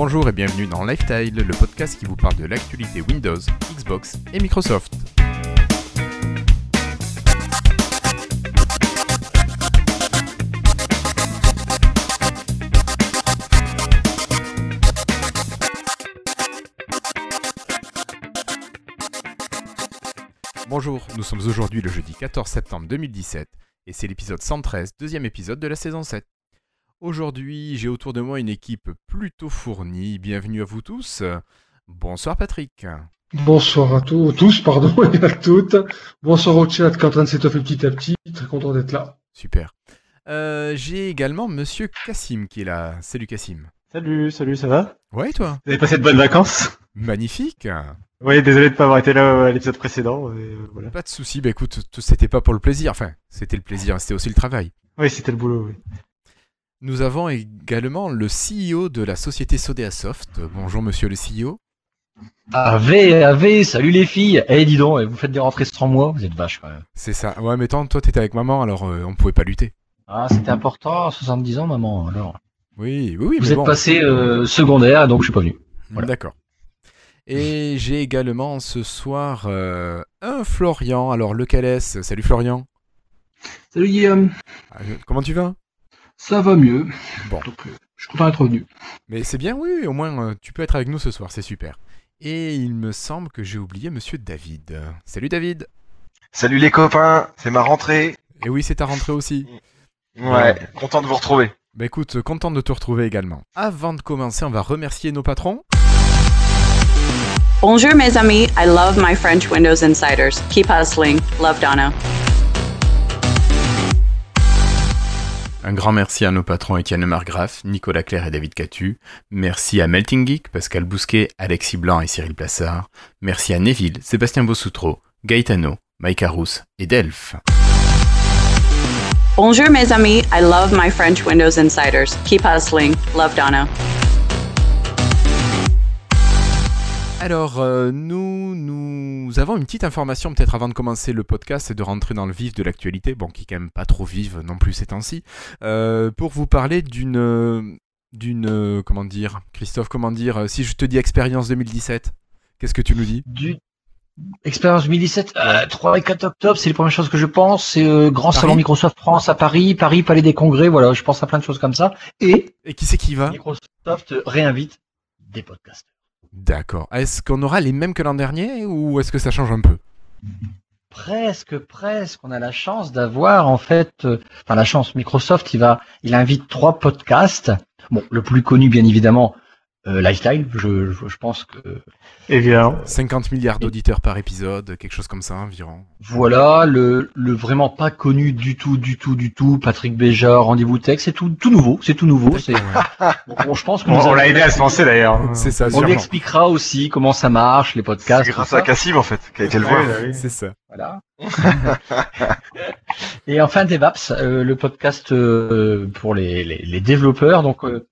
Bonjour et bienvenue dans Lifestyle, le podcast qui vous parle de l'actualité Windows, Xbox et Microsoft. Bonjour, nous sommes aujourd'hui le jeudi 14 septembre 2017 et c'est l'épisode 113, deuxième épisode de la saison 7. Aujourd'hui, j'ai autour de moi une équipe plutôt fournie. Bienvenue à vous tous. Bonsoir Patrick. Bonsoir à tous, tous pardon, et à toutes. Bonsoir au chat qui est en train de s'étoffer petit à petit. Très content d'être là. Super. Euh, j'ai également Monsieur Cassim qui est là. Salut Cassim. Salut, salut, ça va? Ouais, et toi? Vous avez passé de bonnes vacances? Magnifique. Oui, désolé de pas avoir été là à l'épisode précédent. et, euh, voilà. Pas de souci. Bah écoute, c'était pas pour le plaisir. Enfin, c'était le plaisir, c'était aussi le travail. Oui, c'était le boulot. Oui. Nous avons également le CEO de la société Sodeasoft. Bonjour Monsieur le CEO. Ave, ave, salut les filles. Eh, dis donc, vous faites des rentrées sans moi, vous êtes vaches quand même. C'est ça. Ouais, mais tant, toi t'étais avec maman, alors euh, on pouvait pas lutter. Ah, c'était important, 70 ans, maman, alors. Oui, oui, oui. Vous mais êtes bon. passé euh, secondaire, donc je suis pas venu. Voilà. D'accord. Et j'ai également ce soir euh, un Florian. Alors lequel est-ce? Salut Florian. Salut Guillaume, Ah, Comment tu vas? Ça va mieux. Bon. Donc, euh, je suis content d'être revenu. Mais c'est bien, oui, au moins euh, tu peux être avec nous ce soir, c'est super. Et il me semble que j'ai oublié Monsieur David. Salut David. Salut les copains, c'est ma rentrée. Et oui, c'est ta rentrée aussi. Ouais, content de vous retrouver. Bah écoute, content de te retrouver également. Avant de commencer, on va remercier nos patrons. Bonjour mes amis, I love my French Windows Insiders. Keep hustling. Love Donna. Un grand merci à nos patrons Étienne Margraf, Nicolas Claire et David Catu. Merci à Melting Geek, Pascal Bousquet, Alexis Blanc et Cyril Plassard. Merci à Neville, Sébastien Bossoutreau, Gaetano, Mike Arous et Delph. Bonjour mes amis, I love my French Windows Insiders. Keep hustling. Love Donna. Alors, euh, nous, nous avons une petite information peut-être avant de commencer le podcast et de rentrer dans le vif de l'actualité, bon, qui est quand même pas trop vive non plus ces temps-ci, euh, pour vous parler d'une, d'une, euh, comment dire, Christophe, comment dire, si je te dis expérience 2017, qu'est-ce que tu nous dis? Du Expérience 2017, euh, 3 et 4 octobre, c'est les premières choses que je pense. C'est euh, grand Paris salon Microsoft France à Paris, Paris, Palais des Congrès, voilà, je pense à plein de choses comme ça. Et Et qui c'est qui va? Microsoft réinvite des podcasts. D'accord. Est-ce qu'on aura les mêmes que l'an dernier ou est-ce que ça change un peu? Presque, presque. On a la chance d'avoir en fait, euh, la chance. Microsoft, il va, il invite trois podcasts. Bon, le plus connu, bien évidemment, euh, Lifestyle. Je, je, je pense que Évidemment. 50 milliards d'auditeurs par épisode, quelque chose comme ça environ. voilà le, le vraiment pas connu du tout, du tout, du tout. Patrick Béja, Rendez-vous Tech, c'est tout, tout nouveau. C'est tout nouveau. C'est, bon, bon, je pense que On, on l'a aidé à se lancer d'ailleurs. C'est ça, On sûrement. lui expliquera aussi comment ça marche, les podcasts. C'est grâce ça. à Cassim en fait, qui a été le voir. oui. C'est ça. Voilà. et enfin DevApps, euh, le podcast euh, pour les, les, les développeurs. Donc euh,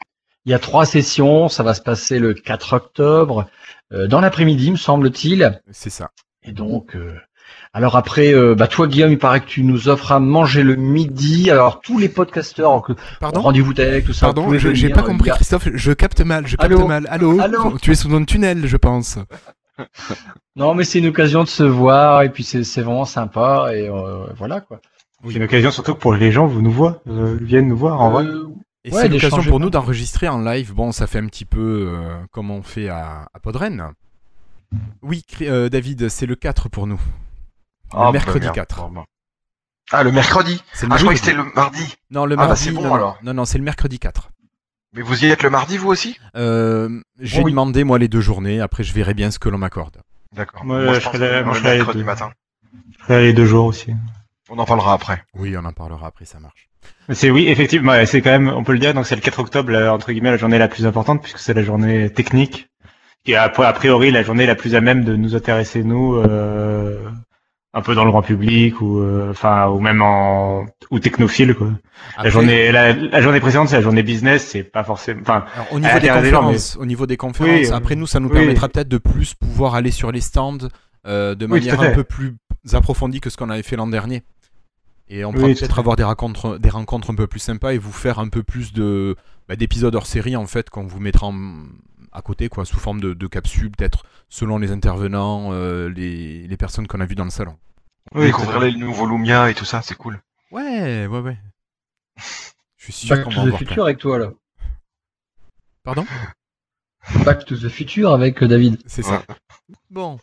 il y a trois sessions, ça va se passer le 4 octobre euh, dans l'après-midi, me semble-t-il. C'est ça. Et donc euh, alors après, euh, bah toi Guillaume, il paraît que tu nous offres à manger le midi. Alors tous les podcasteurs, que Pardon rendez-vous tech, tout ça. Pardon, j'ai pas euh, compris Christophe, je capte mal, je capte Allô mal. Allô, Allô Tu es sous un tunnel, je pense. Non mais c'est une occasion de se voir et puis c'est c'est vraiment sympa et euh, voilà quoi. C'est une occasion surtout que pour les gens, vous nous voient, euh, viennent nous voir en vrai. Et Ouais, c'est l'occasion pour nous d'enregistrer en live. Bon, ça fait un petit peu euh, comme on fait à, à Podren. Oui, euh, David, c'est le 4 pour nous. Le Ah, bah, mercredi merde. 4. Bon, bon. Ah, le mercredi C'est le Ah, je croyais que c'était le mardi. Non, le Ah, bah, mardi. c'est bon, non, non. alors. non, non, c'est le mercredi 4. Mais vous y êtes le mardi vous aussi? Euh, J'ai Oh oui. demandé, moi, les deux journées. Après, je verrai bien ce que l'on m'accorde. D'accord. Moi, Moi, je moi, le mercredi deux. matin. Je ferai les deux jours aussi. On en parlera après. Oui, on en parlera après, ça marche. C'est oui, effectivement, ouais, c'est quand même, on peut le dire, donc c'est le 4 octobre, entre guillemets, la journée la plus importante, puisque c'est la journée technique, qui est a a priori la journée la plus à même de nous intéresser, nous, euh, un peu dans le grand public, ou euh, enfin, ou même en ou technophile, quoi. Après, la journée, la, la journée précédente, c'est la journée business, c'est pas forcément, enfin, au niveau des gens, conférences, au niveau des conférences, Oui, après nous, ça nous oui. permettra peut-être de plus pouvoir aller sur les stands euh, de Oui, manière un peu plus approfondie que ce qu'on avait fait l'an dernier. Et on pourra Oui, peut-être avoir des rencontres, des rencontres un peu plus sympas et vous faire un peu plus de, bah, d'épisodes hors série en fait qu'on vous mettra en- à côté, quoi, sous forme de, de capsules, peut-être selon les intervenants, euh, les, les personnes qu'on a vues dans le salon. Oui, Découvrir les nouveaux Lumia et tout ça, c'est cool. Ouais, ouais, ouais. Je suis sûr Back qu'on to va en the voir plein. Future avec toi là. Pardon? Back to the Future avec euh, David. C'est ça. Bon,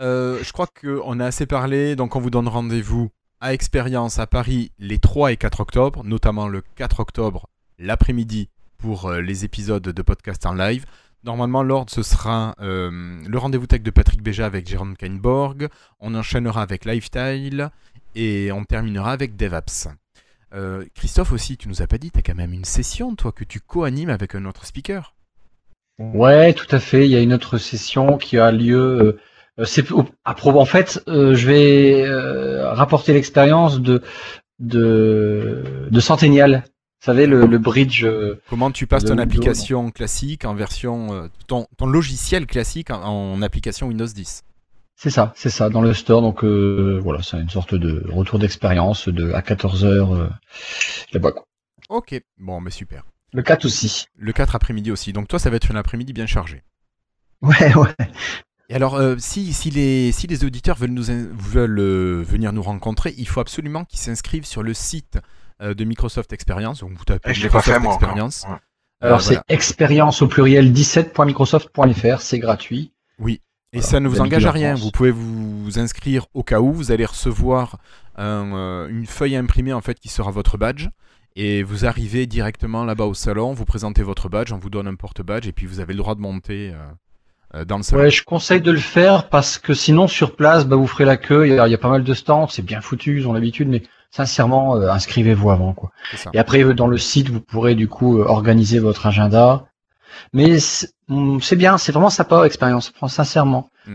Euh, je crois qu'on a assez parlé, donc on vous donne rendez-vous à Expérience à Paris les 3 et 4 octobre, notamment le 4 octobre l'après-midi pour euh, les épisodes de podcast en live. Normalement, l'ordre, ce sera euh, le rendez-vous tech de Patrick Béja avec Jérôme Kainborg. On enchaînera avec Lifestyle et on terminera avec DevApps. Euh, Christophe aussi, tu nous as pas dit, tu as quand même une session, toi, que tu co-animes avec un autre speaker. Ouais, tout à fait. Il y a une autre session qui a lieu. Euh, c'est au- à propos. En fait, euh, je vais euh, rapporter l'expérience de de de Centennial. Vous savez le, le bridge. Comment tu passes ton Windows, application classique en version. ton, ton logiciel classique en, en application Windows 10 C'est ça, c'est ça, dans le store. Donc euh, voilà, c'est une sorte de retour d'expérience de à 14 heures euh, là-bas. quoi. Ok, bon, mais super. Le 4 aussi. Le 4 après-midi aussi. Donc toi, ça va être un après-midi bien chargé. Ouais, ouais. Et alors, euh, si, si, les, si les auditeurs veulent, nous, in- veulent euh, venir nous rencontrer, il faut absolument qu'ils s'inscrivent sur le site euh, de Microsoft Experience. Donc vous tapez Eh, je l'ai pas Microsoft fait, moi. Experience. Ouais. Alors c'est expérience au pluriel 17.microsoft.fr, c'est gratuit. Oui. Et Voilà, ça ne vous engage à en rien. France. Vous pouvez vous inscrire au cas où. Vous allez recevoir un, euh, une feuille imprimée en fait qui sera votre badge. Et vous arrivez directement là-bas au salon, vous présentez votre badge, on vous donne un porte-badge et puis vous avez le droit de monter dans le salon. Ouais, je conseille de le faire parce que sinon sur place, bah, vous ferez la queue. Il y a, il y a pas mal de stands, c'est bien foutu, ils ont l'habitude, mais sincèrement, euh, inscrivez-vous avant quoi. Et après euh, dans le site, vous pourrez du coup euh, organiser votre agenda. Mais c'est c'est bien, c'est vraiment sympa expérience, sincèrement. Mm.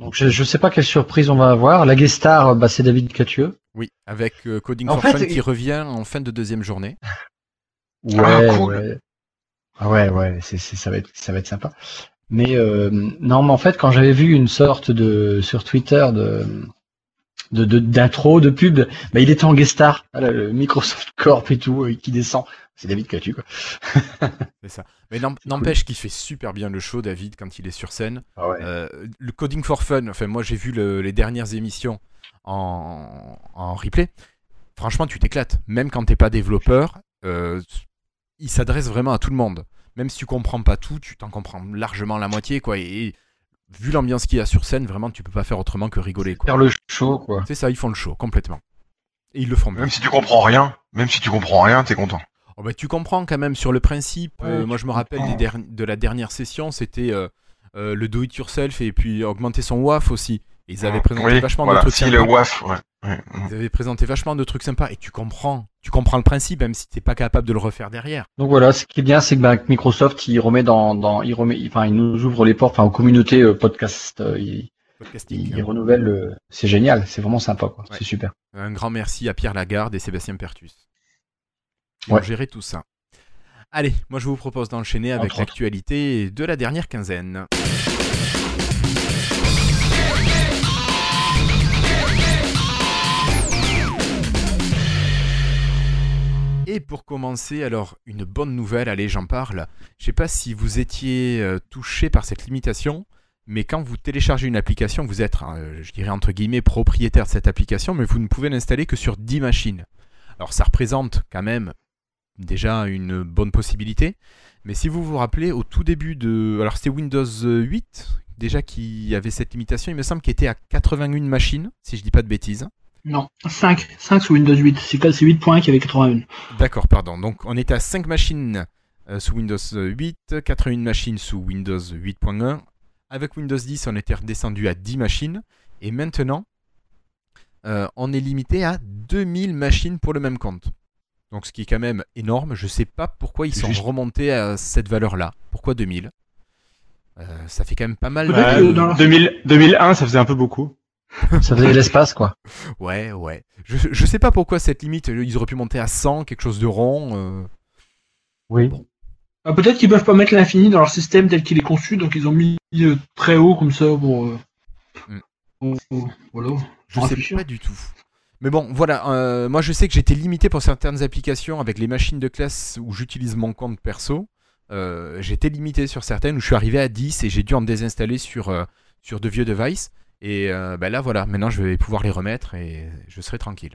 Donc je je sais pas quelle surprise on va avoir. La guest star, bah, c'est David Catieux. Oui, avec euh, Coding En for fait, Fun il- qui revient en fin de deuxième journée. Ouais, Ah, cool. ouais. Ah ouais, ça va être, ça va être sympa. Mais euh, non, mais en fait, quand j'avais vu une sorte de sur Twitter de de, de- d'intro, de pub, bah, il était en guest star, Voilà, le Microsoft Corp et tout, euh, qui descend. C'est David Catu, quoi. C'est ça. Mais n'empêche qu'il fait super bien le show, David, quand il est sur scène. Ah ouais. Euh, le Coding for Fun, enfin moi j'ai vu le- les dernières émissions en, en replay. Franchement, tu t'éclates. Même quand t'es pas développeur, euh, il s'adresse vraiment à tout le monde. Même si tu comprends pas tout, tu t'en comprends largement la moitié, quoi. Et, et vu l'ambiance qu'il y a sur scène, vraiment, tu peux pas faire autrement que rigoler, quoi. Faire le show, quoi. C'est ça, ils font le show complètement. Et ils le font bien. Même si tu comprends rien, même si tu comprends rien, t'es content. Oh bah, tu comprends quand même sur le principe. euh, moi, je me rappelle des de la dernière session, c'était euh, euh, le do it yourself et puis augmenter son WAF aussi. Et ils avaient présenté oui, vachement voilà. de trucs Si le WAF, ouais. Ouais. Ils avaient présenté vachement de trucs sympas et tu comprends. Tu comprends le principe même si t'es pas capable de le refaire derrière. Donc voilà, ce qui est bien, c'est que bah, Microsoft, il remet dans, dans, il remet, enfin, il nous ouvre les portes, enfin, aux communautés euh, podcast, euh, il, Podcasting. il renouvelle. euh, c'est génial, c'est vraiment sympa, quoi. Ouais. C'est super. Un grand merci à Pierre Lagarde et Sébastien Pertus. Qui Ouais. ont géré tout ça. Allez, moi je vous propose d'enchaîner avec l'actualité de la dernière quinzaine. Et pour commencer, alors une bonne nouvelle, allez j'en parle. Je sais pas si vous étiez euh, touché par cette limitation, mais quand vous téléchargez une application, vous êtes, euh, je dirais entre guillemets, propriétaire de cette application, mais vous ne pouvez l'installer que sur 10 machines. Alors ça représente quand même déjà une bonne possibilité, mais si vous vous rappelez, au tout début de... Alors c'était Windows 8 déjà qui avait cette limitation, il me semble qu'il était à 81 machines, si je dis pas de bêtises. Non, 5. 5 sous Windows 8. C'est quoi, c'est 8 points qu'il y avait 81. D'accord, pardon. Donc on était à 5 machines euh, sous Windows 8, 81 machines sous Windows 8.1. Avec Windows 10, on était redescendu à 10 machines. Et maintenant, euh, on est limité à 2000 machines pour le même compte. Donc ce qui est quand même énorme. Je ne sais pas pourquoi ils sont juste. remontés à cette valeur-là. Pourquoi 2000 Euh, Ça fait quand même pas mal. De- que dans leur- 2000 2001, ça faisait un peu beaucoup. Ça faisait de l'espace, quoi. Ouais, ouais. Je, je sais pas pourquoi cette limite. Ils auraient pu monter à 100, quelque chose de rond. euh. Oui. Ah, Peut-être qu'ils peuvent pas mettre l'infini dans leur système tel qu'il est conçu, donc ils ont mis euh, très haut comme ça pour. euh, Mm. pour- pour- voilà. Je sais réfléchir. pas du tout. Mais bon, voilà, euh, moi je sais que j'étais limité pour certaines applications avec les machines de classe où j'utilise mon compte perso. Euh, j'étais limité sur certaines où je suis arrivé à 10 et j'ai dû en désinstaller sur, euh, sur de vieux devices. Et euh, bah là voilà, maintenant je vais pouvoir les remettre et je serai tranquille.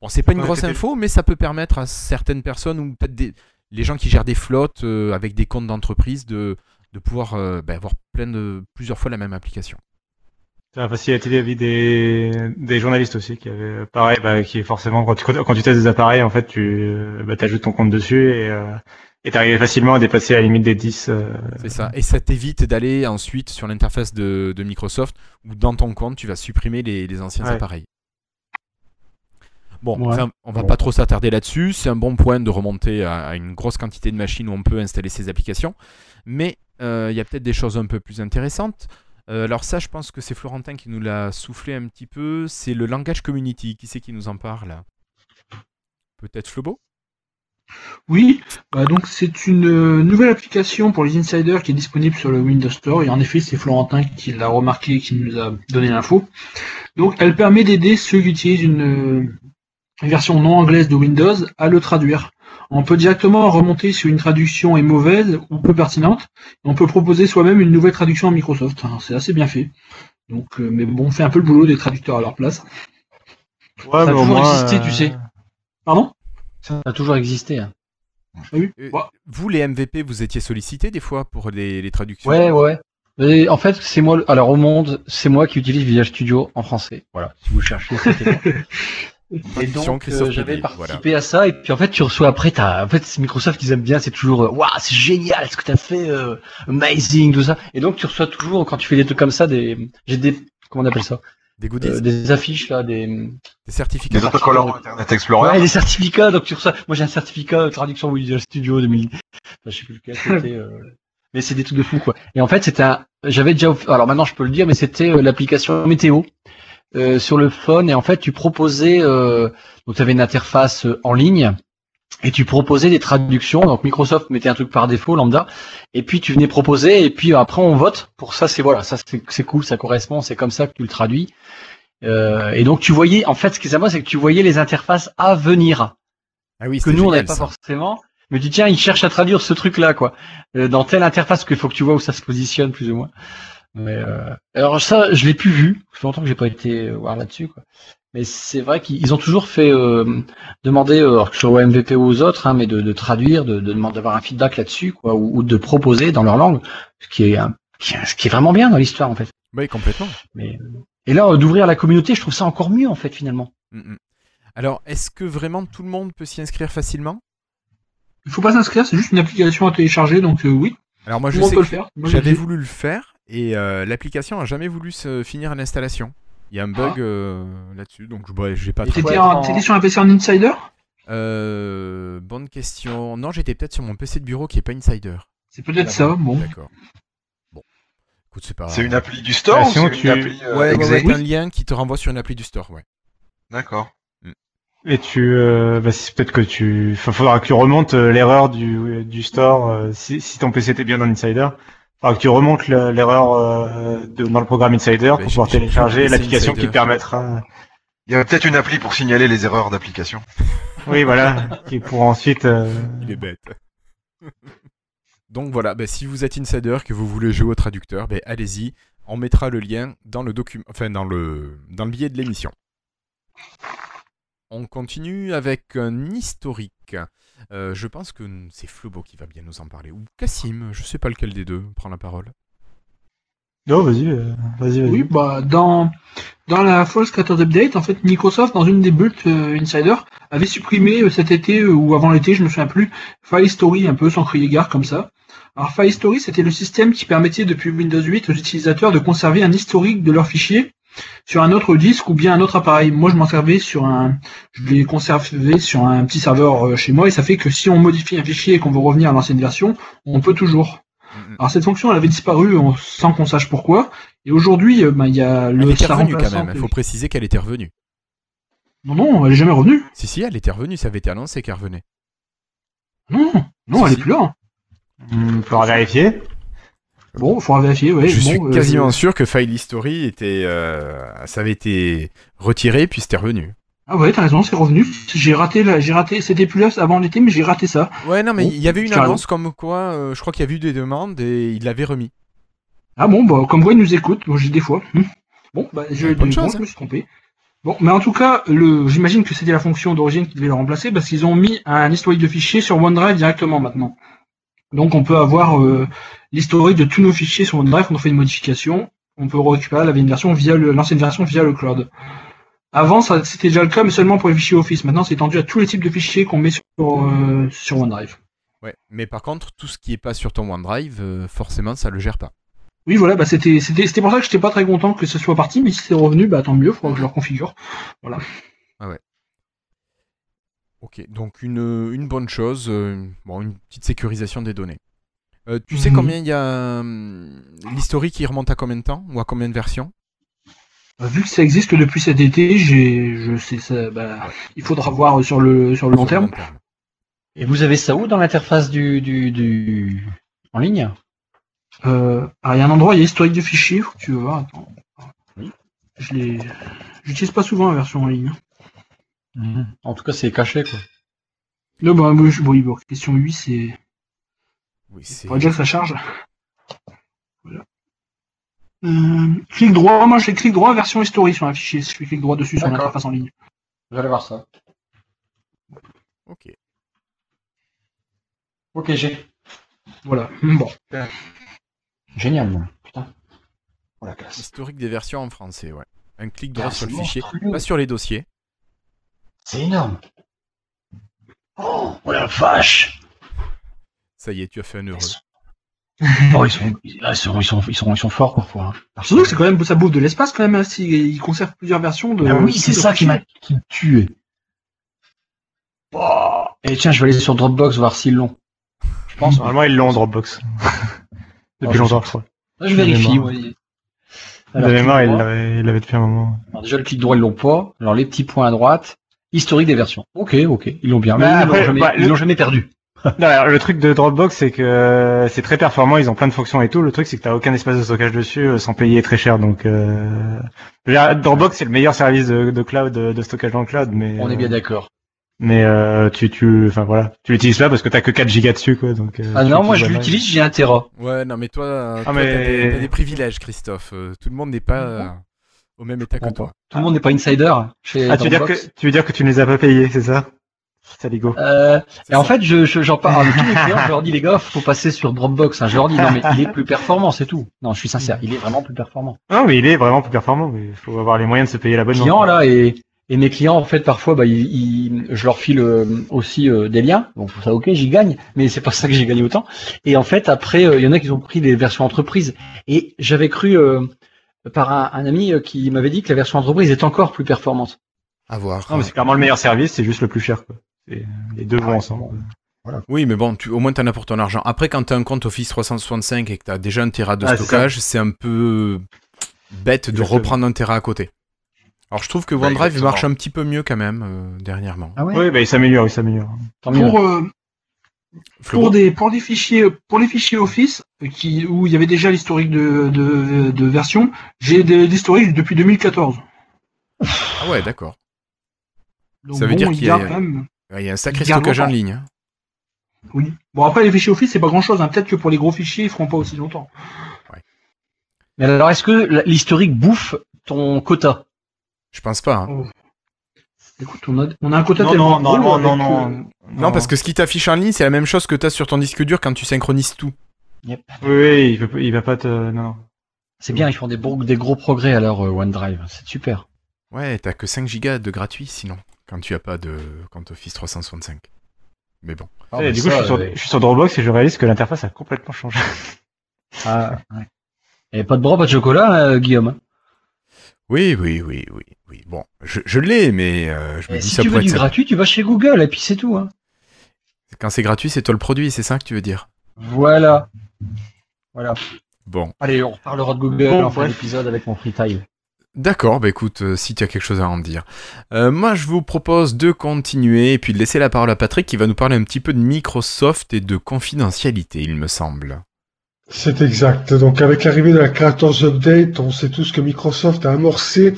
Bon, c'est pas une Ouais, grosse info, mais ça peut permettre à certaines personnes ou peut-être des les gens qui gèrent des flottes euh, avec des comptes d'entreprise de, de pouvoir euh, bah, avoir plein de plusieurs fois la même application. Ça a facilité la vie des, des journalistes aussi, qui avaient, pareil, bah, qui est forcément, quand tu, quand tu testes des appareils, en fait, tu, euh, bah, ajoutes ton compte dessus et, euh, et t'arrives facilement à dépasser la limite des 10. euh, C'est ça. Et ça t'évite d'aller ensuite sur l'interface de, de Microsoft où dans ton compte tu vas supprimer les, les anciens Ouais. appareils. Bon, Ouais. enfin, on va pas trop s'attarder là-dessus. C'est un bon point de remonter à, à une grosse quantité de machines où on peut installer ces applications. Mais euh, il y a peut-être des choses un peu plus intéressantes. Euh, alors ça, je pense que c'est Florentin qui nous l'a soufflé un petit peu. C'est le langage community. Qui c'est qui nous en parle? Peut-être Flobo? Oui, bah donc c'est une euh, nouvelle application pour les insiders qui est disponible sur le Windows Store et en effet c'est Florentin qui l'a remarqué et qui nous a donné l'info. Donc elle permet d'aider ceux qui utilisent une, euh, une version non anglaise de Windows à le traduire. On peut directement remonter si une traduction est mauvaise ou peu pertinente et on peut proposer soi-même une nouvelle traduction en Microsoft. Alors, C'est assez bien fait. Donc, euh, mais bon, on fait un peu le boulot des traducteurs à leur place. Ouais, Ça a mais toujours moins, existé, euh, tu sais. Pardon? Ça a toujours existé. hein. Ah oui. Euh, Ouais. Vous, les MVP, vous étiez sollicités des fois pour les, les traductions Ouais, ouais. Et en fait, c'est moi. Alors au monde, c'est moi qui utilise Visual Studio en français. Voilà. Si vous cherchez, c'était moi. Et donc, Christophe euh, j'avais participé à ça, et puis en fait, tu reçois après, t'as, en fait, c'est Microsoft, ils aiment bien, c'est toujours, euh, waouh, c'est génial, ce que t'as fait, euh, amazing, tout ça. Et donc, tu reçois toujours, quand tu fais des trucs comme ça, des, j'ai des, comment on appelle ça, Des goodies Euh, des affiches là, des, Des certificats Des autocollants Internet Explorer. ouais, des certificats. Donc tu reçois, moi j'ai un certificat de traduction Visual Studio 2000, enfin, je sais plus lequel c'était. euh, Mais c'est des trucs de fou quoi. Et en fait c'était un, j'avais déjà, alors maintenant je peux le dire, mais c'était euh, l'application météo euh, sur le phone et en fait tu proposais, euh, donc tu avais une interface euh, en ligne et tu proposais des traductions. Donc Microsoft mettait un truc par défaut lambda et puis tu venais proposer et puis après on vote pour ça. C'est voilà, ça c'est c'est cool, ça correspond, c'est comme ça que tu le traduis. Euh, et donc tu voyais, en fait, ce qui est sympa, c'est que tu voyais les interfaces à venir Ah oui, que nous on n'avait pas ça. forcément. Mais tu dis, tiens, il cherche à traduire ce truc-là, quoi, Euh, dans telle interface qu'il faut que tu vois où ça se positionne plus ou moins. Mais euh, alors ça, je l'ai plus vu. Ça fait longtemps que j'ai pas été euh, voir là-dessus, quoi. Mais c'est vrai qu'ils ils ont toujours fait euh, demander, euh, alors que ce soit au MVP ou aux autres, hein, mais de, de traduire, de, de demander d'avoir un feedback là-dessus, quoi, ou, ou de proposer dans leur langue, ce qui est un- qui est, ce qui est vraiment bien dans l'histoire, en fait. Oui, complètement. Mais et là, euh, d'ouvrir la communauté, je trouve ça encore mieux, en fait, finalement. Mm, mm. Alors, est-ce que vraiment tout le monde peut s'y inscrire facilement? Il faut pas s'inscrire, c'est juste une application à télécharger, donc euh, oui, Alors moi, je sais peut que le faire. Moi, j'ai j'avais voulu le faire et euh, l'application a jamais voulu se finir l'installation. Il y a un bug Ah. euh, là-dessus, donc je j'ai pas T'étais en- en- sur un PC en Insider Euh, bonne question. Non, j'étais peut-être sur mon PC de bureau qui est pas Insider. C'est peut-être ça, bon. D'accord. Bon. Écoute, c'est pas. C'est une appli du store Ah, ou sinon c'est tu- une appli euh, Ouais, ouais, un lien qui te renvoie sur une appli du store, ouais. D'accord. Et tu, euh, bah, c'est peut-être que tu, enfin, faudra que tu remontes l'erreur du, du store, euh, si, si ton PC était bien dans Insider. Faudra que tu remontes le- l'erreur euh, dans le programme Insider Mais pour pouvoir télécharger l'application qui permettra. Il y a peut-être une appli pour signaler les erreurs d'application. Oui, voilà, qui pour ensuite. euh, Il est bête. Donc voilà, bah, si vous êtes insider, que vous voulez jouer au traducteur, bah, allez-y. On mettra le lien dans le document, enfin dans le dans le billet de l'émission. On continue avec un historique. Euh, je pense que c'est Flobo qui va bien nous en parler. Ou Cassim, je sais pas lequel des deux prend la parole. Non, vas-y, euh, vas-y, vas-y. Oui, bah dans dans la False Creators Update, en fait, Microsoft, dans une des buts euh, Insider, avait supprimé euh, cet été euh, ou avant l'été, je me souviens plus, File Story un peu sans crier gare comme ça. Alors File Story, c'était le système qui permettait depuis Windows 8 aux utilisateurs de conserver un historique de leurs fichiers sur un autre disque ou bien un autre appareil. Moi, je m'en servais sur un, je l'ai conservé sur un petit serveur euh, chez moi et ça fait que si on modifie un fichier et qu'on veut revenir à l'ancienne version, on peut toujours. Mhm. Alors cette fonction, elle avait disparu on- sans qu'on sache pourquoi. Et aujourd'hui, euh, ben, il y a Elle le était sa revenue quand même. Il faut préciser qu'elle était revenue. Non, non, elle est jamais revenue. Si si, elle était revenue. Ça avait été annoncé qu'elle revenait. Non, non, Si, elle si. est plus là. Hmm, faudra vérifier. Bon, il faudra vérifier. Ouais, je bon, suis euh, quasiment je- sûr que File History était, euh, ça avait été retiré puis c'était revenu. Ah ouais, t'as raison, c'est revenu. J'ai raté, la... j'ai raté. C'était plus là avant l'été, mais j'ai raté ça. Ouais, non, mais Bon, il y avait une annonce comme quoi, euh, je crois qu'il y avait eu des demandes et il l'avait remis. Ah bon, bah, comme quoi ils nous écoutent, moi j'ai des fois. Hmm. Bon, bah, je, bon, chance, je hein. me suis trompé. Bon, mais en tout cas, le, j'imagine que c'était la fonction d'origine qui devait le remplacer parce qu'ils ont mis un historique de fichiers sur OneDrive directement maintenant. Donc on peut avoir euh, l'historique de tous nos fichiers sur OneDrive quand on fait une modification. On peut récupérer la version via l'ancienne version via le cloud. Avant, c'était déjà le cas, mais seulement pour les fichiers Office. Maintenant, c'est étendu à tous les types de fichiers qu'on met sur, euh, sur OneDrive. Ouais. Mais par contre, tout ce qui est pas sur ton OneDrive, euh, forcément, ça le gère pas. Oui, voilà, bah c'était, pour ça que j'étais pas très content que ce soit parti, mais si c'est revenu, bah tant mieux, faudra que je le reconfigure. Ok, donc une, une bonne chose, euh, bon, une petite sécurisation des données. Euh, tu sais Mhm. combien il y a hum, l'historique qui remonte à combien de temps ou à combien de versions? Bah, vu que ça existe depuis cet été, j'ai, je sais ça, bah, il faudra voir sur le, sur le long terme. Et vous avez ça où dans l'interface du, du, du... en ligne? Euh, alors il y a un endroit, il y a historique de fichiers, faut que tu veux voir, attends. Oui. Je l'ai, j'utilise pas souvent la version en ligne. En tout cas, c'est caché quoi. Non, bah, moi, je, oui, bon, question 8, c'est, Oui, c'est. faudrait déjà que ça charge. Voilà. Euh, clic droit, moi je fais clic droit, version history sur un fichier, si je fais clic droit dessus sur l'interface en ligne. Vous allez voir ça. Ok. Ok, j'ai. Voilà, bon. Génial, moi. Putain. Oh la classe. Historique des versions en français, ouais. Un clic droit Ah, sur le fichier, pas sur les dossiers. C'est énorme. Oh, oh la vache Ça y est, tu as fait un heureux. Oh, ils sont, là, ils sont, ils sont, ils sont, ils sont forts parfois. hein. Surtout que c'est quand même, ça bouffe de l'espace quand même, hein, si, ils conservent plusieurs versions de. Ah oui, c'est ça qui m'a tué. Oh. Et tiens, je vais aller sur Dropbox voir s'ils l'ont. Je pense. Normalement, ils l'ont en Dropbox. Depuis Oh, longtemps, je crois. je vérifie. mémoire. ouais. De Alors, mémoire, clic il droit. l'avait il l'avait depuis un moment. Alors, déjà, le clic droit, ils l'ont pas. Alors, les petits points à droite. Historique des versions. Ok, ok. Ils l'ont bien. Mais Bah, ils l'ont après, jamais, bah, le- l'ont jamais perdu. Non, alors, le truc de Dropbox, c'est que euh, c'est très performant, ils ont plein de fonctions et tout. Le truc, c'est que t'as aucun espace de stockage dessus euh, sans payer très cher. Donc, euh... Dropbox, c'est le meilleur service de, de cloud, de, de stockage dans le cloud, mais On est bien euh, d'accord. mais euh, tu, tu, enfin voilà, tu l'utilises pas parce que t'as que 4 gigas dessus, quoi. Donc. euh, Ah non, moi, je l'utilise, j'ai un Tera. Ouais, non, mais toi, euh, toi, mais- t'as des, t'as des privilèges, Christophe. Tout le monde n'est pas euh, au même état que Bon, toi. Tout le monde n'est pas insider chez Ah, tu veux dire que tu veux dire que tu ne les as pas payés, c'est ça? Saligo. Euh, et en fait, je, je- j'en parle avec tous mes clients, je leur dis les gars, faut passer sur Dropbox. hein. Je leur dis non mais il est plus performant, c'est tout. Non, je suis sincère, il est vraiment plus performant. Non, mais il est vraiment plus performant, mais il faut avoir les moyens de se payer l'abonnement. Clients là et, et mes clients en fait parfois, bah, ils, ils- je leur file euh, aussi euh, des liens. Donc ça ok, j'y gagne, mais c'est pas ça que j'ai gagné autant. Et en fait après, euh, il y en a qui ont pris des versions entreprise. Et j'avais cru euh, par un, un ami euh, qui m'avait dit que la version entreprise est encore plus performante. À voir. Non, mais c'est clairement le meilleur service, c'est juste le plus cher, quoi. C'est- Les deux vont ensemble. Oui, mais bon, tu, au moins t'en as pour ton argent. Après, quand t'as un compte Office 365 et que t'as déjà un Tera de Ah, stockage, c'est un peu bête de reprendre un Tera à côté. Alors, je trouve que Bah, OneDrive marche un petit peu mieux quand même euh, dernièrement. Ah ouais? Oui, bah, il s'améliore, il s'améliore. Tant mieux. Pour, euh, pour des pour des fichiers pour les fichiers Office qui où il y avait déjà l'historique de, de, de version, j'ai l'historique depuis 2014. Ah ouais, d'accord. Donc Ça veut bon, dire il qu'il y quand même. Il y a un sacré stockage en ligne. hein. Oui. Bon après les fichiers Office c'est pas grand chose. Hein. Peut-être que pour les gros fichiers ils feront pas aussi longtemps. Mais alors est-ce que l'historique bouffe ton quota? Je pense pas. hein. Écoute on a on a un quota Non, tellement non, gros non, avec, non, euh, non. Non, parce que ce qui t'affiche en ligne, c'est la même chose que t'as sur ton disque dur quand tu synchronises tout. Oui, oui, il, peut, il va pas te. Non. C'est bien, ils font des, gros- des gros progrès à leur euh, OneDrive. C'est super. Ouais, t'as que 5 gigas de gratuit sinon, quand tu as pas de compte Office 365. Mais bon. Ah, Et mais du coup, ça, je, suis sur, euh, je suis sur Dropbox et je réalise que l'interface a complètement changé. ah, ouais. Et pas de bras, pas de chocolat, euh, Guillaume. Oui, oui, oui, oui, oui. Bon, je, je l'ai, mais euh, je me Et dis si ça tu veux du être gratuit, tu vas chez Google et puis c'est tout. Hein. Quand c'est gratuit, c'est toi le produit, c'est ça que tu veux dire? Voilà. Voilà. Bon. Allez, on reparlera de Google Bon, en fin d'épisode avec mon freetile. D'accord, bah écoute, euh, si tu as quelque chose à en dire. Euh, moi, je vous propose de continuer et puis de laisser la parole à Patrick qui va nous parler un petit peu de Microsoft et de confidentialité, il me semble. C'est exact. Donc avec l'arrivée de la Creators Update, on sait tous que Microsoft a amorcé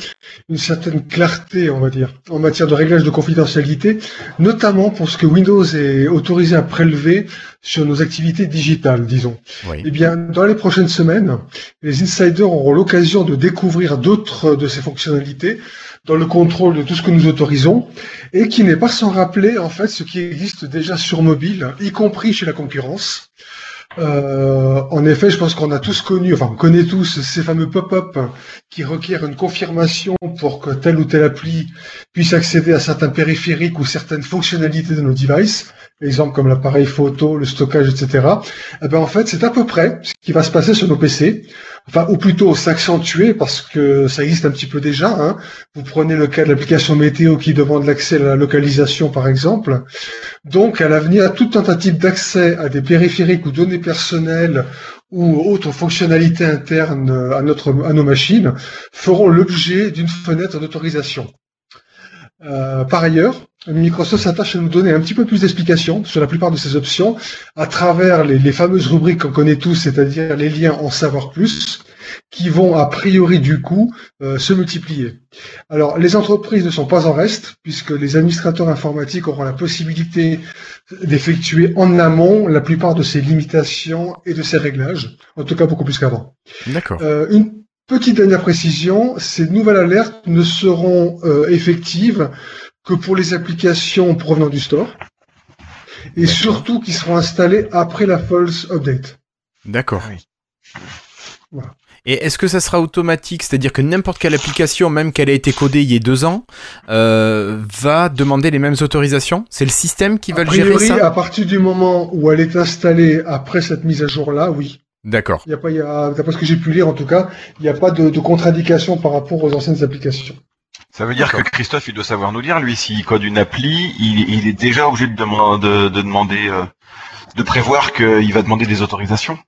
une certaine clarté, on va dire, en matière de réglage de confidentialité, notamment pour ce que Windows est autorisé à prélever sur nos activités digitales, disons. Oui. Eh bien, dans les prochaines semaines, les insiders auront l'occasion de découvrir d'autres de ces fonctionnalités dans le contrôle de tout ce que nous autorisons et qui n'est pas sans rappeler en fait ce qui existe déjà sur mobile, y compris chez la concurrence. Euh, en effet, je pense qu'on a tous connu, enfin on connaît tous ces fameux pop-up qui requièrent une confirmation pour que telle ou telle appli puisse accéder à certains périphériques ou certaines fonctionnalités de nos devices, exemple comme l'appareil photo, le stockage, etc. Eh ben en fait, c'est à peu près ce qui va se passer sur nos PC, enfin ou plutôt s'accentuer parce que ça existe un petit peu déjà. Hein. Vous prenez le cas de l'application météo qui demande l'accès à la localisation, par exemple. Donc, à l'avenir, toute tentative d'accès à des périphériques ou données personnelles ou autres fonctionnalités internes à, notre, à nos machines feront l'objet d'une fenêtre d'autorisation. Euh, par ailleurs, Microsoft s'attache à nous donner un petit peu plus d'explications sur la plupart de ces options à travers les, les fameuses rubriques qu'on connaît tous, c'est-à-dire les liens en savoir plus, qui vont a priori du coup euh, se multiplier. Alors les entreprises ne sont pas en reste puisque les administrateurs informatiques auront la possibilité d'effectuer en amont la plupart de ces limitations et de ces réglages, en tout cas beaucoup plus qu'avant. D'accord. Euh, une petite dernière précision, ces nouvelles alertes ne seront euh, effectives que pour les applications provenant du store et surtout qui seront installées après la false update. D'accord. Ah oui. Voilà. Et est-ce que ça sera automatique? C'est-à-dire que n'importe quelle application, même qu'elle ait été codée il y a deux ans, euh, va demander les mêmes autorisations? C'est le système qui va a le gérer ça? à partir du moment où elle est installée après cette mise à jour-là, oui. D'accord. Il y a pas, il y a, d'après ce que j'ai pu lire en tout cas, il n'y a pas de, de contradiction par rapport aux anciennes applications. Ça veut dire que Christophe, il doit savoir nous dire, lui, s'il code une appli, il, il est déjà obligé de, demander, de, de demander, euh, de prévoir qu'il va demander des autorisations.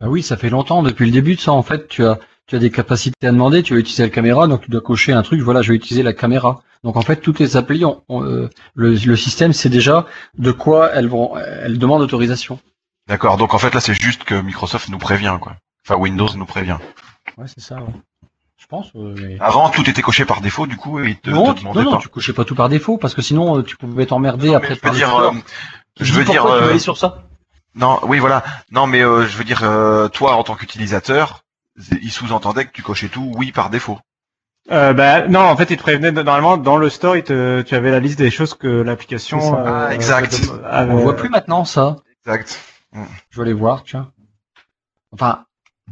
Ah oui, ça fait longtemps, depuis le début de ça, en fait, tu as, tu as des capacités à demander, tu vas utiliser la caméra, donc tu dois cocher un truc, voilà, je vais utiliser la caméra. Donc en fait, toutes les applis, ont, ont, euh, le, le système sait déjà de quoi elles vont, elles demandent autorisation. D'accord. Donc en fait, là, c'est juste que Microsoft nous prévient, quoi. Enfin, Windows nous prévient. Ouais, c'est ça, ouais. Je pense. euh, mais- Avant, tout était coché par défaut, du coup, et te, non, te non, non, pas. tu cochais pas tout par défaut, parce que sinon, euh, tu pouvais t'emmerder après. je veux dire, euh, je veux dire, pourquoi tu veux euh, aller sur ça? non, oui, voilà. Non, mais euh, je veux dire, euh, toi, en tant qu'utilisateur, il sous-entendait que tu cochais tout oui par défaut. Euh, bah non, en fait, il te prévenait normalement dans le store, il te, tu avais la liste des choses que l'application. Ça. euh, Ah, exact. On voit plus maintenant ça. Exact. Je vais aller voir, tiens. Enfin,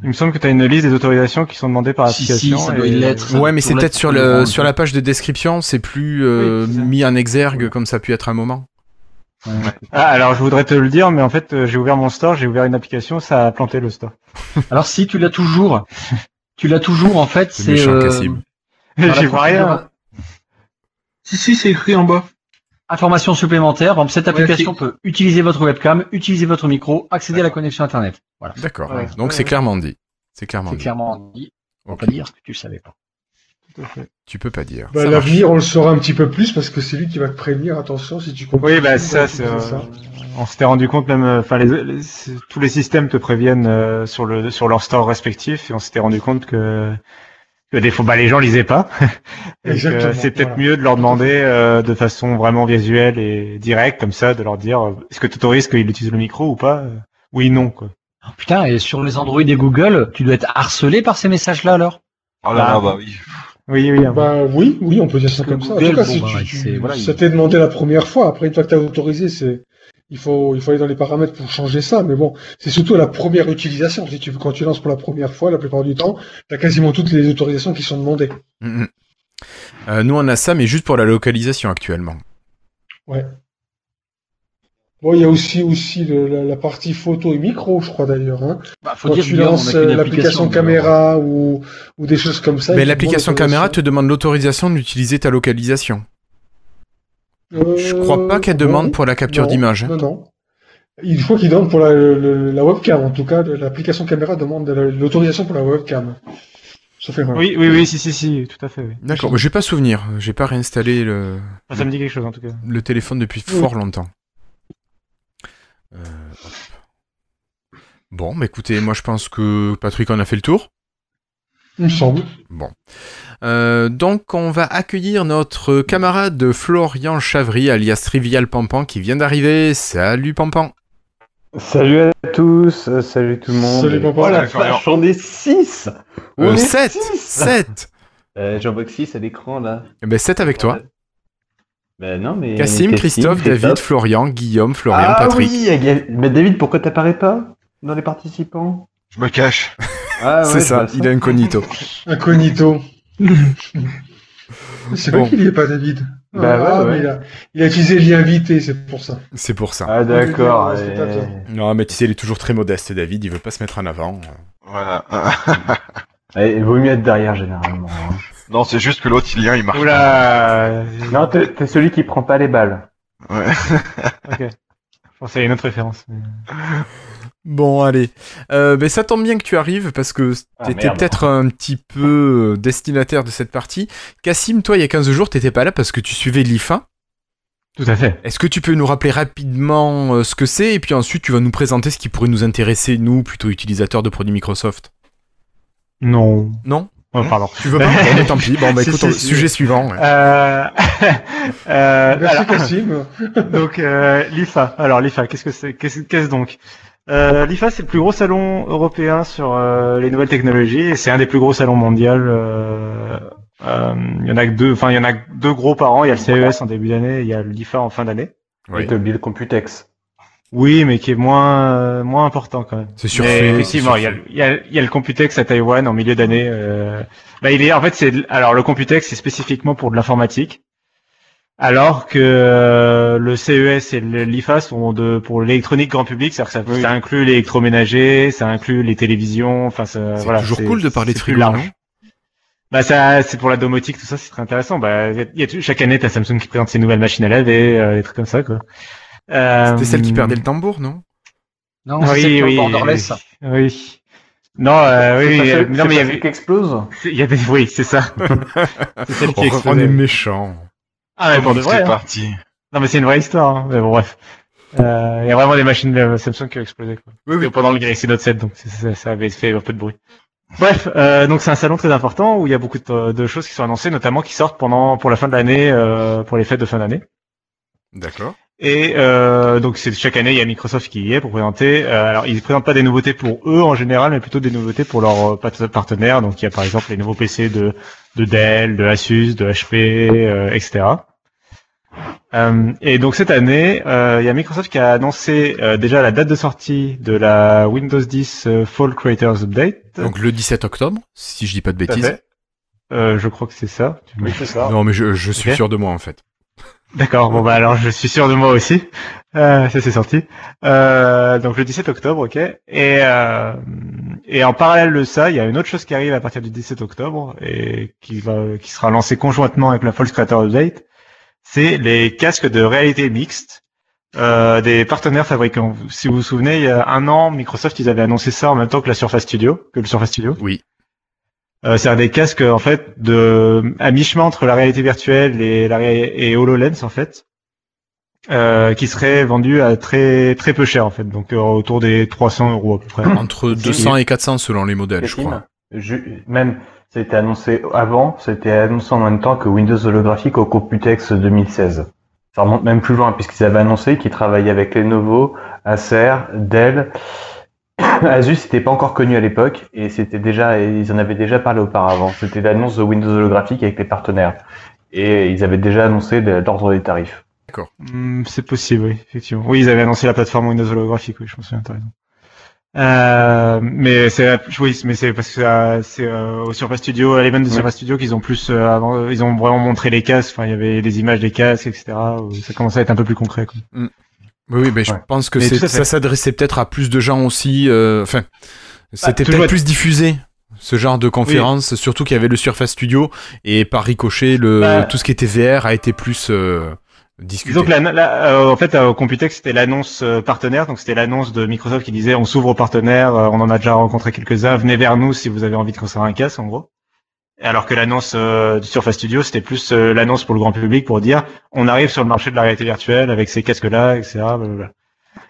Il me semble que tu as une liste des autorisations qui sont demandées par Si, si, application. ça doit et- y l'être. Ouais, mais c'est peut-être sur, le, sur la page de description, c'est plus euh, Oui, mis en exergue comme ça a pu être un moment. Ah, alors je voudrais te le dire, mais en fait, euh, j'ai ouvert mon store, j'ai ouvert une application, ça a planté le store. alors si tu l'as toujours, tu l'as toujours en fait, C'est euh, J'y vois rien. Si, si, c'est écrit en bas. Information supplémentaire. Par exemple, cette Ouais, application peut utiliser votre webcam, utiliser votre micro, accéder à la connexion internet. Voilà. D'accord. Ouais. Donc Ouais, c'est ouais. clairement dit. C'est clairement C'est dit. clairement dit. On va Ok. pas dire que tu le savais pas. Tout à fait. Tu peux pas dire. Bah, l'avenir, on le saura un petit peu plus parce que c'est lui qui va te prévenir. Attention, si tu comprends. Oui, bah ça, c'est. euh, on s'était rendu compte même, euh, enfin, les, les- c'est- tous les systèmes te préviennent euh, sur le sur leur store respectif, et on s'était rendu compte que que des fois, bah, les gens lisaient pas. C'est peut-être voilà. mieux de leur demander euh, de façon vraiment visuelle et directe, comme ça, de leur dire euh, est-ce que tu autorises qu'il utilise le micro ou pas Euh, Oui, non, quoi. Oh, putain, et sur les Android et Google, tu dois être harcelé par ces messages-là alors? Oh là Bah. là, bah oui. Oui, oui. Bah oui, oui, on peut dire ça comme ça. En tout cas, bon, si bah, tu, c'est- tu- voilà, ça il- t'est demandé la première fois. Après, une fois que t'as autorisé, c'est il faut il faut aller dans les paramètres pour changer ça. Mais bon, c'est surtout à la première utilisation. Si tu quand tu lances pour la première fois, la plupart du temps, t'as quasiment toutes les autorisations qui sont demandées. Mm, mm. Euh, nous on a ça, mais juste pour la localisation actuellement. Bon, il y a aussi aussi le- la, la partie photo et micro, je crois d'ailleurs. Hein. bah, faut Quand dire tu lances euh, application, l'application caméra ou ou des choses comme ça. Mais l'application caméra te demande l'autorisation d'utiliser ta localisation. Je Euh, crois pas qu'elle demande non, pour la capture d'image. Non, non. Il faut qu'il demande pour la, le- la webcam. En tout cas, l'application caméra demande la- l'autorisation pour la webcam. Sauf erreur. Oui, oui, oui, si, si, si, tout à fait. Oui. D'accord, mais j'ai pas souvenir. J'ai pas réinstallé le, Enfin, ça me dit quelque chose en tout cas. le téléphone depuis Oui. fort longtemps. Euh. Bon, bah écoutez, moi je pense que Patrick en a fait le tour. Il me semble. Bon. Euh, donc on va accueillir notre camarade Florian Chavry, alias Trivial Pampan, qui vient d'arriver. Salut Pampan. Salut à tous, euh, salut tout le monde. Salut, papa. Oh la vache, on est 6 Euh, 7 7 euh, J'en vois que 6 à l'écran là. Ben 7 avec toi. Ben non, mais. Cassim, Christophe, David, Florian, Guillaume, Florian, ah, Patrick. oui, Mais David, pourquoi t'apparais pas dans les participants? Je me cache. ah, C'est ouais, ça, il est incognito. Incognito. C'est Bon. vrai qu'il n'y est pas David. Bah ouais, Ah, ouais. mais il, a, il a utilisé lien invité, c'est pour ça. C'est pour ça. Ah, d'accord. Pas Non, mais tu sais, il est toujours très modeste, David, il veut pas se mettre en avant. Voilà. ouais, Il vaut mieux être derrière généralement. hein. non, c'est juste que l'autre lien il marche. Oula Non, t'es celui qui prend pas les balles. Ouais. Ok. Je pensais à une autre référence. mais- Bon, allez. Euh, ben, ça tombe bien que tu arrives parce que Ah, t'étais peut-être un petit peu euh, destinataire de cette partie. Cassim, toi, il y a 15 jours, t'étais pas là parce que tu suivais l'IFA. Tout à fait. Est-ce que tu peux nous rappeler rapidement euh, ce que c'est et puis ensuite tu vas nous présenter ce qui pourrait nous intéresser, nous, plutôt utilisateurs de produits Microsoft? Non. Non? Oh, pardon. Tu veux pas? Bon, mais tant pis. Bon, bah écoute, si, on- si. sujet suivant. ouais. Euh... euh, Merci alors- Cassim. Donc euh, l'IFA. Alors l'IFA, qu'est-ce que c'est? Qu'est-ce qu'est-ce donc? Euh, L'IFA, c'est le plus gros salon européen sur euh, les nouvelles technologies et c'est un des plus gros salons mondiaux. euh, euh, Il y en a que deux. Enfin, il y en a que deux gros par an. Il y a le CES en début d'année, et il y a l'IFA en fin d'année. Oui. Et le Computex. Oui, mais qui est moins euh, moins important quand même. C'est Mais surfait. effectivement, c'est il y, a, il y, a, il y a le Computex à Taïwan en milieu d'année. Euh... Bah, il est en fait c'est alors le Computex c'est spécifiquement pour de l'informatique, alors que euh, le CES et l'IFA sont de pour l'électronique grand public, c'est-à-dire que ça, Oui. ça inclut l'électroménager, ça inclut les télévisions, enfin ça, C'est voilà. toujours cool de parler de frigo, large. non Bah ça, c'est pour la domotique, tout ça, c'est très intéressant. Bah, il y a- chaque année, t'as Samsung qui présente ses nouvelles machines à laver, euh, des trucs comme ça, quoi. Euh, C'était celle qui perdait le tambour, non? Non, c'est celle qui au borderless. Oui. Non, euh, oui, oui, euh, non, mais il y avait, celle qui explose? Il y avait, oui, c'est ça. c'est celle qui Oh, On est méchant. Ah, mais pour de vrai. c'est hein. parti. Non, mais c'est une vraie histoire. Hein. Mais bon, bref. Euh, Il y a vraiment des machines de Samsung qui ont explosé. Quoi. Oui, oui. Pendant le Galaxy Note 7, donc ça, ça avait fait un peu de bruit. Bref, euh, donc c'est un salon très important où il y a beaucoup de, de choses qui sont annoncées, notamment qui sortent pendant pour la fin de l'année, euh, pour les fêtes de fin d'année. D'accord. Et euh, donc c'est chaque année il y a Microsoft qui y est pour présenter. euh, alors ils présentent pas des nouveautés pour eux en général, mais plutôt des nouveautés pour leurs euh, partenaires. Donc il y a par exemple les nouveaux PC de de Dell, de Asus, de HP, euh, etc. Euh, et donc cette année, euh, il y a Microsoft qui a annoncé euh, déjà la date de sortie de la Windows 10 euh, Fall Creators Update. Donc le 17 octobre, si je dis pas de bêtises. Euh, je crois que c'est ça. Tu me- Oui, c'est ça. Non, mais je, je suis sûr de moi en fait. D'accord, bon bah alors je suis sûr de moi aussi. Euh, ça c'est sorti. Euh, donc le 17 octobre, ok. Et, euh, et en parallèle de ça, il y a une autre chose qui arrive à partir du 17 octobre et qui sera lancée conjointement avec la False Creator Update. C'est les casques de réalité mixte des partenaires fabricants. Si vous vous souvenez, il y a un an, Microsoft ils avaient annoncé ça en même temps que la Surface Studio, que le Surface Studio. Oui. Euh, c'est des casques en fait de à mi-chemin entre la réalité virtuelle et la ré- et HoloLens en fait, euh, qui seraient vendus à très très peu cher en fait, donc euh, autour des 300 euros à peu près. Entre 200 et 400 selon les modèles, je crois. je- même, ça a été annoncé avant, c'était annoncé en même temps que Windows holographique au Computex 2016. Ça remonte même plus loin, puisqu'ils avaient annoncé qu'ils travaillaient avec Lenovo, Acer, Dell. Asus n'était pas encore connu à l'époque, et c'était déjà, ils en avaient déjà parlé auparavant. C'était l'annonce de Windows holographique avec les partenaires. Et ils avaient déjà annoncé l'ordre des tarifs. Hmm, c'est possible, oui, effectivement. Oui, ils avaient annoncé la plateforme Windows holographique, oui, je me souviens, t'as raison. Euh, mais c'est oui, mais c'est parce que c'est euh, au Surface Studio, à l'event de Oui. Surface Studio qu'ils ont plus euh, avant, ils ont vraiment montré les casques. Enfin, il y avait des images des casques, etc. ça commençait à être un peu plus concret. Quoi. Oui, oui, mais je Ouais. pense que ça s'adressait peut-être à plus de gens aussi. euh, Enfin, c'était toujours peut-être être- plus diffusé. Ce genre de conférence, surtout qu'il y avait le Surface Studio et par ricochet, le Bah. tout ce qui était VR a été plus euh, discuté. Que la, la- euh, en fait, euh, au Computex, c'était l'annonce euh, partenaire, donc c'était l'annonce de Microsoft qui disait on s'ouvre aux partenaires, euh, on en a déjà rencontré quelques-uns, venez vers nous si vous avez envie de construire un casque, en gros. Alors que l'annonce euh, du Surface Studio, c'était plus euh, l'annonce pour le grand public pour dire on arrive sur le marché de la réalité virtuelle avec ces casques-là, etc. blablabla.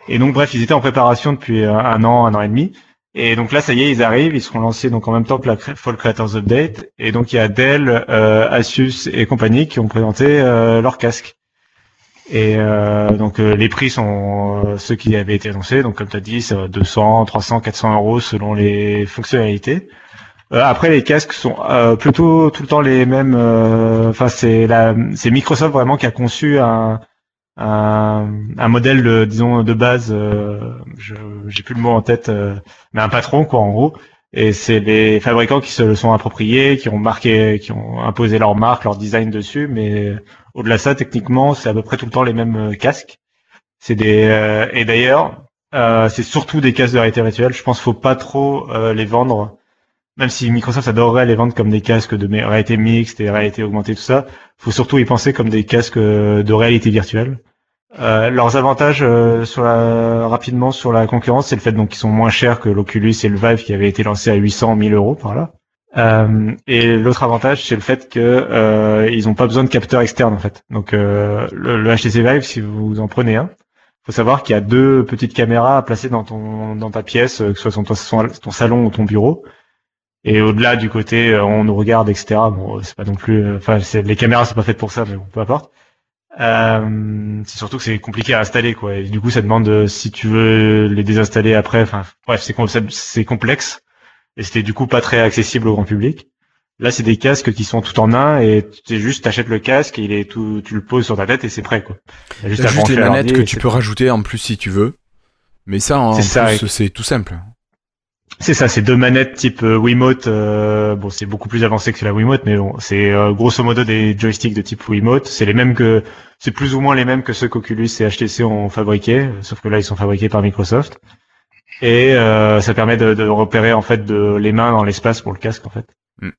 Et donc bref, ils étaient en préparation depuis un, un an, un an et demi. Et donc là, ça y est, ils arrivent, ils seront lancés donc en même temps que la Fall Creators Update. Et donc il y a Dell, euh, Asus et compagnie qui ont présenté euh, leur casque. Et euh, donc euh, les prix sont euh, ceux qui avaient été annoncés. Donc comme tu as dit, c'est 200, 300, 400 euros selon les fonctionnalités. Euh, après les casques sont plutôt tout le temps les mêmes. Enfin c'est la, c'est Microsoft vraiment qui a conçu un un, un modèle de, disons de base j'ai plus le mot en tête mais un patron quoi en gros et c'est les fabricants qui se le sont appropriés qui ont marqué qui ont imposé leur marque leur design dessus mais au-delà de ça, techniquement, c'est à peu près tout le temps les mêmes euh, casques. C'est des euh, et d'ailleurs, euh, c'est surtout des casques de réalité virtuelle. Je pense qu'il faut pas trop les vendre, même si Microsoft adorerait les vendre comme des casques de réalité mixte et réalité augmentée, tout ça. Faut surtout y penser comme des casques de réalité virtuelle. leurs avantages sur la, rapidement sur la concurrence, c'est le fait donc qu'ils sont moins chers que l'Oculus et le Vive qui avaient été lancés à 800 1000 euros par là. Euh, et l'autre avantage, c'est le fait que euh, ils n'ont pas besoin de capteurs externes en fait. Donc euh, le, HTC Vive, si vous en prenez un, faut savoir qu'il y a deux petites caméras à placer dans ton dans ta pièce, que ce soit ton salon ou ton bureau. Et au-delà du côté, on nous regarde, etc. Bon, c'est pas non plus. Enfin, les caméras sont pas faites pour ça, mais bon, peu importe. Euh, c'est surtout que c'est compliqué à installer, quoi. Et du coup, ça demande si tu veux les désinstaller après. Enfin, bref, c'est c'est complexe et c'était du coup pas très accessible au grand public. Là, c'est des casques qui sont tout en un et tu juste t'achètes le casque, et il est tout, tu le poses sur ta tête et c'est prêt quoi. juste, juste les manettes que tu peux rajouter en plus si tu veux. Mais ça, en plus, c'est tout simple. C'est ça, c'est deux manettes type euh, Wiimote. Euh, bon, c'est beaucoup plus avancé que la Wiimote, mais bon, c'est euh, grosso modo des joysticks de type Wiimote. C'est les mêmes que, c'est plus ou moins les mêmes que ceux qu'Oculus et HTC ont fabriqués, sauf que là, ils sont fabriqués par Microsoft et euh, ça permet de, de, repérer en fait de, les mains dans l'espace pour le casque en fait. Mm.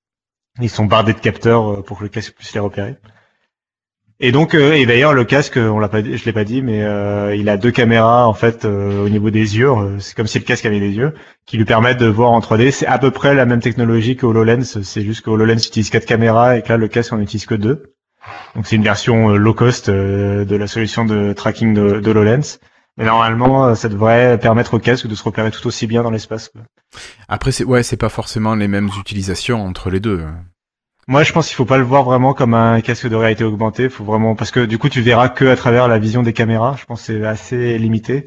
Ils sont bardés de capteurs euh, pour que le casque puisse les repérer. Et donc, euh, et d'ailleurs le casque, on l'a pas, je l'ai pas dit, mais euh, il a deux caméras en fait au niveau des yeux. C'est comme si le casque avait des yeux qui lui permettent de voir en 3D. C'est à peu près la même technologie que HoloLens. C'est juste que HoloLens utilise quatre caméras et que là le casque en utilise que deux. Donc c'est une version low cost de la solution de tracking de, de HoloLens. Mais normalement, euh, ça devrait permettre au casque de se repérer tout aussi bien dans l'espace. Après, c'est ouais, c'est pas forcément les mêmes utilisations entre les deux. Moi, je pense qu'il faut pas le voir vraiment comme un casque de réalité augmentée. Faut vraiment parce que du coup, tu verras que à travers la vision des caméras. Je pense que c'est assez limité.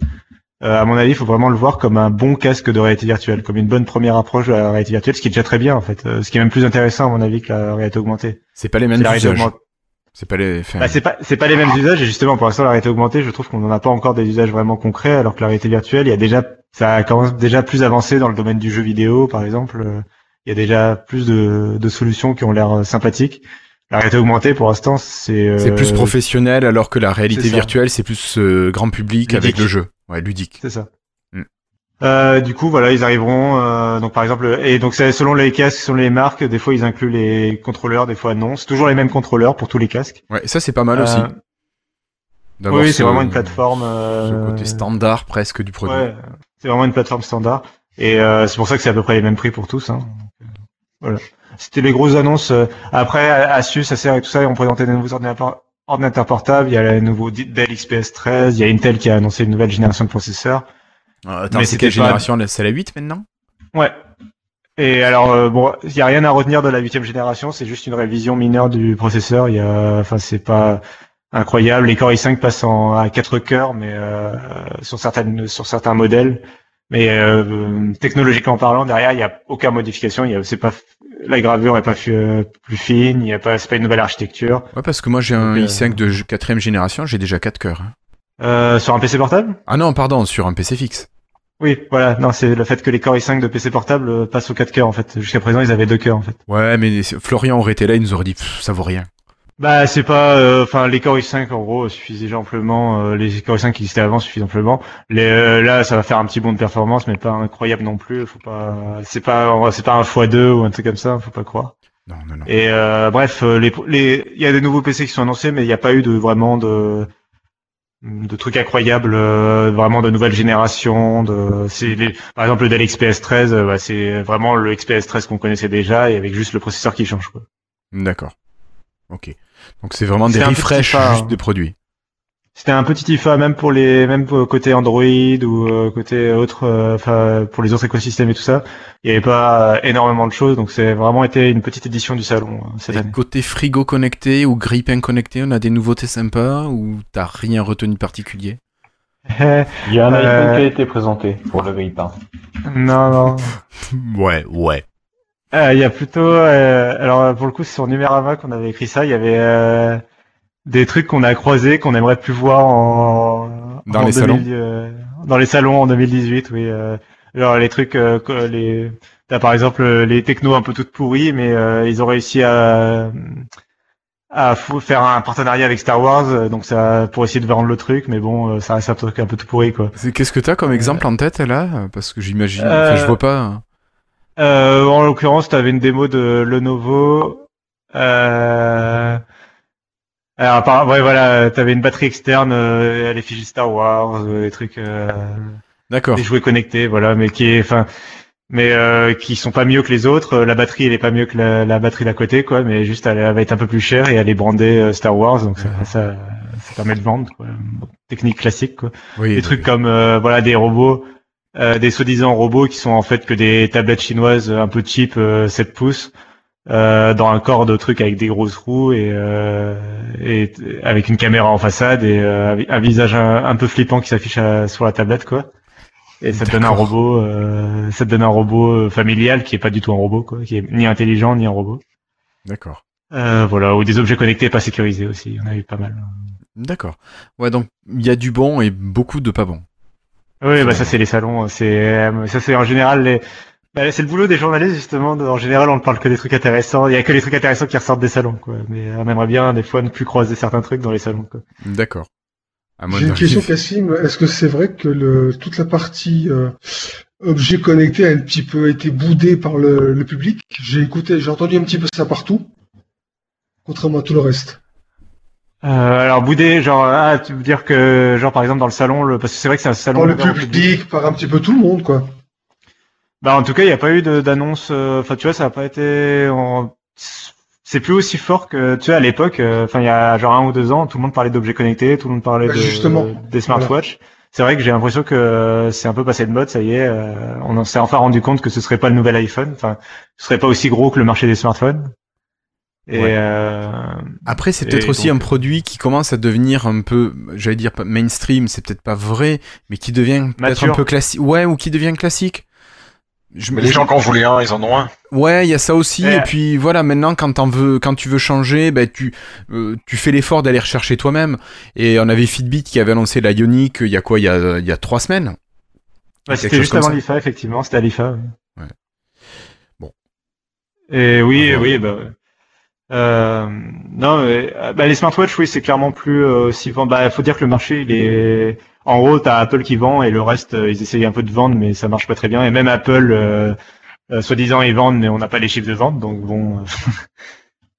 Euh, à mon avis, il faut vraiment le voir comme un bon casque de réalité virtuelle, comme une bonne première approche de la réalité virtuelle, ce qui est déjà très bien en fait. Euh, ce qui est même plus intéressant à mon avis que la réalité augmentée. C'est pas les mêmes usages. C'est pas les. Bah, c'est pas c'est pas les mêmes usages et justement pour l'instant la réalité augmentée, je trouve qu'on n'en a pas encore des usages vraiment concrets, alors que la réalité virtuelle, il y a déjà ça commence déjà plus avancé dans le domaine du jeu vidéo, par exemple. Il y a déjà plus de, de solutions qui ont l'air euh, sympathiques. La réalité augmentée, pour l'instant, c'est. Euh... C'est plus professionnel, alors que la réalité virtuelle, c'est plus euh, grand public avec le jeu. Ouais, ludique. C'est ça. Euh, du coup, voilà, ils arriveront. Euh, donc, par exemple, et donc c'est selon les casques, selon les marques, des fois ils incluent les contrôleurs, des fois non. C'est toujours les mêmes contrôleurs pour tous les casques. Ouais, ça c'est pas mal aussi. Euh, oui, c'est vraiment une plateforme. Ce côté standard presque du produit. Ouais, c'est vraiment une plateforme standard. Et c'est pour ça que c'est à peu près les mêmes prix pour tous. Hein. Voilà. C'était les grosses annonces. Après, Asus, Acer et tout ça, ils ont présenté des nouveaux ordinateurs portables. Il y a le nouveau Dell XPS 13. Il y a Intel qui a annoncé une nouvelle génération de processeurs. Euh, attends, c'est quelle génération C'est la 8 maintenant? Ouais. Et alors, euh, bon, il n'y a rien à retenir de la huitième génération, c'est juste une révision mineure du processeur. Il y a, enfin, c'est pas incroyable. Les Core i5 passent en, à 4 cœurs, mais euh, sur certaines, sur certains modèles. Mais euh, technologiquement parlant, derrière, il n'y a aucune modification. Il y a, c'est pas la gravure est pas plus fine. Il n'y a pas, c'est pas une nouvelle architecture. Ouais, parce que moi j'ai un i5 de quatrième génération, j'ai déjà 4 cœurs. Hein. Euh, sur un PC portable? Ah non, pardon, sur un PC fixe. Oui, voilà, non, c'est le fait que les Core i5 de PC portable euh, passent aux 4 cœurs en fait. Jusqu'à présent, ils avaient 2 cœurs en fait. Ouais, mais Florian aurait été là, il nous aurait dit ça vaut rien. Bah, c'est pas euh, enfin les Core i5 en gros suffisaient amplement les Core i5 qui existaient avant suffisent amplement. Les là, ça va faire un petit bond de performance mais pas incroyable non plus, faut pas c'est pas c'est pas un x2 ou un truc comme ça, faut pas croire. Non, non, non. Et bref, les les il y a des nouveaux PC qui sont annoncés mais il n'y a pas eu de vraiment de de trucs incroyables, euh, vraiment de nouvelles générations. De, c'est par exemple le Dell XPS 13, bah, c'est vraiment le XPS 13 qu'on connaissait déjà et avec juste le processeur qui change. D'accord. Ok. Donc c'est vraiment des refresh juste des produits. c'était un petit IFA même pour les même pour côté Android ou euh, côté autre euh, enfin pour les autres écosystèmes et tout ça il n'y avait pas euh, énormément de choses donc c'est vraiment été une petite édition du salon cette Et année côté frigo connecté ou grille-pain connecté, on a des nouveautés sympas ou t'as rien retenu de particulier? Il y a un Euh, iPhone qui a été présenté pour le grille-pain. non non Ouais, ouais. Euh, il y a plutôt euh, alors pour le coup c'est sur Numérama qu'on avait écrit ça il y avait euh, des trucs qu'on a croisés qu'on aimerait plus voir en Dans en les salons. euh, dans les salons en 2018 oui euh, genre les trucs euh, les t'as par exemple les technos un peu toutes pourries mais euh, ils ont réussi à à faire un partenariat avec Star Wars donc ça pour essayer de vendre le truc mais bon ça reste un truc un peu tout pourri quoi. Qu'est-ce que t'as comme exemple en tête là? Parce que j'imagine, enfin, je vois pas. Euh, en l'occurrence, tu avais une démo de Lenovo. Euh... Alors, par- ouais, voilà, tu avais une batterie externe euh, à l'effigie Star Wars, euh, des trucs, euh, D'accord. des jouets connectés, voilà, mais qui est, enfin, mais euh, qui sont pas mieux que les autres. Euh, La batterie, elle est pas mieux que la, la batterie d'à côté, quoi, mais juste elle, elle va être un peu plus chère et elle est brandée euh, Star Wars, donc ça, ça, ça permet de vendre, quoi. Technique classique, quoi Oui, des trucs comme euh, voilà des robots euh, des soi-disant robots qui sont en fait que des tablettes chinoises un peu cheap euh, 7 pouces euh, dans un corps de trucs avec des grosses roues et, euh, et avec une caméra en façade et euh, un visage un, un peu flippant qui s'affiche à- sur la tablette quoi et ça te donne un robot euh, ça te donne un robot euh, familial qui est pas du tout un robot quoi qui est ni intelligent ni un robot D'accord. euh, voilà ou des objets connectés pas sécurisés aussi il y en a eu pas mal D'accord. Ouais, donc il y a du bon et beaucoup de pas bon. Oui, bah ça c'est les salons, c'est euh, ça c'est en général les bah, c'est le boulot des journalistes justement. en général, on ne parle que des trucs intéressants. Il y a que les trucs intéressants qui ressortent des salons, quoi. Mais on aimerait bien des fois ne plus croiser certains trucs dans les salons, quoi. D'accord. J'ai une question, Cassim. Est-ce que c'est vrai que le, toute la partie euh, objet connecté a un petit peu été boudée par le, le public? J'ai écouté, j'ai entendu un petit peu ça partout, contrairement à tout le reste. Euh, alors boudé, genre ah, tu veux dire que genre par exemple dans le salon, le... parce que c'est vrai que c'est un salon Par le public, par un petit peu tout le monde, quoi. Bah en tout cas, il n'y a pas eu de- d'annonce. euh, Enfin, tu vois, ça n'a pas été. en- C'est plus aussi fort que tu sais à l'époque. euh, Enfin, il y a genre un ou deux ans, tout le monde parlait d'objets connectés, tout le monde parlait Bah, de, justement. des smartwatches. C'est vrai que j'ai l'impression que c'est un peu passé de mode. Ça y est, euh, on s'est enfin rendu compte que ce serait pas le nouvel iPhone. Enfin, ce serait pas aussi gros que le marché des smartphones. Et Ouais. euh, Après, c'est peut-être aussi donc- un produit qui commence à devenir un peu, j'allais dire mainstream, c'est peut-être pas vrai, mais qui devient peut-être un peu classique. Ouais, ou qui devient classique. Je, Mais les gens qui en voulaient un, ils en ont un. Ouais, il y a ça aussi. Ouais. Et puis voilà, maintenant quand t'en veux, quand tu veux changer, ben tu euh, tu fais l'effort d'aller rechercher toi-même. Et on avait Fitbit qui avait annoncé la Ioniq il y a quoi, il y a il y a trois semaines. bah, Quelque c'était juste comme avant l'IFA, effectivement. C'était à l'IFA. Ouais. Bon. Et oui, Ah, oui, bah. Euh, non, mais, euh, bah, les smartwatches, oui, c'est clairement plus euh, aussi vend- Bah, faut dire que le marché, il est. En gros, t'as Apple qui vend et le reste, euh, ils essayent un peu de vendre, mais ça marche pas très bien. Et même Apple, euh, euh, soi-disant, ils vendent, mais on n'a pas les chiffres de vente, donc bon,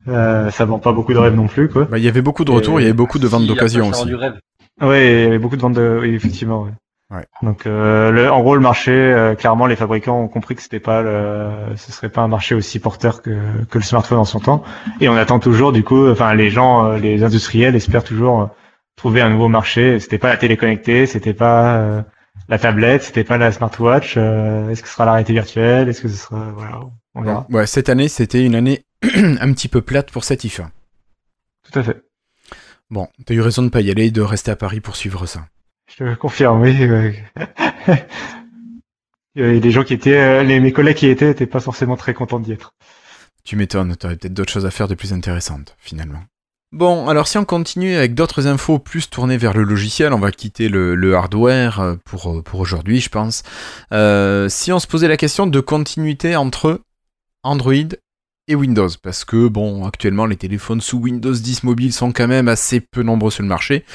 euh, ça vend pas beaucoup de rêves non plus, quoi. Bah, il y avait beaucoup de retours, il y avait beaucoup de ventes Si, d'occasion aussi. du rêve. Ouais, il y avait beaucoup de ventes de. Oui, effectivement. Ouais. Ouais. Donc, euh, le, en gros, le marché, euh, clairement, les fabricants ont compris que c'était pas, le, ce serait pas un marché aussi porteur que, que le smartphone en son temps. Et on attend toujours, du coup, enfin, les gens, euh, les industriels espèrent toujours trouver un nouveau marché. C'était pas la télé connectée, c'était pas euh, la tablette, c'était pas la smartwatch. euh, Est-ce que ce sera la réalité virtuelle Est-ce que ce sera, voilà, on verra. Ouais, cette année, c'était une année un petit peu plate pour cette IFA. Tout à fait. Bon, t'as eu raison de pas y aller et de rester à Paris pour suivre ça. Je te confirme, oui. ouais. Et les gens qui étaient, euh, les, mes collègues qui y étaient, étaient pas forcément très contents d'y être. Tu m'étonnes, t'aurais peut-être d'autres choses à faire de plus intéressantes, finalement. Bon, alors si on continue avec d'autres infos plus tournées vers le logiciel, on va quitter le, le hardware euh, pour, euh, pour aujourd'hui, je pense. Euh, si on se posait la question de continuité entre Android et Windows, parce que, bon, actuellement, les téléphones sous Windows 10 mobile sont quand même assez peu nombreux sur le marché.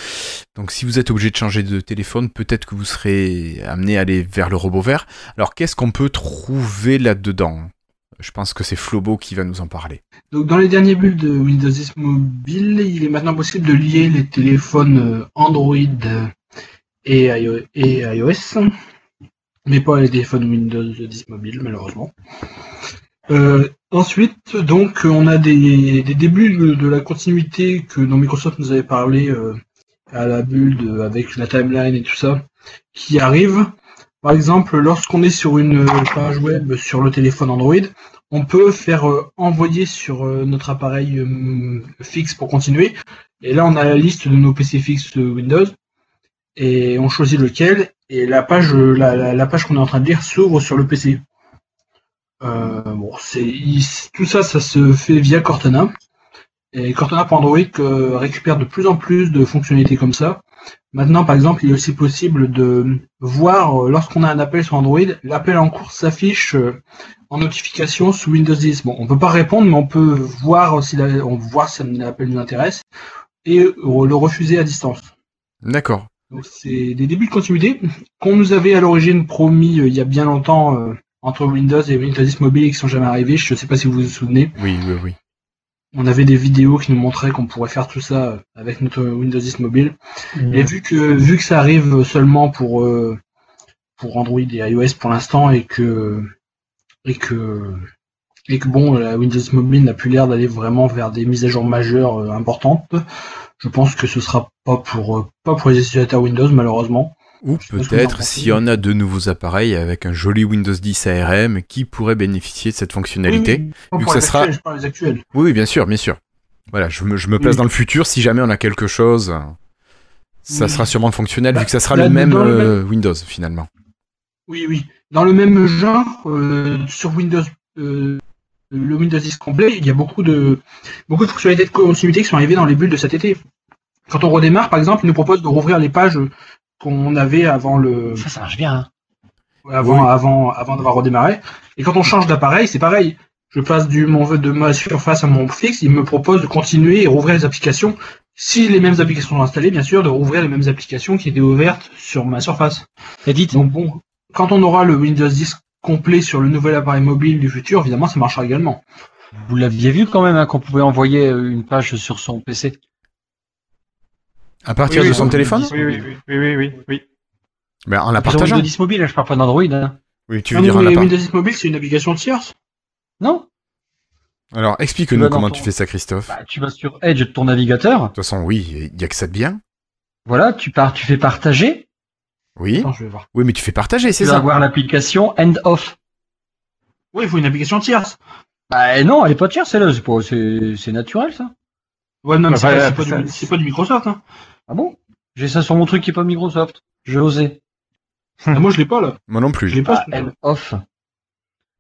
Donc si vous êtes obligé de changer de téléphone, peut-être que vous serez amené à aller vers le robot vert. Alors qu'est-ce qu'on peut trouver là-dedans? Je pense que c'est Flobo qui va nous en parler. Donc dans les derniers bulles de Windows 10 Mobile, il est maintenant possible de lier les téléphones euh, Android euh, et iO- et iOS, mais pas les téléphones Windows 10 Mobile malheureusement. Euh, ensuite, donc, on a des, débuts de, la continuité que dont Microsoft nous avait parlé euh, à la build avec la timeline et tout ça qui arrive. Par exemple, lorsqu'on est sur une page web sur le téléphone Android, on peut faire euh, envoyer sur euh, notre appareil fixe pour continuer. Et là, on a la liste de nos PC fixes Windows et on choisit lequel. Et la page, la page qu'on est en train de lire s'ouvre sur le PC. Euh, bon, c'est il- tout ça, ça se fait via Cortana. Et Cortana pour Android euh, récupère de plus en plus de fonctionnalités comme ça. Maintenant, par exemple, il est aussi possible de voir euh, lorsqu'on a un appel sur Android, l'appel en cours s'affiche euh, en notification sous Windows 10. Bon, on peut pas répondre, mais on peut voir si la- on voir si l'appel nous intéresse et le refuser à distance. D'accord. Donc c'est des débuts de continuité qu'on nous avait à l'origine promis euh, il y a bien longtemps euh, entre Windows et Windows 10 mobile et qui sont jamais arrivés. Je ne sais pas si vous vous souvenez. Oui, oui, oui. On avait des vidéos qui nous montraient qu'on pourrait faire tout ça euh, avec notre Windows 10 mobile. Et vu que vu que ça arrive seulement pour euh, pour Android et iOS pour l'instant et que et que et que bon la Windows Mobile n'a plus l'air d'aller vraiment vers des mises à jour majeures euh, importantes, je pense que ce sera pas pour euh, pas pour les utilisateurs Windows malheureusement. Ou en peut-être pensez. si on a de nouveaux appareils avec un joli Windows 10 ARM qui pourrait bénéficier de cette fonctionnalité. Oui, oui, Vu que les ça sera- actuels, je parle des actuels. Oui, oui, bien sûr, bien sûr. Voilà, je me, je me place Oui. dans le futur. Si jamais on a quelque chose, ça Oui. sera sûrement fonctionnel Bah, vu que ça sera là, le même, dans le euh, Windows finalement. Oui, oui. Dans le même genre, euh, sur Windows, euh, le Windows 10 complet, il y a beaucoup de, beaucoup de fonctionnalités de continuité qui sont arrivées dans les bulles de cet été. Quand on redémarre, par exemple, il nous propose de rouvrir les pages qu'on avait avant le, Ça, ça marche bien. hein. avant, Oui. avant, avant d'avoir redémarré. Et quand on change d'appareil, c'est pareil. Je passe du mon de ma surface à mon fixe, il me propose de continuer et rouvrir les applications. Si les mêmes applications sont installées, bien sûr, de rouvrir les mêmes applications qui étaient ouvertes sur ma surface. Edith, Donc bon, quand on aura le Windows 10 complet sur le nouvel appareil mobile du futur, évidemment, ça marchera également. vous l'aviez vu quand même hein, qu'on pouvait envoyer euh, une page sur son PC. À partir Oui, de oui, son téléphone Oui, oui, oui, oui, oui, oui, ben, En la partageant. Windows 10 mobile, hein, je parle pas d'Android. Hein. Oui, tu veux Ah, dire en la Windows 10 mobile, c'est une application tierce. Non? Alors, Tu explique-nous vas comment ton- tu fais ça, Christophe. bah, Tu vas sur Edge de ton navigateur. De toute façon, oui, il y a que ça de bien. Voilà, tu pars, tu fais partager. Oui. Attends, je vais voir. Oui, mais tu fais partager, Tu c'est vas ça. avoir l'application End Off. Oui, il faut une application tierce. Bah non, elle est pas tierce celle-là, c'est pas- c'est naturel ça. Ouais, non, mais Enfin, pas, euh, c'est pas c'est pas du Microsoft. Hein. Ah bon? J'ai ça sur mon truc qui est pas Microsoft. J'ai osé. Ah, moi, je l'ai pas là. Moi non Je plus. l'ai pas. Ah, End Off.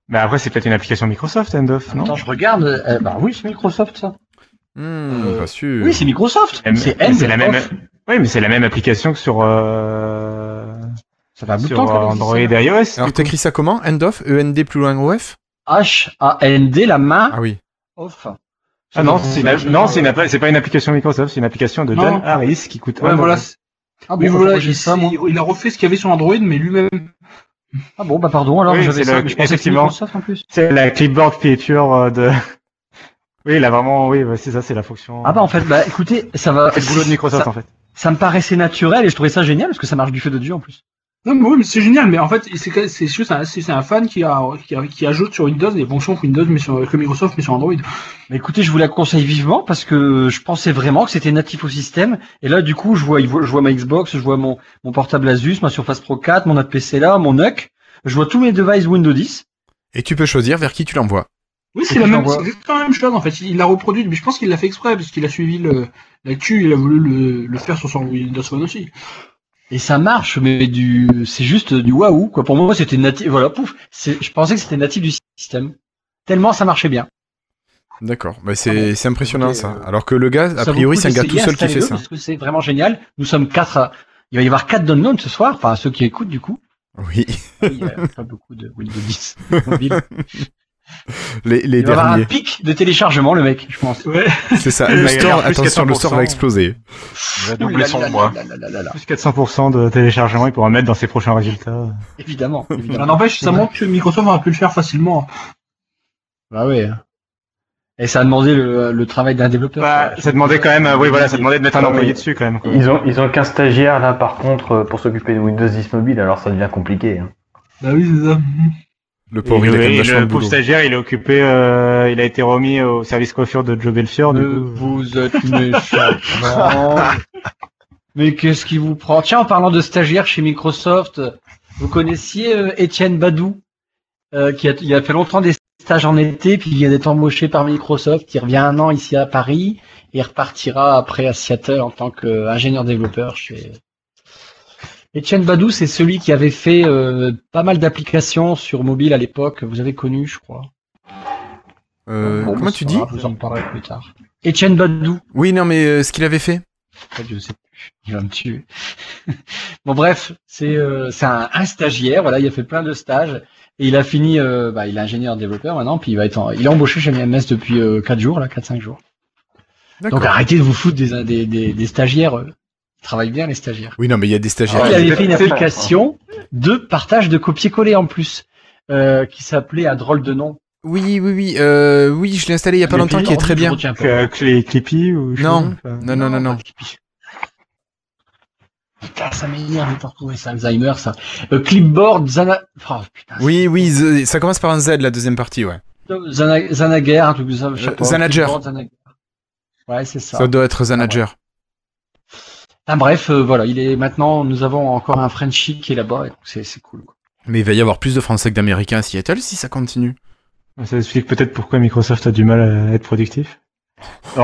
Mais après, c'est peut-être une application Microsoft, Endoff, non? Attends, je regarde. euh, bah oui, c'est Microsoft ça. Hmm, Euh, pas sûr. Oui, c'est Microsoft. Mais- C'est End c'est la même. Off. Oui, mais c'est la même application que sur, euh... Ça fait un bout de sur temps euh, Android et iOS. Alors, t'écris ça comment? End of E-N-D plus loin O-F H-A-N-D, la main Ah oui. off. Ah non, c'est une- non, c'est une appli- c'est pas une application Microsoft, c'est une application de Non. Dan Harris qui coûte Ouais, un voilà. Ah bon, voilà, il, ça, moi il a refait ce qu'il y avait sur Android, mais lui-même. Ah bon, bah pardon, alors Oui, j'avais c'est ça, le- mais je pensais que c'était effectivement. Microsoft en plus. C'est la clipboard feature euh, de. Oui, là vraiment, oui, ouais, c'est ça, c'est la fonction. Ah bah en fait, bah écoutez, ça va. c'est le boulot de Microsoft ça, en fait. ça me paraissait naturel et je trouvais ça génial parce que ça marche du feu de Dieu en plus. Non, mais oui, mais c'est génial. Mais en fait, c'est que- c'est juste un, c'est c'est un fan qui, a, qui, a- qui ajoute sur Windows des fonctions que Windows, mais sur, que Microsoft, mais sur Android. Mais écoutez, je vous la conseille vivement parce que je pensais vraiment que c'était natif au système. Et là, du coup, je vois, je vois ma Xbox, je vois mon, mon portable Asus, ma Surface Pro 4, mon APC là, mon NUC. Je vois tous mes devices Windows 10. Et tu peux choisir vers qui tu l'envoies. Oui, c'est la même, c'est exactement la même chose en fait. Il l'a reproduit, mais je pense qu'il l'a fait exprès parce qu'il a suivi le l'actu, il a voulu le, le faire sur son Windows Phone aussi. Et ça marche, mais du, c'est juste du waouh, quoi. Pour moi, c'était natif, voilà, pouf. Je pensais que c'était natif du système. Tellement ça marchait bien. D'accord. Bah, c'est c'est impressionnant ça. euh, Alors que le gars, a Ça priori, c'est un gars tout seul qui fait ça. Parce que c'est vraiment génial. Nous sommes quatre, à- il va y avoir quatre downloads ce soir, enfin, ceux qui écoutent, du coup. Oui. Il y a pas beaucoup de Windows 10 mobile. Les, les Il va avoir un derniers. pic de téléchargement, le mec, je pense. Ouais. C'est ça. Le store, attention, le 400%. store va exploser. Il va doubler son mois. Plus 400% de téléchargement, il pourra mettre dans ses prochains résultats. Évidemment, évidemment. n'empêche, ça montre que Microsoft aurait pu le faire facilement. Bah ouais. Et ça a demandé le, le travail d'un développeur. Bah, ça demandait quand même, euh, oui, voilà, ça demandait de mettre un employé dessus quand même. quoi. Ils ont, ils ont qu'un stagiaire là par contre euh, pour s'occuper de Windows 10 mobile, alors ça devient compliqué. hein. Bah oui, c'est ça. Le pauvre, il a quand même le, vachement de le pauvre boulot. stagiaire, il est occupé, euh, il a été remis au service coiffure de Joe Belfior, du coup. vous êtes méchant. Mais qu'est-ce qui vous prend? Tiens, en parlant de stagiaires chez Microsoft, vous connaissiez euh, Étienne Badou, euh, qui a, il a fait longtemps des stages en été, puis il vient d'être embauché par Microsoft. Il revient un an ici à Paris et il repartira après à Seattle en tant qu'ingénieur développeur chez. Étienne Badou, c'est celui qui avait fait euh, pas mal d'applications sur mobile à l'époque. Vous avez connu, je crois. Euh, Bon, comment tu dis Je vous en parlerai plus tard. Étienne Badou. Oui, non, mais euh, ce qu'il avait fait. En fait, je sais plus. Il va me tuer. bon, bref, c'est un, un stagiaire. Voilà, il a fait plein de stages et il a fini. bah, il est ingénieur développeur maintenant, puis il va être. en- il est embauché chez MMS depuis euh, 4 jours, là, 4-5 jours. Donc arrêtez de vous foutre des des, des, des stagiaires. Travaillent bien les stagiaires. Oui, non, mais il y a des stagiaires. il ouais, avait fait une application de partage de copier-coller en plus, euh, qui s'appelait à drôle de nom. Oui, oui, oui, euh, oui, je l'ai installé il y a pas longtemps, qui est non, très bien. retiens pas. Que- que les Clippy ou je sais Non. enfin. Non, non, non, non. Putain, ça m'énerve de pas retrouver ça, Alzheimer, ça. Euh, clipboard, Zana... Oh, putain, Oui, oui, ça commence par un Z, la deuxième partie, ouais. Zana... Zanager, un truc de ça, je sais pas. Zanager. Clipboard, Zanager. Ouais, c'est ça. Ça doit être Zanager. Ah, bref, euh, voilà, il est maintenant, nous avons encore un Frenchie qui est là-bas, et donc c'est c'est cool. quoi. Mais il va y avoir plus de Français que d'Américains à Seattle si ça continue. Ça explique peut-être pourquoi Microsoft a du mal à être productif. Oh.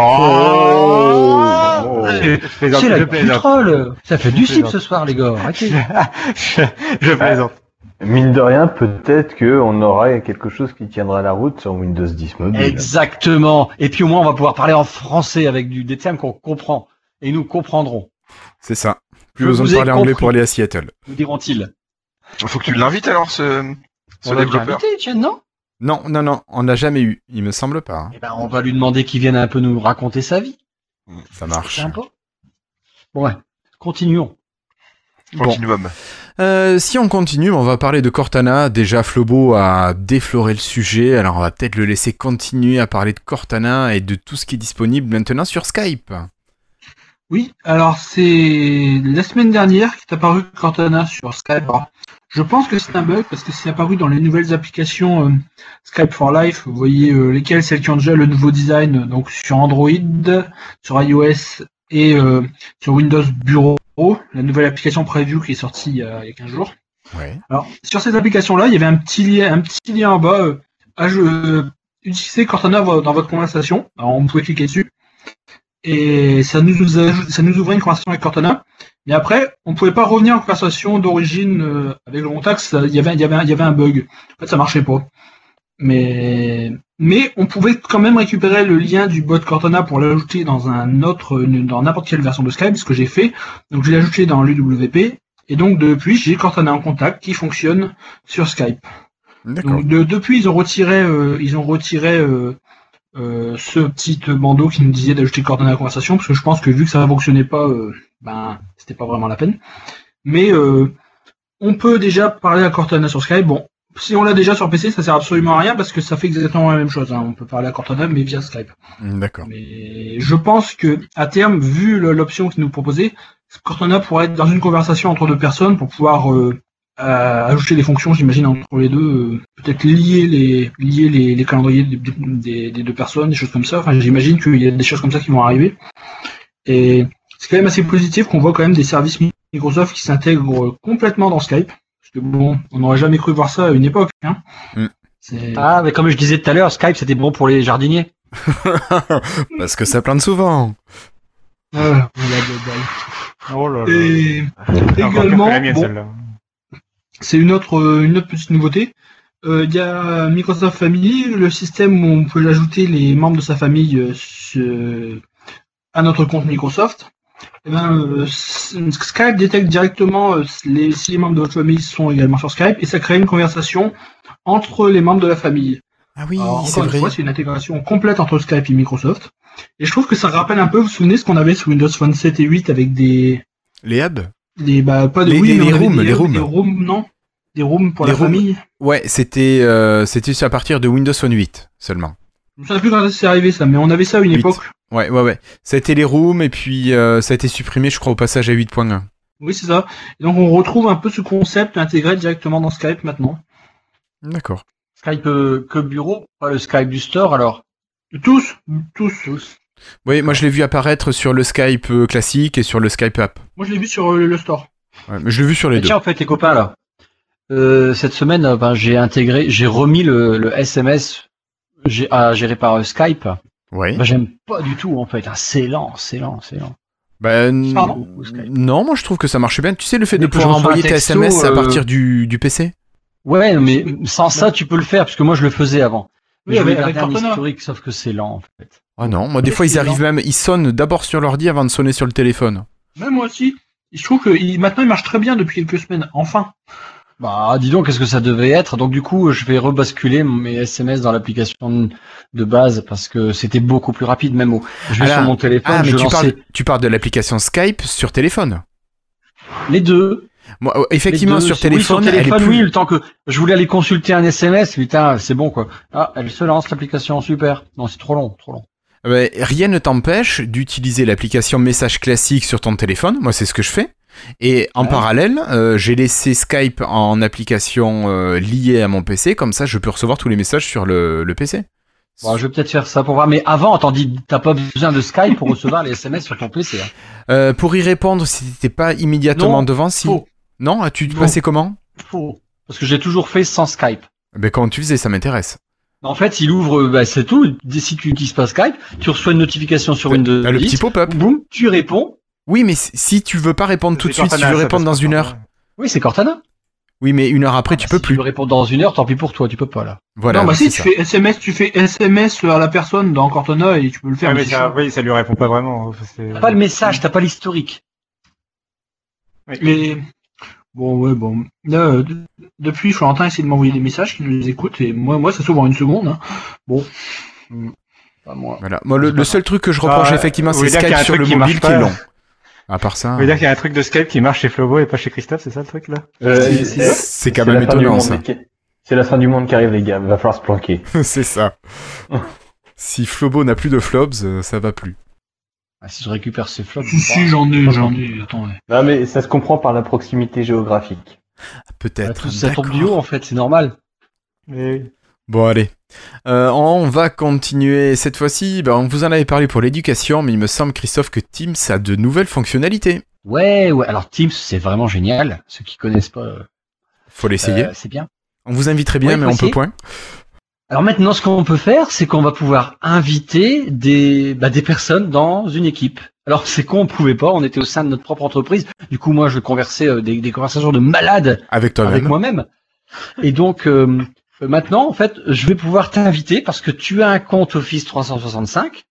Je plaisante, C'est je la plaisante. troll Ça fait du Je plaisante. ce soir, les gars, arrêtez je, je plaisante. Mine de rien, peut-être qu'on aura quelque chose qui tiendra la route sur Windows 10 mobile. Exactement Et puis au moins, on va pouvoir parler en français avec du, des termes qu'on comprend, et nous comprendrons, C'est ça. Plus Je besoin de parler anglais pour aller à Seattle. nous diront-ils. Faut que tu l'invites alors, ce, ce On développeur. invité, non? Non, non, non, on l'a jamais eu. Il me semble pas. hein. Eh ben, on va lui demander qu'il vienne un peu nous raconter sa vie. Ça marche. Sympa. Bon, ouais. Continuons. Continuum. Euh, si on continue, on va parler de Cortana. Déjà, Flobo a défloré le sujet, alors on va peut-être le laisser continuer à parler de Cortana et de tout ce qui est disponible maintenant sur Skype. Oui, alors c'est la semaine dernière qu'est apparu Cortana sur Skype. Alors, je pense que c'est un bug parce que c'est apparu dans les nouvelles applications euh, Skype for Life. Vous voyez euh, lesquelles, celles qui ont déjà le nouveau design, donc sur Android, sur iOS et euh, sur Windows Bureau, la nouvelle application Preview qui est sortie il y a, il y a 15 jours. Ouais. Alors, sur cette application-là, il y avait un petit lien, un petit lien en bas. À utilisez Cortana dans votre conversation. Alors, on pouvait cliquer dessus. Et ça nous, ça nous ouvrait une conversation avec Cortana. Mais après, on pouvait pas revenir en conversation d'origine euh, avec le contact. ça- Il y avait, il y avait, il y avait un bug. En fait, ça marchait pas. Mais, mais on pouvait quand même récupérer le lien du bot Cortana pour l'ajouter dans un autre, dans n'importe quelle version de Skype, ce que j'ai fait. Donc, je l'ai ajouté dans l'UWP. Et donc, depuis, j'ai Cortana en contact qui fonctionne sur Skype. Donc, de- depuis, ils ont retiré, euh, ils ont retiré euh, euh, ce petit bandeau qui nous disait d'ajouter Cortana à la conversation, parce que je pense que vu que ça ne fonctionnait pas, euh, ben, c'était pas vraiment la peine. Mais euh, on peut déjà parler à Cortana sur Skype. Bon, si on l'a déjà sur PC, ça sert absolument à rien parce que ça fait exactement la même chose. hein. On peut parler à Cortana, mais via Skype. D'accord. Mais je pense que à terme, vu l'option qu'ils nous proposait, Cortana pourrait être dans une conversation entre deux personnes pour pouvoir ajouter des fonctions, j'imagine, entre les deux, euh, peut-être lier les lier les, les calendriers des, des- des deux personnes, des choses comme ça. Enfin, j'imagine qu'il y a des choses comme ça qui vont arriver. Et c'est quand même assez positif qu'on voit quand même des services Microsoft qui s'intègrent complètement dans Skype. Parce que bon, on n'aurait jamais cru voir ça à une époque. Hein. Mm. Ah, mais comme je disais tout à l'heure, Skype, c'était bon pour les jardiniers. Parce que ça plante souvent. Bye. Oh là là. Et également, bon. C'est une autre, euh, une autre petite nouveauté. Euh, Il y a Microsoft Family, le système où on peut ajouter les membres de sa famille euh, à notre compte Microsoft. Eh ben, euh, Skype détecte directement les, si les membres de votre famille sont également sur Skype et ça crée une conversation entre les membres de la famille. Ah oui, c'est encore une vrai. fois, c'est une intégration complète entre Skype et Microsoft. Et je trouve que ça rappelle un peu, vous vous souvenez ce qu'on avait sur Windows Phone 7 et 8 avec des, Les hubs des bah, pas de Les- oui, les- les rooms, les rooms. des rooms, non Des rooms pour Les la rooms. famille. Ouais, c'était euh, c'était à partir de Windows Phone 8 seulement. Je ne sais plus quand c'est arrivé ça, mais on avait ça à une époque. Ouais, ouais, ouais. Ça a été les rooms et puis euh, ça a été supprimé, je crois, au passage à 8.1. Oui, c'est ça. Et donc on retrouve un peu ce concept intégré directement dans Skype maintenant. D'accord. Skype euh, que bureau, pas le Skype du store alors. Tous, tous. Tous. Oui, moi je l'ai vu apparaître sur le Skype euh, classique et sur le Skype app. Moi, je l'ai vu sur euh, le store. Ouais, mais je l'ai vu sur les Mais deux. tiens, en fait, les copains, là, euh, cette semaine, ben, j'ai intégré, j'ai remis le, le SMS à gérer par euh, Skype. Oui. Ben, j'aime pas du tout, en fait. Ah, c'est lent, c'est lent, c'est lent. Bah, n- Pardon non, moi je trouve que ça marchait bien. Tu sais, le fait Mais de pouvoir envoyer tes SMS à euh, partir du, du PC Ouais, mais sans ça, tu peux le faire, parce que moi, je le faisais avant. Mais Oui, je avec- avec historique, sauf que c'est lent, en fait. Ah non, moi des Mais fois ils arrivent même, ils sonnent d'abord sur l'ordi avant de sonner sur le téléphone. Même moi aussi. Je trouve que il- maintenant, il marche très bien depuis quelques semaines. Enfin. Bah, dis donc, qu'est-ce que ça devait être? Donc, du coup, je vais rebasculer mes SMS dans l'application de base parce que c'était beaucoup plus rapide, même au. Je vais Ah sur mon téléphone, Ah, mais je tu lançais parles, tu parles de l'application Skype sur téléphone? les deux. Moi, euh, effectivement, deux. sur Oui, sur téléphone, elle est téléphone, plus... oui, le temps que je voulais aller consulter un SMS, putain, c'est bon quoi. Ah, elle se lance l'application, super. Non, c'est trop long, trop long. Ouais, rien ne t'empêche d'utiliser l'application message classique sur ton téléphone. Moi, c'est ce que je fais. Et en Ouais. parallèle, euh, j'ai laissé Skype en application euh, liée à mon PC. Comme ça, je peux recevoir tous les messages sur le, le PC. Bon, je vais peut-être faire ça pour voir. Mais avant, t'as pas besoin de Skype pour recevoir les SMS sur ton PC. Hein. Euh, pour y répondre, si t'étais pas immédiatement Non, devant, si. faux. Non, tu te Non. passais comment? Faux. Parce que j'ai toujours fait sans Skype. Ben comment tu faisais, ça m'intéresse. En fait, il ouvre, bah, c'est tout. Si tu n'utilises pas Skype, tu reçois une notification sur Windows T'as le 10. petit pop-up. Boum, tu réponds. Oui, mais si- tu veux pas répondre tout de suite, si tu veux répondre dans une heure. Oui, c'est Cortana. Oui, mais une heure après, tu Ah, peux si plus. tu veux répondre dans une heure, tant pis pour toi, tu peux pas là. Voilà. non, bah c'est si, tu ça. fais SMS, tu fais SMS à la personne dans Cortana et tu peux le faire. Ouais, mais ça, oui, ça lui répond pas vraiment. T'as pas le message, t'as pas l'historique. Mais bon, ouais, bon. Là, euh, de- depuis, Florentin essaie de m'envoyer des messages qui nous écoutent et moi, moi, ça s'ouvre en une seconde. hein. Pas moi. Voilà. Moi, le, seul truc que je reproche Ah, effectivement, vous c'est voulez dire qu'il y a Skype un sur truc le qui mobile marche qui est pas long. À part ça, Ça veut dire qu'il y a un truc de Skype qui marche chez Flobo et pas chez Christophe, c'est ça le truc là? Euh, c'est quand même étonnant ça. qui- C'est la fin du monde qui arrive, les gars. Va falloir se planquer. c'est ça. si Flobo n'a plus de flops, euh, ça va plus. Ah, si je récupère ces flops, Si, si, j'en ai, j'en ai. Attends, ouais. Non, mais ça se comprend par la proximité géographique. Peut-être. tout ça tombe du haut en fait, c'est normal. Bon, allez. Euh, on va continuer cette fois-ci. Ben, on vous en avait parlé pour l'éducation, mais il me semble, Christophe, que Teams a de nouvelles fonctionnalités. Ouais, ouais. Alors Teams, c'est vraiment génial. Ceux qui connaissent pas, euh, Faut l'essayer. c'est bien. On vous inviterait bien, ouais, mais on peut point. Alors maintenant, ce qu'on peut faire, c'est qu'on va pouvoir inviter des, bah, des personnes dans une équipe. Alors c'est con, on pouvait pas, on était au sein de notre propre entreprise. Du coup, moi, je conversais euh, des, des conversations de malades Avec toi-même. avec moi-même. Et donc euh, maintenant, en fait, je vais pouvoir t'inviter parce que tu as un compte Office 365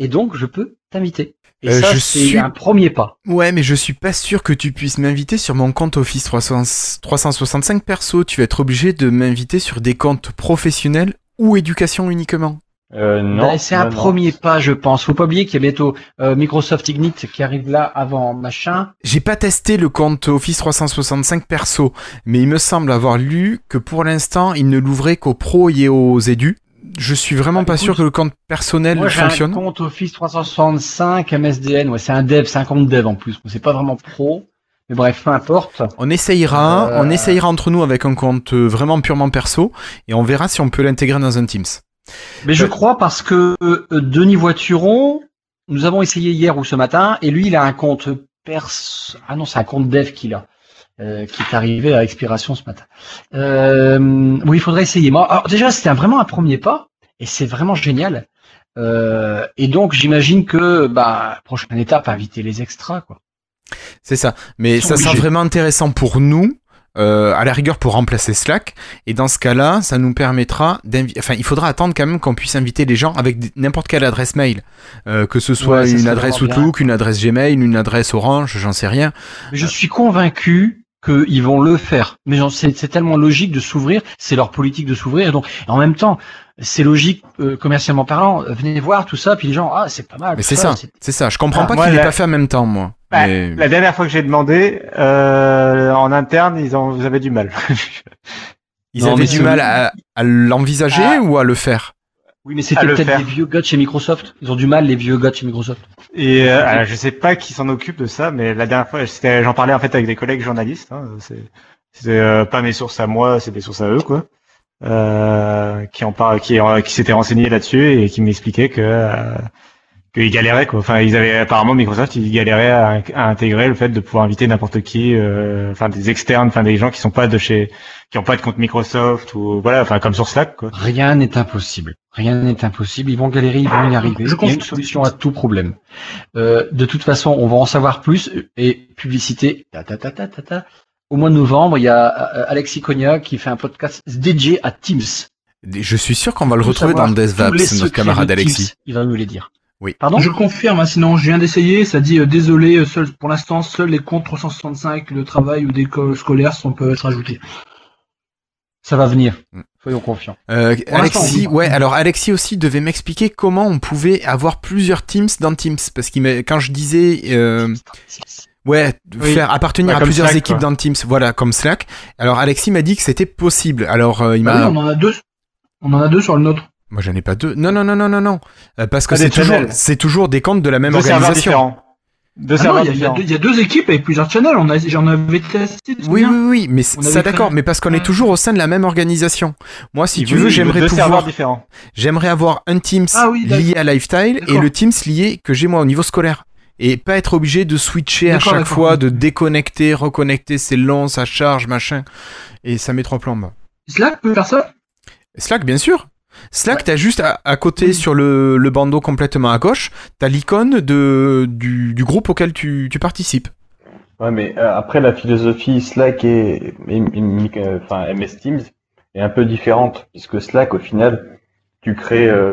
et donc je peux t'inviter. Et Euh, ça, je c'est suis- un premier pas. Ouais, mais je suis pas sûr que tu puisses m'inviter sur mon compte Office 300 365 perso. Tu vas être obligé de m'inviter sur des comptes professionnels ou éducation uniquement. Euh, non. Ben, c'est un non, non. premier pas, je pense. Faut pas oublier qu'il y a bientôt euh, Microsoft Ignite qui arrive là avant machin. J'ai pas testé le compte Office 365 perso, mais il me semble avoir lu que pour l'instant, il ne l'ouvrait qu'aux pros et aux édus. Je suis vraiment Ah, pas écoute, sûr que le compte personnel Moi, j'ai un fonctionne. compte Office 365 MSDN. Ouais, c'est un dev, c'est un compte dev en plus. C'est pas vraiment pro. Mais bref, peu importe. On essayera, Euh, on essayera entre nous avec un compte euh, vraiment purement perso et on verra si on peut l'intégrer dans un Teams. Mais je crois parce que euh, Denis Voituron, nous avons essayé hier ou ce matin, et lui, il a un compte perso. Ah non, c'est un compte dev qu'il a. euh, qui est arrivé à expiration ce matin. Euh, oui, il faudrait essayer. Moi, alors déjà, c'était vraiment un premier pas, et c'est vraiment génial. Euh, et donc, j'imagine que, bah, prochaine étape, inviter les extras, quoi. C'est ça. Mais ça sera vraiment intéressant pour nous, euh, à la rigueur pour remplacer Slack. Et dans ce cas-là, ça nous permettra d'inviter. Enfin, il faudra attendre quand même qu'on puisse inviter les gens avec n'importe quelle adresse mail. Euh, que ce soit Ouais, une adresse Outlook, une adresse Gmail, une adresse Orange, j'en sais rien. Mais je suis convaincu qu'ils vont le faire. Mais c'est tellement logique de s'ouvrir, c'est leur politique de s'ouvrir. Et donc, en même temps, c'est logique euh, commercialement parlant. euh, Venez voir tout ça, puis les gens, ah, c'est pas mal. Mais c'est ça, c'est- ça. Je comprends Ah, pas qu'il l'ait la- pas fait en même temps, moi. Bah, Mais- La dernière fois que j'ai demandé, euh, en interne, ils, ont, ils avaient du mal. Ils Non, avaient du mal à, à l'envisager Ah. ou à le faire? Oui, mais c'était peut-être des vieux gars de chez Microsoft. Ils ont du mal, les vieux gars de chez Microsoft. Et euh, alors, je sais pas qui s'en occupe de ça, mais la dernière fois, c'était- j'en parlais en fait avec des collègues journalistes. Hein, c'est c'est, euh, pas mes sources à moi, c'est des sources à eux, quoi. Euh, qui en par... qui, euh, qui s'étaient renseignés là-dessus et qui m'expliquaient que euh, qu'ils galéraient quoi. Enfin, ils avaient apparemment Microsoft, ils galéraient à, à intégrer le fait de pouvoir inviter n'importe qui, euh, enfin des externes, enfin des gens qui sont pas de chez, qui ont pas de compte Microsoft ou voilà, enfin comme sur Slack quoi. Rien n'est impossible. Rien n'est impossible. Ils vont galérer, ils vont y arriver. Je Il y a une solution à tout problème. Euh, de toute façon, on va en savoir plus et publicité. Ta, ta, ta, ta, ta, ta. Au mois de novembre, il y a euh, Alexis Cognac qui fait un podcast dédié à Teams. Je suis sûr qu'on va le retrouver dans DevVaps, notre camarade Teams. Alexis. Il va nous les dire. Oui. Pardon Je confirme, hein, sinon je viens d'essayer, ça dit euh, désolé, euh, seul, pour l'instant seuls les comptes 365 de travail ou d'école scolaire sont, peuvent être ajoutés. Ça va venir. Mm. Soyons confiants. Euh, Alexis, ouais, alors Alexis aussi devait m'expliquer comment on pouvait avoir plusieurs Teams dans Teams, parce qu'il m'a- quand je disais, euh, ouais, Oui. faire appartenir Ouais, à plusieurs Slack, équipes quoi. dans Teams, voilà, comme Slack. Alors Alexis m'a dit que c'était possible. Alors euh, il Bah m'a, oui, on en a deux. On en a deux sur le nôtre. Moi j'en ai pas deux. Non non non non non non, Euh, parce que c'est toujours, channels. c'est toujours des comptes de la même Deux serveurs organisation. différents. Deux Ah non, serveurs il y, a- il y a différents. deux- il y a deux équipes avec plusieurs channels, on j'en avais testé. Oui, oui, oui, mais ça d'accord, mais parce qu'on est toujours au sein de la même organisation. Moi, si Il tu veut- veux, j'aimerais deux serveurs pouvoir, différents. j'aimerais avoir un Teams Ah oui, lié à Lifestyle et le Teams lié que j'ai moi au niveau scolaire. Et pas être obligé de switcher à chaque fois, de déconnecter, reconnecter, c'est long, ça charge, machin. Et ça met trois plombes. Slack peut faire ça? Slack, bien sûr. Slack, Ouais. t'as juste à, à côté Oui. sur le, le bandeau complètement à gauche, t'as l'icône de, du, du groupe auquel tu, tu participes. Ouais, mais euh, après la philosophie Slack et, et- et- euh, enfin MS Teams est un peu différente puisque Slack au final tu crées euh,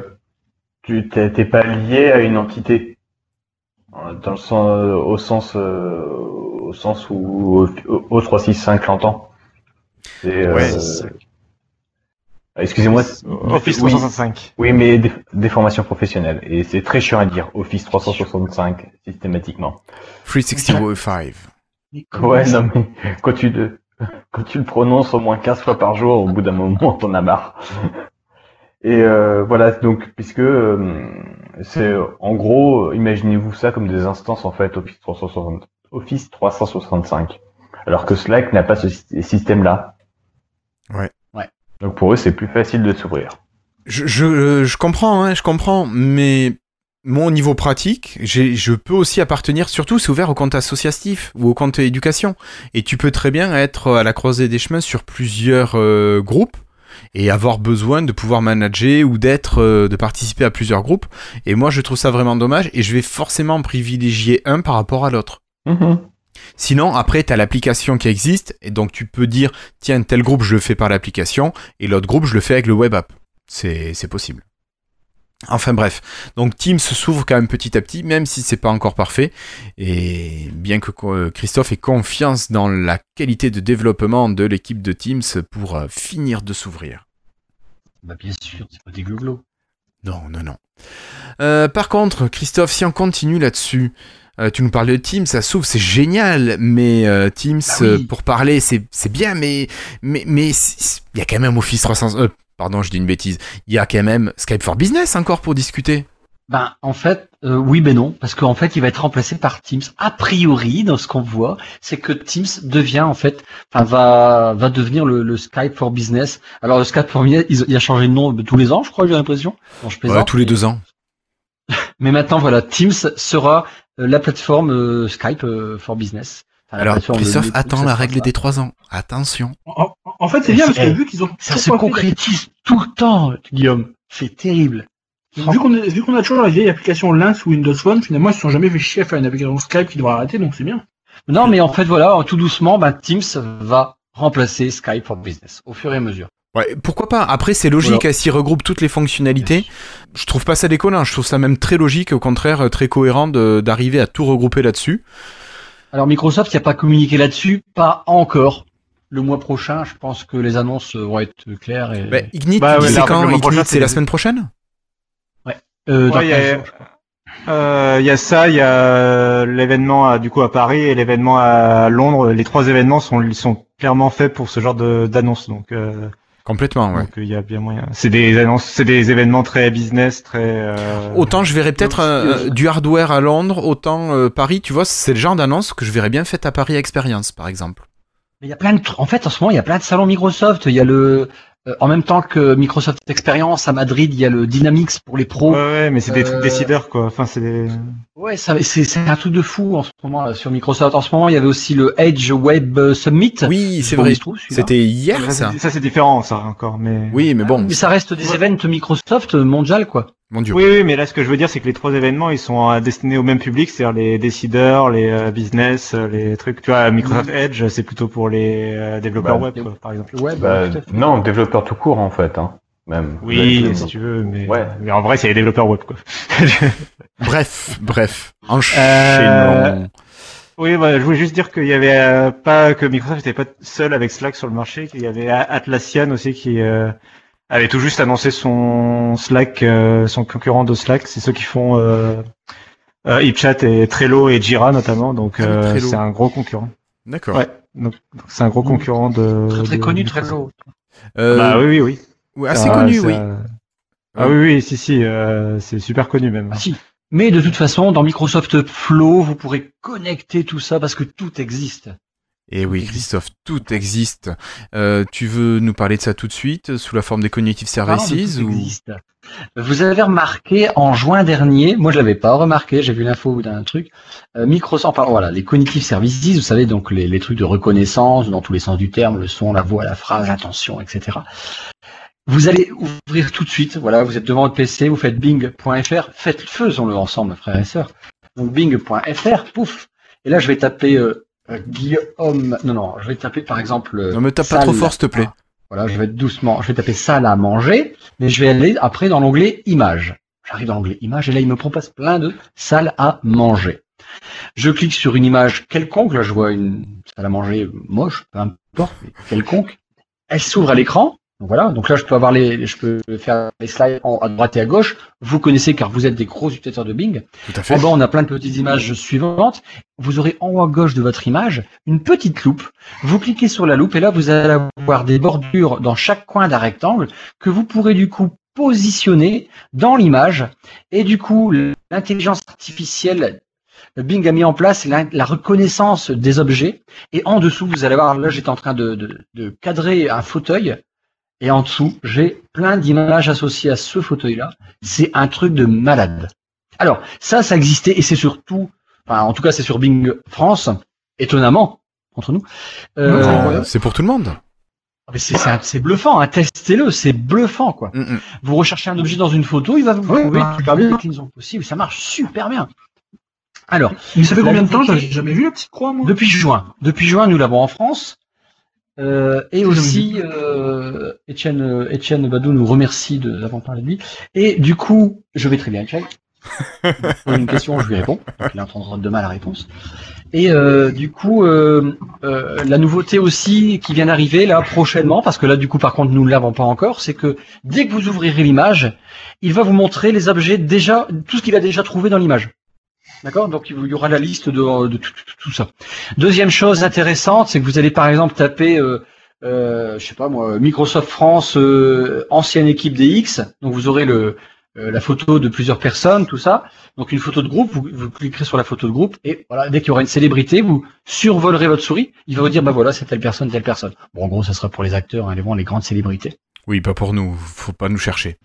tu t'es pas lié à une entité Euh, dans le sens au sens euh, au sens où au, au 365 l'entend. C'est, euh, Ouais. Excusez-moi. Office Oui. 365. Oui, mais des, des formations professionnelles et c'est très chiant à dire Office 365 systématiquement. 365. Ouais, non, mais quand tu le, quand tu le prononces au moins 15 fois par jour, au bout d'un moment, t'en as marre. Et euh, voilà, donc, puisque euh, c'est, en gros, imaginez-vous ça comme des instances, en fait, Office 360, Office 365. Alors que Slack n'a pas ce sy- système-là. Donc pour eux, c'est plus facile de s'ouvrir. Je, je, je comprends, hein, je comprends, mais au niveau pratique, je peux aussi appartenir, surtout c'est ouvert au compte associatif ou au compte éducation. Et tu peux très bien être à la croisée des chemins sur plusieurs euh, groupes et avoir besoin de pouvoir manager ou d'être, euh, de participer à plusieurs groupes. Et moi, je trouve ça vraiment dommage et je vais forcément privilégier un par rapport à l'autre. Sinon, après, tu as l'application qui existe, et donc tu peux dire, tiens, tel groupe, je le fais par l'application, et l'autre groupe, je le fais avec le web app. C'est possible. Enfin bref, donc Teams s'ouvre quand même petit à petit, même si c'est pas encore parfait. Et bien que euh, Christophe ait confiance dans la qualité de développement de l'équipe de Teams pour euh, finir de s'ouvrir. Bah, bien sûr, c'est pas des gloglos. Non, non, non. Euh, par contre, Christophe, si on continue là-dessus, euh, tu nous parles de Teams, ça s'ouvre, c'est génial, mais euh, Teams, Bah oui. euh, pour parler, c'est bien, mais mais mais il y a quand même Office 300. euh, pardon, je dis une bêtise. Il y a quand même Skype for Business encore pour discuter. Ben, en fait, oui, mais non, parce qu'en fait, il va être remplacé par Teams. A priori, dans ce qu'on voit, c'est que Teams devient en fait, enfin, va va devenir le, le Skype for Business. Alors, le Skype for Business, il, a changé de nom tous les ans, je crois, j'ai l'impression. Je Ouais, tous les deux ans. Mais maintenant, voilà, Teams sera la plateforme euh, Skype euh, for Business. Enfin, Alors, Christophe, attends ça la règle des trois ans. Attention. En, en fait, c'est bien parce que vu qu'ils ont Ça se concrétise tout le temps, Guillaume. C'est terrible. Vu qu'on qu'on a toujours la vieille application Lens ou Windows Phone, finalement, ils se sont jamais fait chier à faire une application Skype qui devrait arrêter, donc c'est bien. Non, mais en fait, voilà, tout doucement, ben, Teams va remplacer Skype for Business au fur et à mesure. Ouais, pourquoi pas? Après, c'est logique, Voilà. s'y regroupe toutes les fonctionnalités. Je trouve pas ça déconnant, je trouve ça même très logique, au contraire, euh, très cohérent de- d'arriver à tout regrouper là-dessus. Alors Microsoft, il n'y a pas communiqué là-dessus, pas encore. Le mois prochain, je pense que les annonces vont être claires. Et... Bah, Ignite, Bah ouais, c'est là, quand? Ignite, c'est la semaine prochaine? Euh, Ouais, il y a- 15 jours, je crois. Euh, Il y a ça, il y a euh, l'événement à- du coup à Paris et l'événement à Londres. Les trois événements sont clairement faits pour ce genre de d'annonces. Donc euh, Complètement, ouais. donc il y a bien moyen. C'est des annonces, c'est des événements très business, très. euh, Autant je verrais peut-être donc, euh, du hardware à Londres, autant euh, Paris, tu vois, c'est le genre d'annonce que je verrais bien faite à Paris Experience, par exemple. Mais il y a plein de, en fait, en ce moment, il y a plein de salons Microsoft. Il y a le, euh, en même temps que Microsoft Experience à Madrid, il y a le Dynamics pour les pros. Ouais, ouais, mais c'est des Euh, trucs décideurs, quoi. Enfin, c'est des... Ouais, ça, c'est, c'est un truc de fou en ce moment là, sur Microsoft. En ce moment, il y avait aussi le Edge Web Summit. Oui, c'est vrai. C'était hier, Ça, ça. c'est- différent, ça, encore, mais... Oui, mais bon, Mais ça reste des events Microsoft mondial, quoi. Mon dieu. Oui, oui, mais là, ce que je veux dire, c'est que les trois événements, ils sont destinés au même public, c'est-à-dire les décideurs, les euh, business, euh, les trucs. Tu vois, Microsoft Edge, c'est plutôt pour les euh, développeurs Bah, web, quoi, par exemple. Web, Bah, fait. non, développeur tout court en fait, hein. Même. Oui, Même- si tu veux, mais, Ouais. mais en vrai, c'est les développeurs web, quoi. Bref, bref. Euh, Enchaînons. Oui, bah, je voulais juste dire qu'il y avait euh, pas que Microsoft n'était pas seul avec Slack sur le marché, qu'il y avait Atlassian aussi qui euh, avait tout juste annoncé son Slack, euh, son concurrent de Slack. C'est ceux qui font euh, euh, HipChat et Trello et Jira notamment. Donc Ah euh, Trello. c'est un gros concurrent. D'accord. Ouais. Donc c'est un gros concurrent de. Très très de connu. Trello. Euh, Bah oui, oui, oui. ouais, assez Ça- connu, oui. Ah oui, oui, si, si, euh, c'est super connu même. Ah, si. Mais de toute façon, dans Microsoft Flow, vous pourrez connecter tout ça parce que tout existe. Et Eh oui, Christophe, tout existe. Euh, tu veux nous parler de ça tout de suite, sous la forme des Cognitive de Services tout ou... existe. Vous avez remarqué en juin dernier, moi je l'avais pas remarqué, j'ai vu l'info d'un truc, euh, Microsoft, pardon, voilà, les cognitive services, vous savez donc les, les trucs de reconnaissance dans tous les sens du terme, le son, la voix, la phrase, l'intention, etc. Vous allez ouvrir tout de suite, voilà, vous êtes devant votre PC, vous faites bing.fr, faites faisons-le ensemble, frères et sœurs. Donc bing.fr, pouf, et là je vais taper euh, Guillaume, non non, je vais taper par exemple. euh, Non, me tape pas trop fort, s'il te plaît. Voilà, je vais être doucement. Je vais taper salle à manger, mais je vais aller après dans l'onglet images. J'arrive dans l'onglet images et là il me propose plein de salles à manger. Je clique sur une image quelconque. Là je vois une salle à manger moche, peu importe, mais quelconque. Elle s'ouvre à l'écran. Donc voilà. Donc là je peux avoir les, je peux faire les slides en- à droite et à gauche. Vous connaissez car vous êtes des gros utilisateurs de Bing. Tout à En fait. bas, on a plein de petites images suivantes. Vous aurez en haut à gauche de votre image une petite loupe. Vous cliquez sur la loupe et là, vous allez avoir des bordures dans chaque coin d'un rectangle que vous pourrez du coup positionner dans l'image. Et du coup, l'intelligence artificielle, Bing a mis en place la, la reconnaissance des objets. Et en dessous, vous allez voir, là, j'étais en train de, de- de cadrer un fauteuil. Et en dessous, j'ai plein d'images associées à ce fauteuil-là. C'est un truc de malade. Alors, ça, ça existait et c'est surtout, enfin, en tout cas, c'est sur Bing France, étonnamment, entre nous. Euh, c'est pour tout le monde. mais c'est, c'est, un- c'est bluffant, hein, testez-le, c'est bluffant, quoi. Mm, mm. Vous recherchez un objet dans une photo, il va vous Ouais, trouver bah, les déclinaisons possibles, ça marche super bien. Alors, Mais ça fait combien de temps J'avais jamais vu la petite croix, moi. depuis juin, depuis juin, nous l'avons en France. Euh, et aussi, euh, Étienne, euh, Étienne Badou nous remercie de d'avoir parlé de lui. Et du coup, je vais très bien, pose une question, je lui réponds. Donc il entendra demain la réponse. Et euh, du coup, euh, euh, la nouveauté aussi qui vient d'arriver là prochainement, parce que là du coup par contre nous ne l'avons pas encore, c'est que dès que vous ouvrirez l'image, il va vous montrer les objets déjà, tout ce qu'il a déjà trouvé dans l'image. D'accord Donc il y aura la liste de, de tout, ça. Deuxième chose intéressante, c'est que vous allez par exemple taper, euh, euh, je sais pas moi, Microsoft France, euh, ancienne équipe DX. Donc vous aurez le, euh, la photo de plusieurs personnes, tout ça. Donc une photo de groupe, vous, vous cliquerez sur la photo de groupe et voilà, dès qu'il y aura une célébrité, vous survolerez votre souris. Il va vous dire bah voilà, c'est telle personne, telle personne. Bon, en gros, ça sera pour les acteurs, hein, les, les grandes célébrités. Oui, pas pour nous. Faut pas nous chercher.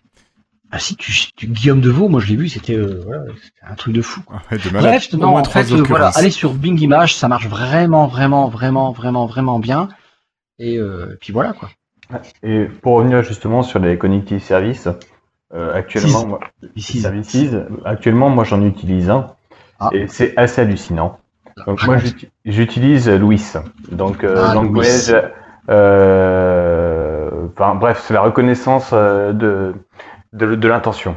Ah si, tu, tu Guillaume Deveau, moi je l'ai vu, c'était euh, voilà, un truc de fou. quoi. Ouais, de malade. Bref, non, en fait, euh, voilà, allez sur Bing Images, ça marche vraiment, vraiment, vraiment, vraiment, vraiment bien. Et euh, puis voilà quoi. Et pour revenir justement sur les connective services, euh, actuellement, Six. moi, services, actuellement, moi j'en utilise un Ah. et c'est assez hallucinant. Donc moi j'uti- j'utilise Louis. Donc euh, Ah, euh, enfin bref, c'est la reconnaissance euh, de de, de l'intention.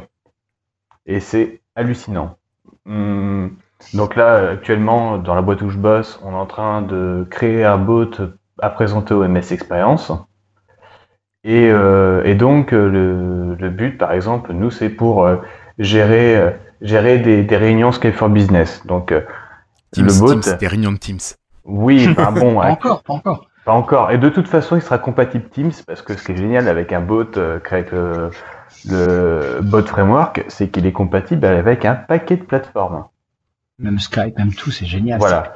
Et c'est hallucinant. Hum, donc là, actuellement, dans la boîte où je bosse, on est en train de créer un bot à présenter au MS Experience. Et, euh, et donc, euh, le, le but, par exemple, nous, c'est pour euh, gérer, euh, gérer des, des réunions Skype for Business. Donc, euh, Teams, le bot, Teams, des réunions de Teams. oui, bon, Pas encore, pas encore. pas encore. Et de toute façon, il sera compatible Teams parce que ce qui est génial avec un bot euh, créé avec le, le bot framework, c'est qu'il est compatible avec un paquet de plateformes. Même Skype, même tout, c'est génial. Voilà.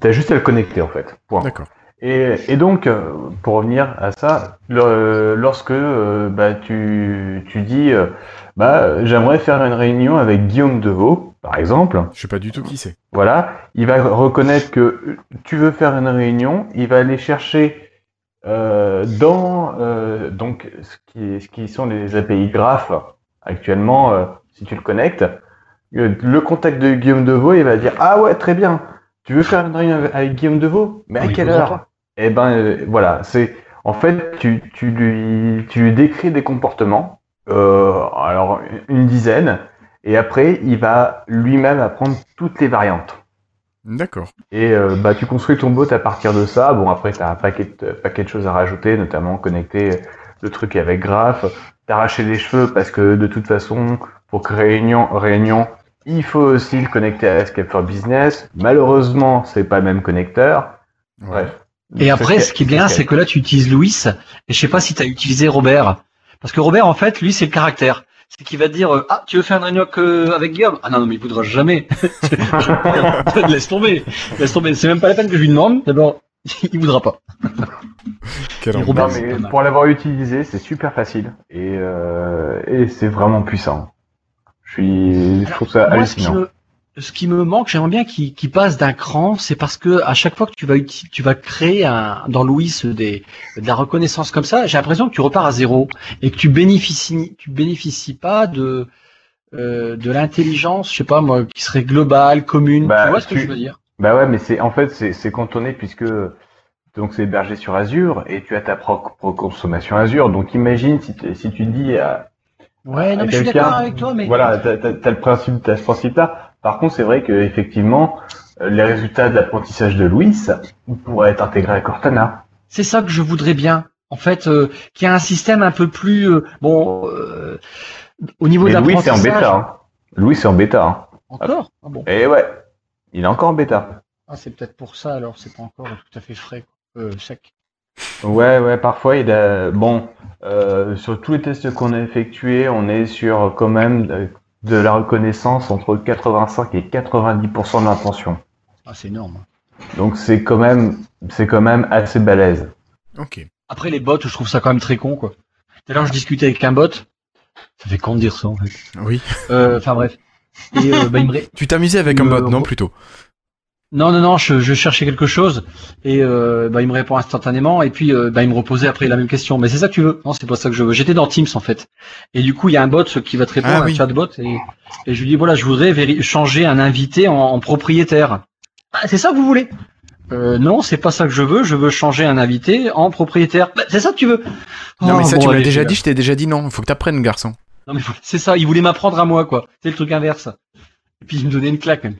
T'as juste à le connecter en fait. Point. D'accord. Et, et donc, euh, pour revenir à ça, le- lorsque euh, bah, tu, tu dis, euh, bah, j'aimerais faire une réunion avec Guillaume Deveau, par exemple, Je sais pas du tout qui c'est. voilà, il va reconnaître que tu veux faire une réunion, il va aller chercher euh, dans euh, donc ce qui, ce qui sont les API graph actuellement, euh, si tu le connectes, euh, le contact de Guillaume Deveau, il va dire ah ouais très bien, tu veux faire une réunion avec- Guillaume Deveau, mais à Oui, quelle heure. Eh ben euh, voilà, c'est en fait tu, tu lui tu lui décris des comportements, euh, alors une dizaine, et après il va lui-même apprendre toutes les variantes. D'accord. Et euh, bah, tu construis ton bot à partir de ça. Bon, après, tu as un paquet de, paquet de choses à rajouter, notamment connecter le truc avec Graph, t'arracher les cheveux parce que de toute façon, pour créer réunion, réunion, il faut aussi le connecter à Escape for Business. Malheureusement, c'est pas le même connecteur. Bref. Et après, ce qui est bien, c'est que là, tu utilises Louis, et je sais pas si tu as utilisé Robert. Parce que Robert, en fait, lui, c'est le caractère. C'est qu'il va dire, euh, ah, tu veux faire une réunion avec, Guillaume? Ah non, non, mais il voudra jamais. Laisse tomber. Laisse tomber. C'est même pas la peine que je lui demande. D'abord, il voudra pas. Quel Non, mais pour l'avoir utilisé, c'est super facile et, euh, et c'est vraiment puissant. Je suis, je trouve ça Moi, hallucinant. me, ce qui me manque, j'aimerais bien qu'il passe d'un cran, c'est parce que à chaque fois que tu vas tu vas créer un, dans Louis des, de la reconnaissance comme ça, j'ai l'impression que tu repars à zéro et que tu bénéficies, tu bénéficies pas de euh, de l'intelligence, je sais pas moi, qui serait globale, commune. Bah, tu vois ce que je veux dire? Bah ouais, mais c'est en fait c'est cantonné puisque donc c'est hébergé sur Azure et tu as ta propre consommation Azure. Donc imagine si, tu- si tu dis à, Ouais, non, mais je suis d'accord avec toi, mais voilà, t'as le principe, t'as ce principe-là. Par contre, c'est vrai que effectivement, euh, les résultats de l'apprentissage de Louis pourraient être intégrés à Cortana. c'est ça que je voudrais bien. En fait, euh, qu'il y ait un système un peu plus euh, bon euh, au niveau Mais de Louis c'est en bêta. Hein. Louis c'est en bêta. Hein. Encore? Ah bon? Et ouais, il est encore en bêta. Ah, c'est peut-être pour ça alors, c'est pas encore tout à fait frais. Euh, sec. Ouais, ouais, parfois il a. Bon, euh, sur tous les tests qu'on a effectués, on est sur quand même de, la reconnaissance entre 85 et 90% de l'intention. Ah, c'est énorme. Donc c'est quand même, c'est quand même assez balèze. Ok. Après, les bots, je trouve ça quand même très con, quoi. Tout à l'heure, je discutais avec un bot. Ça fait con de dire ça, en fait. Oui. Euh, Enfin, bref. Et euh, bah, il me Tu t'amusais avec un bot, non plutôt? Non, non, non, je, je cherchais quelque chose. Et euh, bah, il me répond instantanément. Et puis, euh, bah, il me reposait après la même question. Mais c'est ça que tu veux? Non, c'est pas ça que je veux. J'étais dans Teams, en fait. Et du coup, il y a un bot qui va te répondre, Ah, un oui. chatbot. Et, et je lui dis, voilà, je voudrais changer un invité en, en propriétaire. Ah, c'est ça que vous voulez? Euh, non, c'est pas ça que je veux. Je veux changer un invité en propriétaire. Bah, c'est ça que tu veux Non, mais Oh, ça, bon, tu m'as déjà dit, je t'ai déjà dit non. Faut que t'apprennes, garçon. Non mais c'est ça, il voulait m'apprendre à moi quoi. C'est le truc inverse. Et puis il me donnait une claque même.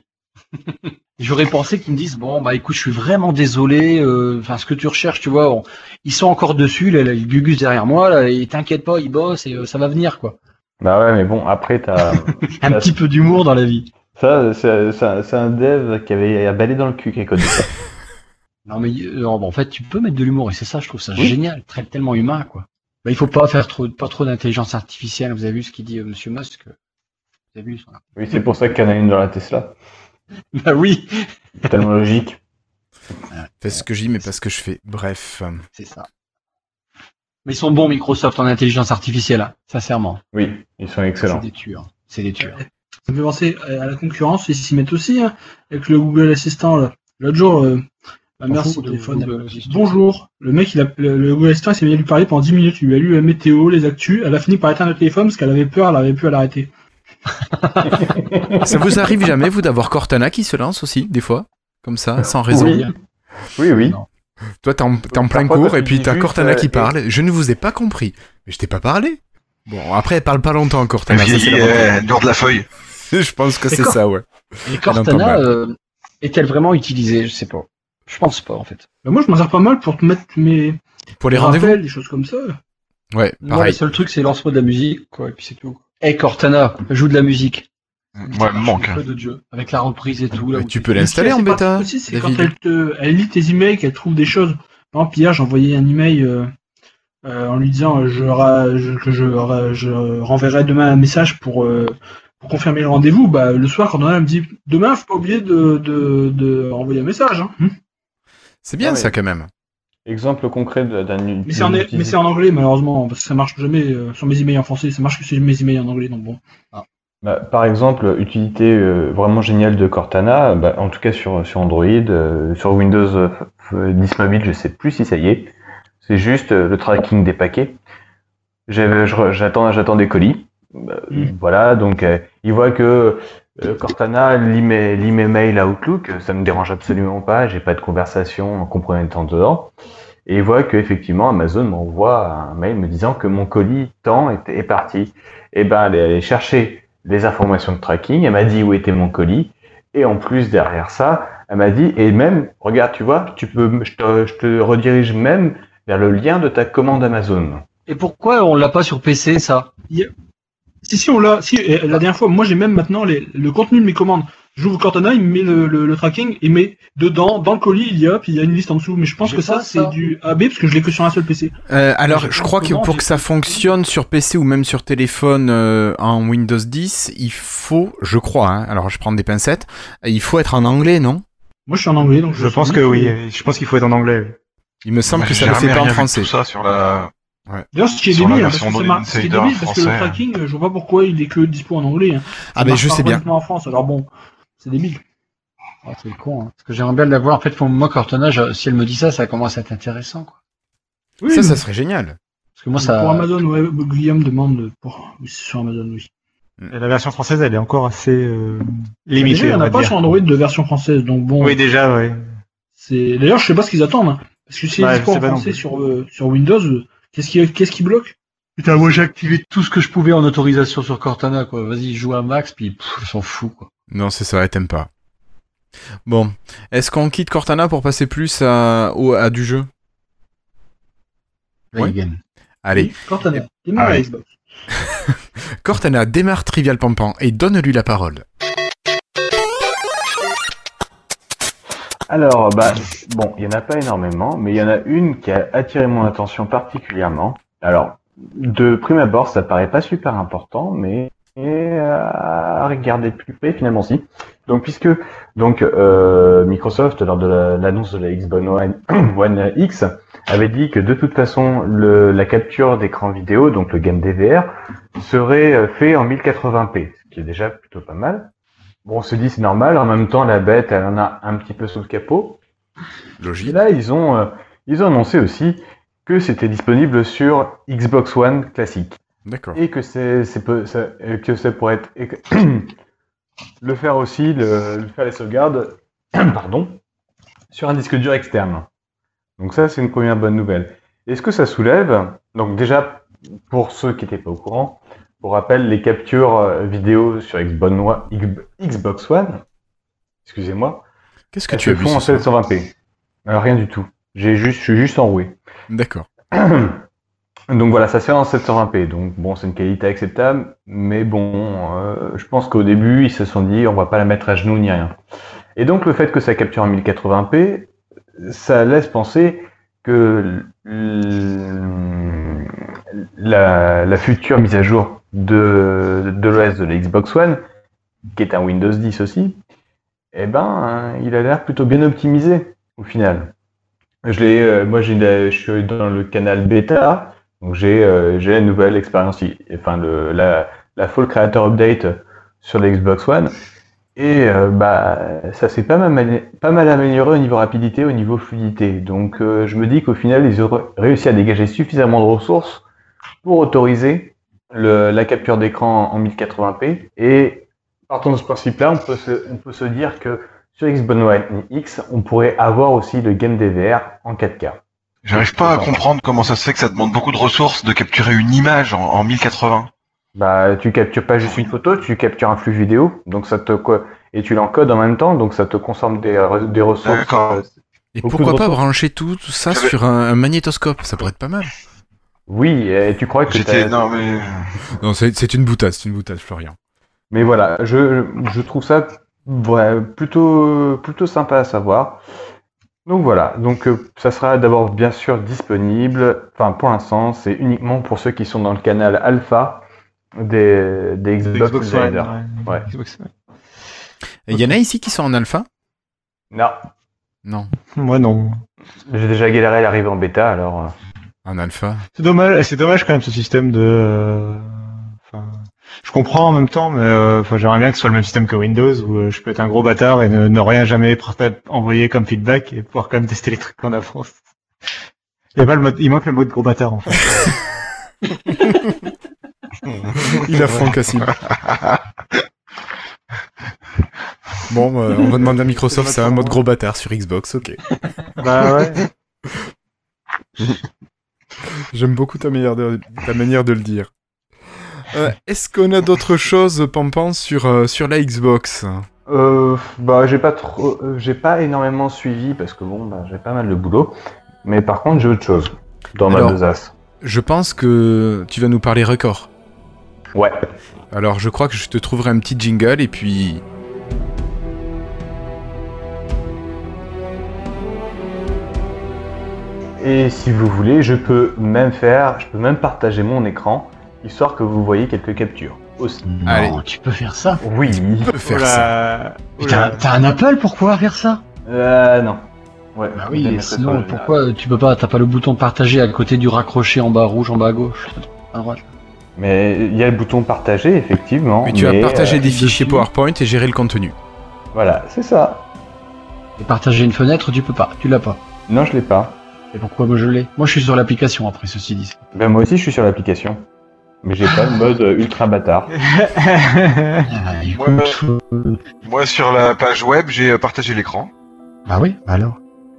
J'aurais pensé qu'ils me disent bon bah écoute je suis vraiment désolé, euh, enfin ce que tu recherches tu vois, on- ils sont encore dessus, là, ils gugus derrière moi, là, et t'inquiète pas ils bossent et euh, ça va venir quoi. Bah ouais, mais bon, après t'as. Un petit peu d'humour dans la vie. ça, c'est un, dev qui avait à balai dans le cul qui a codé ça. Non mais euh, non, bah, en fait tu peux mettre de l'humour et c'est ça je trouve ça Oui. génial, très tellement humain quoi. Bah, il faut pas faire trop pas trop d'intelligence artificielle. Vous avez vu ce qu'il dit euh, Monsieur Musk Vous avez vu ça Oui, c'est pour ça qu'il y en a une dans la Tesla. Bah oui, Tellement logique. Fais ce que je dis, mais pas ce que je fais. Bref. c'est ça. Mais ils sont bons Microsoft en intelligence artificielle, hein, sincèrement. Oui, ils sont excellents. C'est des tueurs. C'est des tueurs. Ça me fait penser à la concurrence, ils s'y mettent aussi, hein, avec le Google Assistant. L'autre jour, euh, ma mère le téléphone. Google. Bonjour. Le mec, il a, le, le Google Assistant, il s'est mis à lui parler pendant 10 minutes. Il lui a lu la météo, les actus. Elle a fini par éteindre le téléphone parce qu'elle avait peur, elle avait pu à l'arrêter. Ça vous arrive jamais, vous, d'avoir Cortana qui se lance aussi, des fois Comme ça, sans raison Oui. Oui. Toi, t'es en, t'es en plein Parfois, cours et puis t'as Cortana euh, qui et- parle. Je ne vous ai pas compris. Mais je t'ai pas parlé. Bon, après, elle parle pas longtemps, Cortana. ça, l'avantage. euh, dur de la feuille. Je pense que c'est ça, ouais. Et Cortana euh, est-elle vraiment utilisée? Je sais pas. Je pense pas en fait. Bah, moi, je m'en sers pas mal pour te mettre mes Pour les rendez-vous? rappels, des choses comme ça. Ouais, Moi, le pareil. seul truc, c'est lance-moi de la musique, quoi, et puis c'est tout. Eh Cortana, joue de la musique. Moi, me manque. Un peu de jeu, avec la reprise et tout. Là, tu peux l'installer en bêta, c'est quand elle, te, elle lit tes emails, qu'elle trouve des choses. Par exemple, hier, j'ai envoyé un email euh, euh, en lui disant euh, je, ra- je- que je, ra- je renverrai demain un message pour, euh, pour confirmer le rendez-vous. Bah, le soir, quand on elle me dit demain, faut pas oublier de, de, de renvoyer un message. Hein. C'est bien Ah ça, ouais. quand même. Exemple concret de- d'un Mais c'est en, mais c'est en anglais, malheureusement, parce que ça marche jamais euh, sur mes emails en français, ça marche que sur mes emails en anglais, donc bon. Bah, par exemple, utilité euh, vraiment géniale de Cortana, bah, en tout cas sur, sur Android, euh, sur Windows euh, f- 10 mobile, je sais plus si ça y est. C'est juste le tracking des paquets. J'attends, des colis. Bah, Mm. Voilà, donc il voit que Cortana lit mes, lit mes mails à Outlook, ça me dérange absolument pas, j'ai pas de conversation compromettante dedans. Et il voit que effectivement Amazon m'envoie un mail me disant que mon colis temps est, est parti. Et ben elle est allée chercher les informations de tracking, elle m'a dit où était mon colis, et en plus derrière ça, elle m'a dit, et même, regarde, tu vois, tu peux, je te, je te redirige même vers le lien de ta commande Amazon. Et pourquoi on l'a pas sur PC, ça? Si, si, on l'a. Si, et la dernière fois, moi j'ai même maintenant les, le contenu de mes commandes. J'ouvre Cortana, il me met le, le, le tracking, il met dedans, dans le colis, il y a, puis il y a une liste en dessous. Mais je pense que ça, c'est du AB, parce que je l'ai que sur un seul PC. Euh, alors, je crois que pour que ça fonctionne sur PC ou même sur téléphone euh, en Windows 10, il faut, je crois, hein, alors je prends des pincettes, il faut être en anglais, non? Moi je suis en anglais, donc Je suis pense que oui. Je pense qu'il faut être en anglais. Il me semble que ça le fait pas en français. Tout ça sur la. D'ailleurs, ce qui est Sur la débile, hein, parce que c'est mar- ce qui est Insider débile, parce que le français. tracking, euh, je vois pas pourquoi il est que dispo en anglais. hein. Ah marche je sais bien. en France, alors bon, c'est débile. Ah, C'est con, hein. Parce que j'aimerais bien l'avoir. En fait, pour moi, Cortana, je- si elle me dit ça, ça commence à être intéressant, quoi. Oui, Ça, mais ça serait génial. Parce que moi, ça. Pour Amazon, ouais, Guillaume demande pour. Oui, c'est sur Amazon, oui. Et la version française, elle est encore assez euh, Déjà, limitée. il n'y en on a pas dire. sur Android de version française, donc bon. Oui, déjà, ouais. C'est d'ailleurs je sais pas ce qu'ils attendent hein. parce que si Bah, ils je dispo en français sur euh, sur Windows, euh, qu'est-ce qui qu'est-ce qui bloque? Putain, moi, j'ai activé tout ce que je pouvais en autorisation sur Cortana, quoi. Vas-y, joue à max, puis pff, s'en fout, quoi. Non, c'est ça, elle t'aime pas. Bon, est-ce qu'on quitte Cortana pour passer plus à, au- à du jeu? Play Ouais. game. Allez, Cortana, démarre oui. Xbox. Cortana démarre Trivial Pampan et donne-lui la parole. Alors, bah, bon, il y en a pas énormément, mais il y en a une qui a attiré mon attention particulièrement. Alors, de prime abord, ça paraît pas super important, mais et, à regarder de plus près, finalement, si. Donc, puisque donc euh, Microsoft, lors de la- l'annonce de la Xbox One, One X, avait dit que de toute façon, le, la capture d'écran vidéo, donc le game DVR, serait euh, fait en 1080p, ce qui est déjà plutôt pas mal. Bon, on se dit c'est normal. En même temps, la bête, elle en a un petit peu sous le capot. Et Logique. là, ils ont, euh, ils ont annoncé aussi que c'était disponible sur Xbox One classique D'accord. et que c'est, euh, que ça pourrait être et le faire aussi, le, le faire les sauvegardes, pardon, sur un disque dur externe. Donc ça, c'est une première bonne nouvelle. Et ce que ça soulève, donc déjà pour ceux qui n'étaient pas au courant, pour rappel, les captures euh, vidéo sur Xbox One, excusez-moi, Qu'est-ce que tu as se vu en ce soir 720p. Euh, rien du tout. J'ai juste, je suis juste enroué. D'accord. Donc voilà, ça se fait en 720p. Donc bon, c'est une qualité acceptable, mais bon, euh, je pense qu'au début, ils se sont dit, on va pas la mettre à genoux ni rien. Et donc le fait que ça capture en 1080p, ça laisse penser que la, future mise à jour de, l'OS de la Xbox One, qui est un Windows 10 aussi, eh ben, il a l'air plutôt bien optimisé au final. Je l'ai, euh, moi, je suis dans le canal bêta, donc j'ai, euh, la nouvelle expérience, enfin la, la full creator update sur la Xbox One, et euh, bah, ça s'est pas mal, pas mal amélioré au niveau rapidité, au niveau fluidité. Donc, euh, je me dis qu'au final, ils auraient réussi à dégager suffisamment de ressources pour autoriser le, la capture d'écran en 1080p. Et partant de ce principe-là, on peut se, on peut se dire que sur Xbox One X, on pourrait avoir aussi le game DVR en 4K. J'arrive pas à comprendre comment ça se fait que ça demande beaucoup de ressources de capturer une image en, en 1080. Bah, tu captures pas juste une photo, tu captures un flux vidéo, donc ça te quoi, et tu l'encodes en même temps, donc ça te consomme des, des ressources. D'accord. euh, Et pourquoi de pas ressources. brancher tout, tout ça sur un, un magnétoscope? Ça pourrait être pas mal. Oui, et tu crois que J'étais, non mais, Non, c'est c'est une boutade, c'est une boutade, Florian. Mais voilà, je, je trouve ça ouais, plutôt, plutôt sympa à savoir. Donc voilà, donc euh, ça sera d'abord bien sûr disponible. Enfin, pour l'instant, c'est uniquement pour ceux qui sont dans le canal alpha des, des Xbox, Xbox One, Insider. ouais. Ouais. Xbox One. Il y en a ici qui sont en alpha? Non, Non. Moi non. J'ai déjà galéré à l'arrivée en bêta, alors. En alpha. C'est dommage, c'est dommage quand même ce système de. euh, Enfin, je comprends en même temps, mais euh, enfin, j'aimerais bien que ce soit le même système que Windows où euh, je peux être un gros bâtard et ne, ne rien jamais envoyer comme feedback et pouvoir quand même tester les trucs en avance. Il, y a pas le mode, il manque le mode gros bâtard en fait. Il a franc Cassim. Bon, euh, on va demander à Microsoft, c'est un mode gros bâtard sur Xbox, ok. bah ouais. J'aime beaucoup ta manière de, ta manière de le dire. Euh, Est-ce qu'on a d'autres choses, Pampan, sur, euh, sur la Xbox? Euh, bah, j'ai pas trop, j'ai pas énormément suivi parce que bon, bah, j'ai pas mal de boulot. Mais par contre, j'ai autre chose dans ma besace. Je pense que tu vas nous parler record. Ouais. Alors je crois que je te trouverai un petit jingle et puis... Et si vous voulez, je peux même faire, je peux même partager mon écran, histoire que vous voyez quelques captures aussi. Non, Allez. tu peux faire ça. Oui. On peut faire Oula. ça. Mais T'as t'as un Apple pour pouvoir faire ça? Euh, non. Ouais. Bah oui, sinon pourquoi tu peux pas T'as pas le bouton partager à côté du raccroché en bas rouge, en bas à gauche, à droite. Mais il y a le bouton partager, effectivement. Mais tu vas partager euh, des fichiers dessus. PowerPoint et gérer le contenu. Voilà, c'est ça. Et partager une fenêtre, tu peux pas, tu l'as pas. Non, je l'ai pas. Et pourquoi moi je l'ai Moi je suis sur l'application après ceci dit. Ben moi aussi, je suis sur l'application. Mais j'ai pas le mode euh, ultra bâtard. Ah, écoute, euh, Moi, sur la page web, j'ai euh, partagé l'écran. Bah oui, bah alors.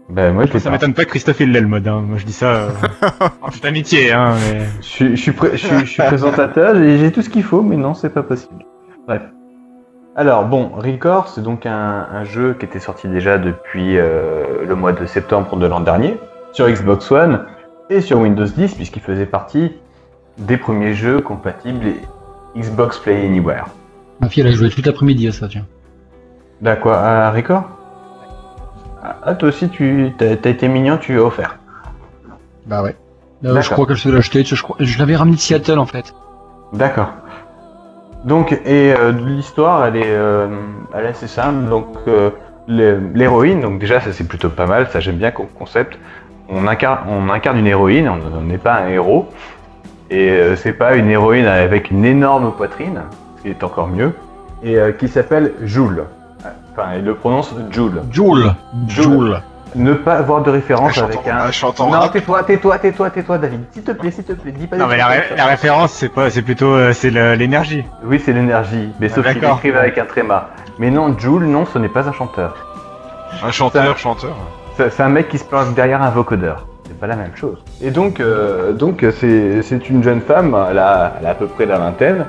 Ben moi, je Ça m'étonne pas que Christophe il l'ait le mode. Hein. Moi je dis ça euh, en toute amitié. Hein, mais... Je, suis- je suis pré- je suis- je suis présentateur et j'ai tout ce qu'il faut, mais non, c'est pas possible. Bref. Alors, bon, Record, c'est donc un, un jeu qui était sorti déjà depuis euh, le mois de septembre de l'an dernier, sur Xbox One et sur Windows 10, puisqu'il faisait partie des premiers jeux compatibles Xbox Play Anywhere. Ma fille elle a joué toute l'après-midi à ça, tiens. D'accord, à Record? Ah, toi aussi, tu t'as été mignon, tu as offert. Bah ouais. Euh, je crois qu'elle se l'a acheté, je, crois... je l'avais ramené de Seattle en fait. D'accord. Donc, et euh, l'histoire, elle est, euh, elle est assez simple. Donc, euh, l'héroïne, donc déjà, ça c'est plutôt pas mal. Ça, j'aime bien comme concept. On incarne, on incarne une héroïne. On n'est pas un héros. Et euh, c'est pas une héroïne avec une énorme poitrine, ce qui est encore mieux. Et euh, qui s'appelle Joule. Enfin, il le prononce Joule. Joule Joule. Ne pas avoir de référence avec en- un. en non, tais-toi, tais-toi, tais-toi, tais-toi, David. S'il te plaît, s'il te plaît, dis pas Non mais la, ré- référence c'est pas, c'est plutôt euh, c'est l'énergie. Oui, c'est l'énergie. Mais Ah, sauf qu'il avec un tréma. Mais non, Joule, non, ce n'est pas un chanteur. Un chanteur, chanteur. C'est un mec qui se planque derrière un vocodeur. C'est pas la même chose. Et donc, euh, donc c'est c'est une jeune femme, elle a, elle a à peu près la vingtaine,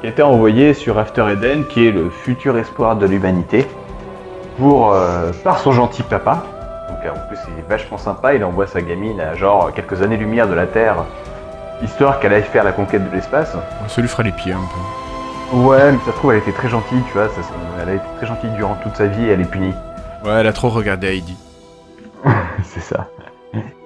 qui a été envoyée sur After Eden, qui est le futur espoir de l'humanité, pour euh, par son gentil papa. Donc euh, en plus, il est vachement sympa. Il envoie sa gamine à genre quelques années-lumière de la Terre, histoire qu'elle aille faire la conquête de l'espace. Ça lui fera les pieds un peu. Ouais, mais ça se trouve, elle était très gentille, tu vois. ça- elle a été très gentille durant toute sa vie et elle est punie. Ouais, elle a trop regardé Heidi. C'est ça.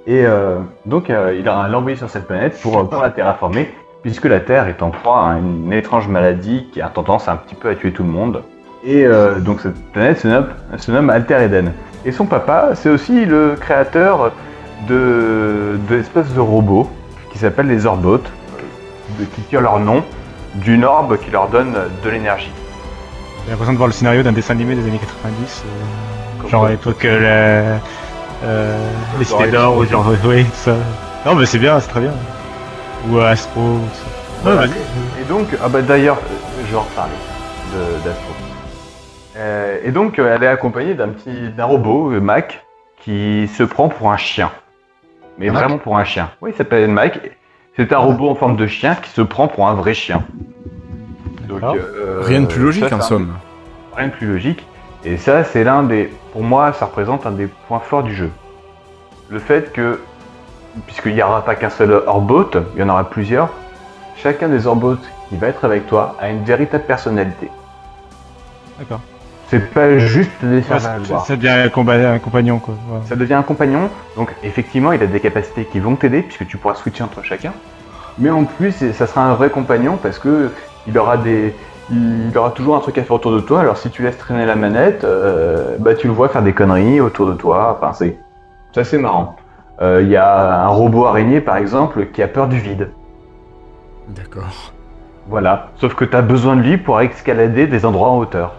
Et euh, donc, euh, il a l'envoyé sur cette planète pour, pour la terraformer, puisque la Terre est en proie à une étrange maladie qui a tendance un petit peu à tuer tout le monde. Et euh, donc, cette planète se nomme, se nomme Alter Eden. Et son papa, c'est aussi le créateur de, de l'espèce de robot qui s'appelle les Orbots, de- qui tirent leur nom d'une orbe qui leur donne de l'énergie. J'ai l'impression de voir le scénario d'un dessin animé des années 90. euh, Comme genre à l'époque la, euh, les d'or ou genre oui tout ça. Non mais c'est bien, c'est très bien. Ou euh, Astro. tout ça. Voilà. Ouais, vas-y. Et donc, ah bah d'ailleurs, je vais en reparler de- d'Astro. Euh, et donc, euh, elle est accompagnée d'un petit d'un robot, Mac, qui se prend pour un chien. Mais Un Mac vraiment pour un chien. Oui, il s'appelle Mac. C'est un robot en forme de chien qui se prend pour un vrai chien. Donc, euh, Rien de plus logique ça, en somme. Rien de plus logique. Et ça, c'est l'un des. Pour moi, ça représente un des points forts du jeu. Le fait que, puisqu'il n'y aura pas qu'un seul Orbot, il y en aura plusieurs, chacun des Orbots qui va être avec toi a une véritable personnalité. D'accord. C'est pas juste des Ouais, ça, devient un, compagnon quoi. Ça devient un compagnon, donc effectivement, il a des capacités qui vont t'aider, puisque tu pourras switcher entre chacun. Mais en plus, ça sera un vrai compagnon parce que il aura des, il y aura toujours un truc à faire autour de toi. Alors si tu laisses traîner la manette, euh, bah tu le vois faire des conneries autour de toi. Enfin c'est c'est assez marrant. Euh, Il y a un robot araignée par exemple qui a peur du vide. D'accord. Voilà. Sauf que tu as besoin de lui pour escalader des endroits en hauteur.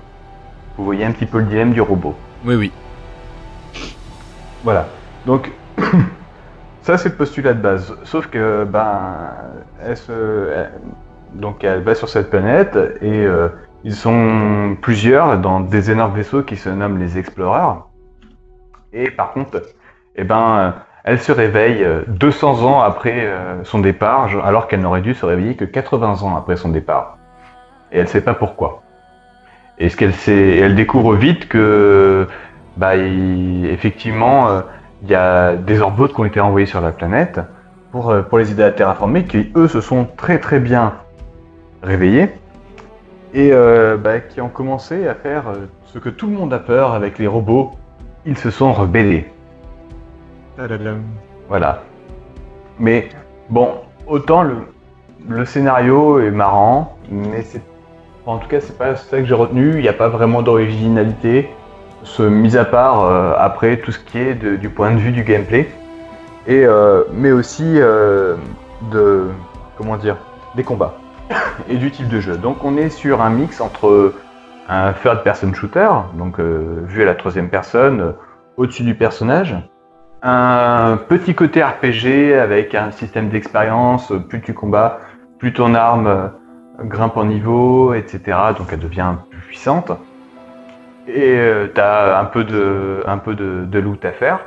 Vous voyez un petit peu le dilemme du robot. Oui, oui. Voilà. Donc, ça c'est le postulat de base. Sauf que, ben, elle se, elle- donc elle va sur cette planète et euh, ils sont plusieurs dans des énormes vaisseaux qui se nomment les Explorers. Et par contre, eh ben, euh, elle se réveille euh, 200 ans après euh, son départ, alors qu'elle n'aurait dû se réveiller que 80 ans après son départ. Et elle sait pas pourquoi. Et ce qu'elle sait, elle découvre vite que, bah, il- effectivement, euh, il y a des orbotes qui ont été envoyés sur la planète pour, euh, pour les aider à terraformer, qui eux se sont très très bien réveillés et euh, bah, qui ont commencé à faire euh, ce que tout le monde a peur avec les robots. Ils se sont rebellés. Tadadam. Voilà. Mais bon, autant le, le scénario est marrant, mais c'est en tout cas c'est pas ça que j'ai retenu. Il n'y a pas vraiment d'originalité, ce mis à part euh, après tout ce qui est de- du point de vue du gameplay, et euh, mais aussi euh, de comment dire des combats et du type de jeu. Donc on est sur un mix entre un third person shooter, donc euh, vu à la troisième personne, euh, au-dessus du personnage, un petit côté RPG avec un système d'expérience, plus tu combats, plus ton arme euh, grimpe en niveau, etc. Donc elle devient plus puissante. Et tu as un peu, de, un peu de, de loot à faire.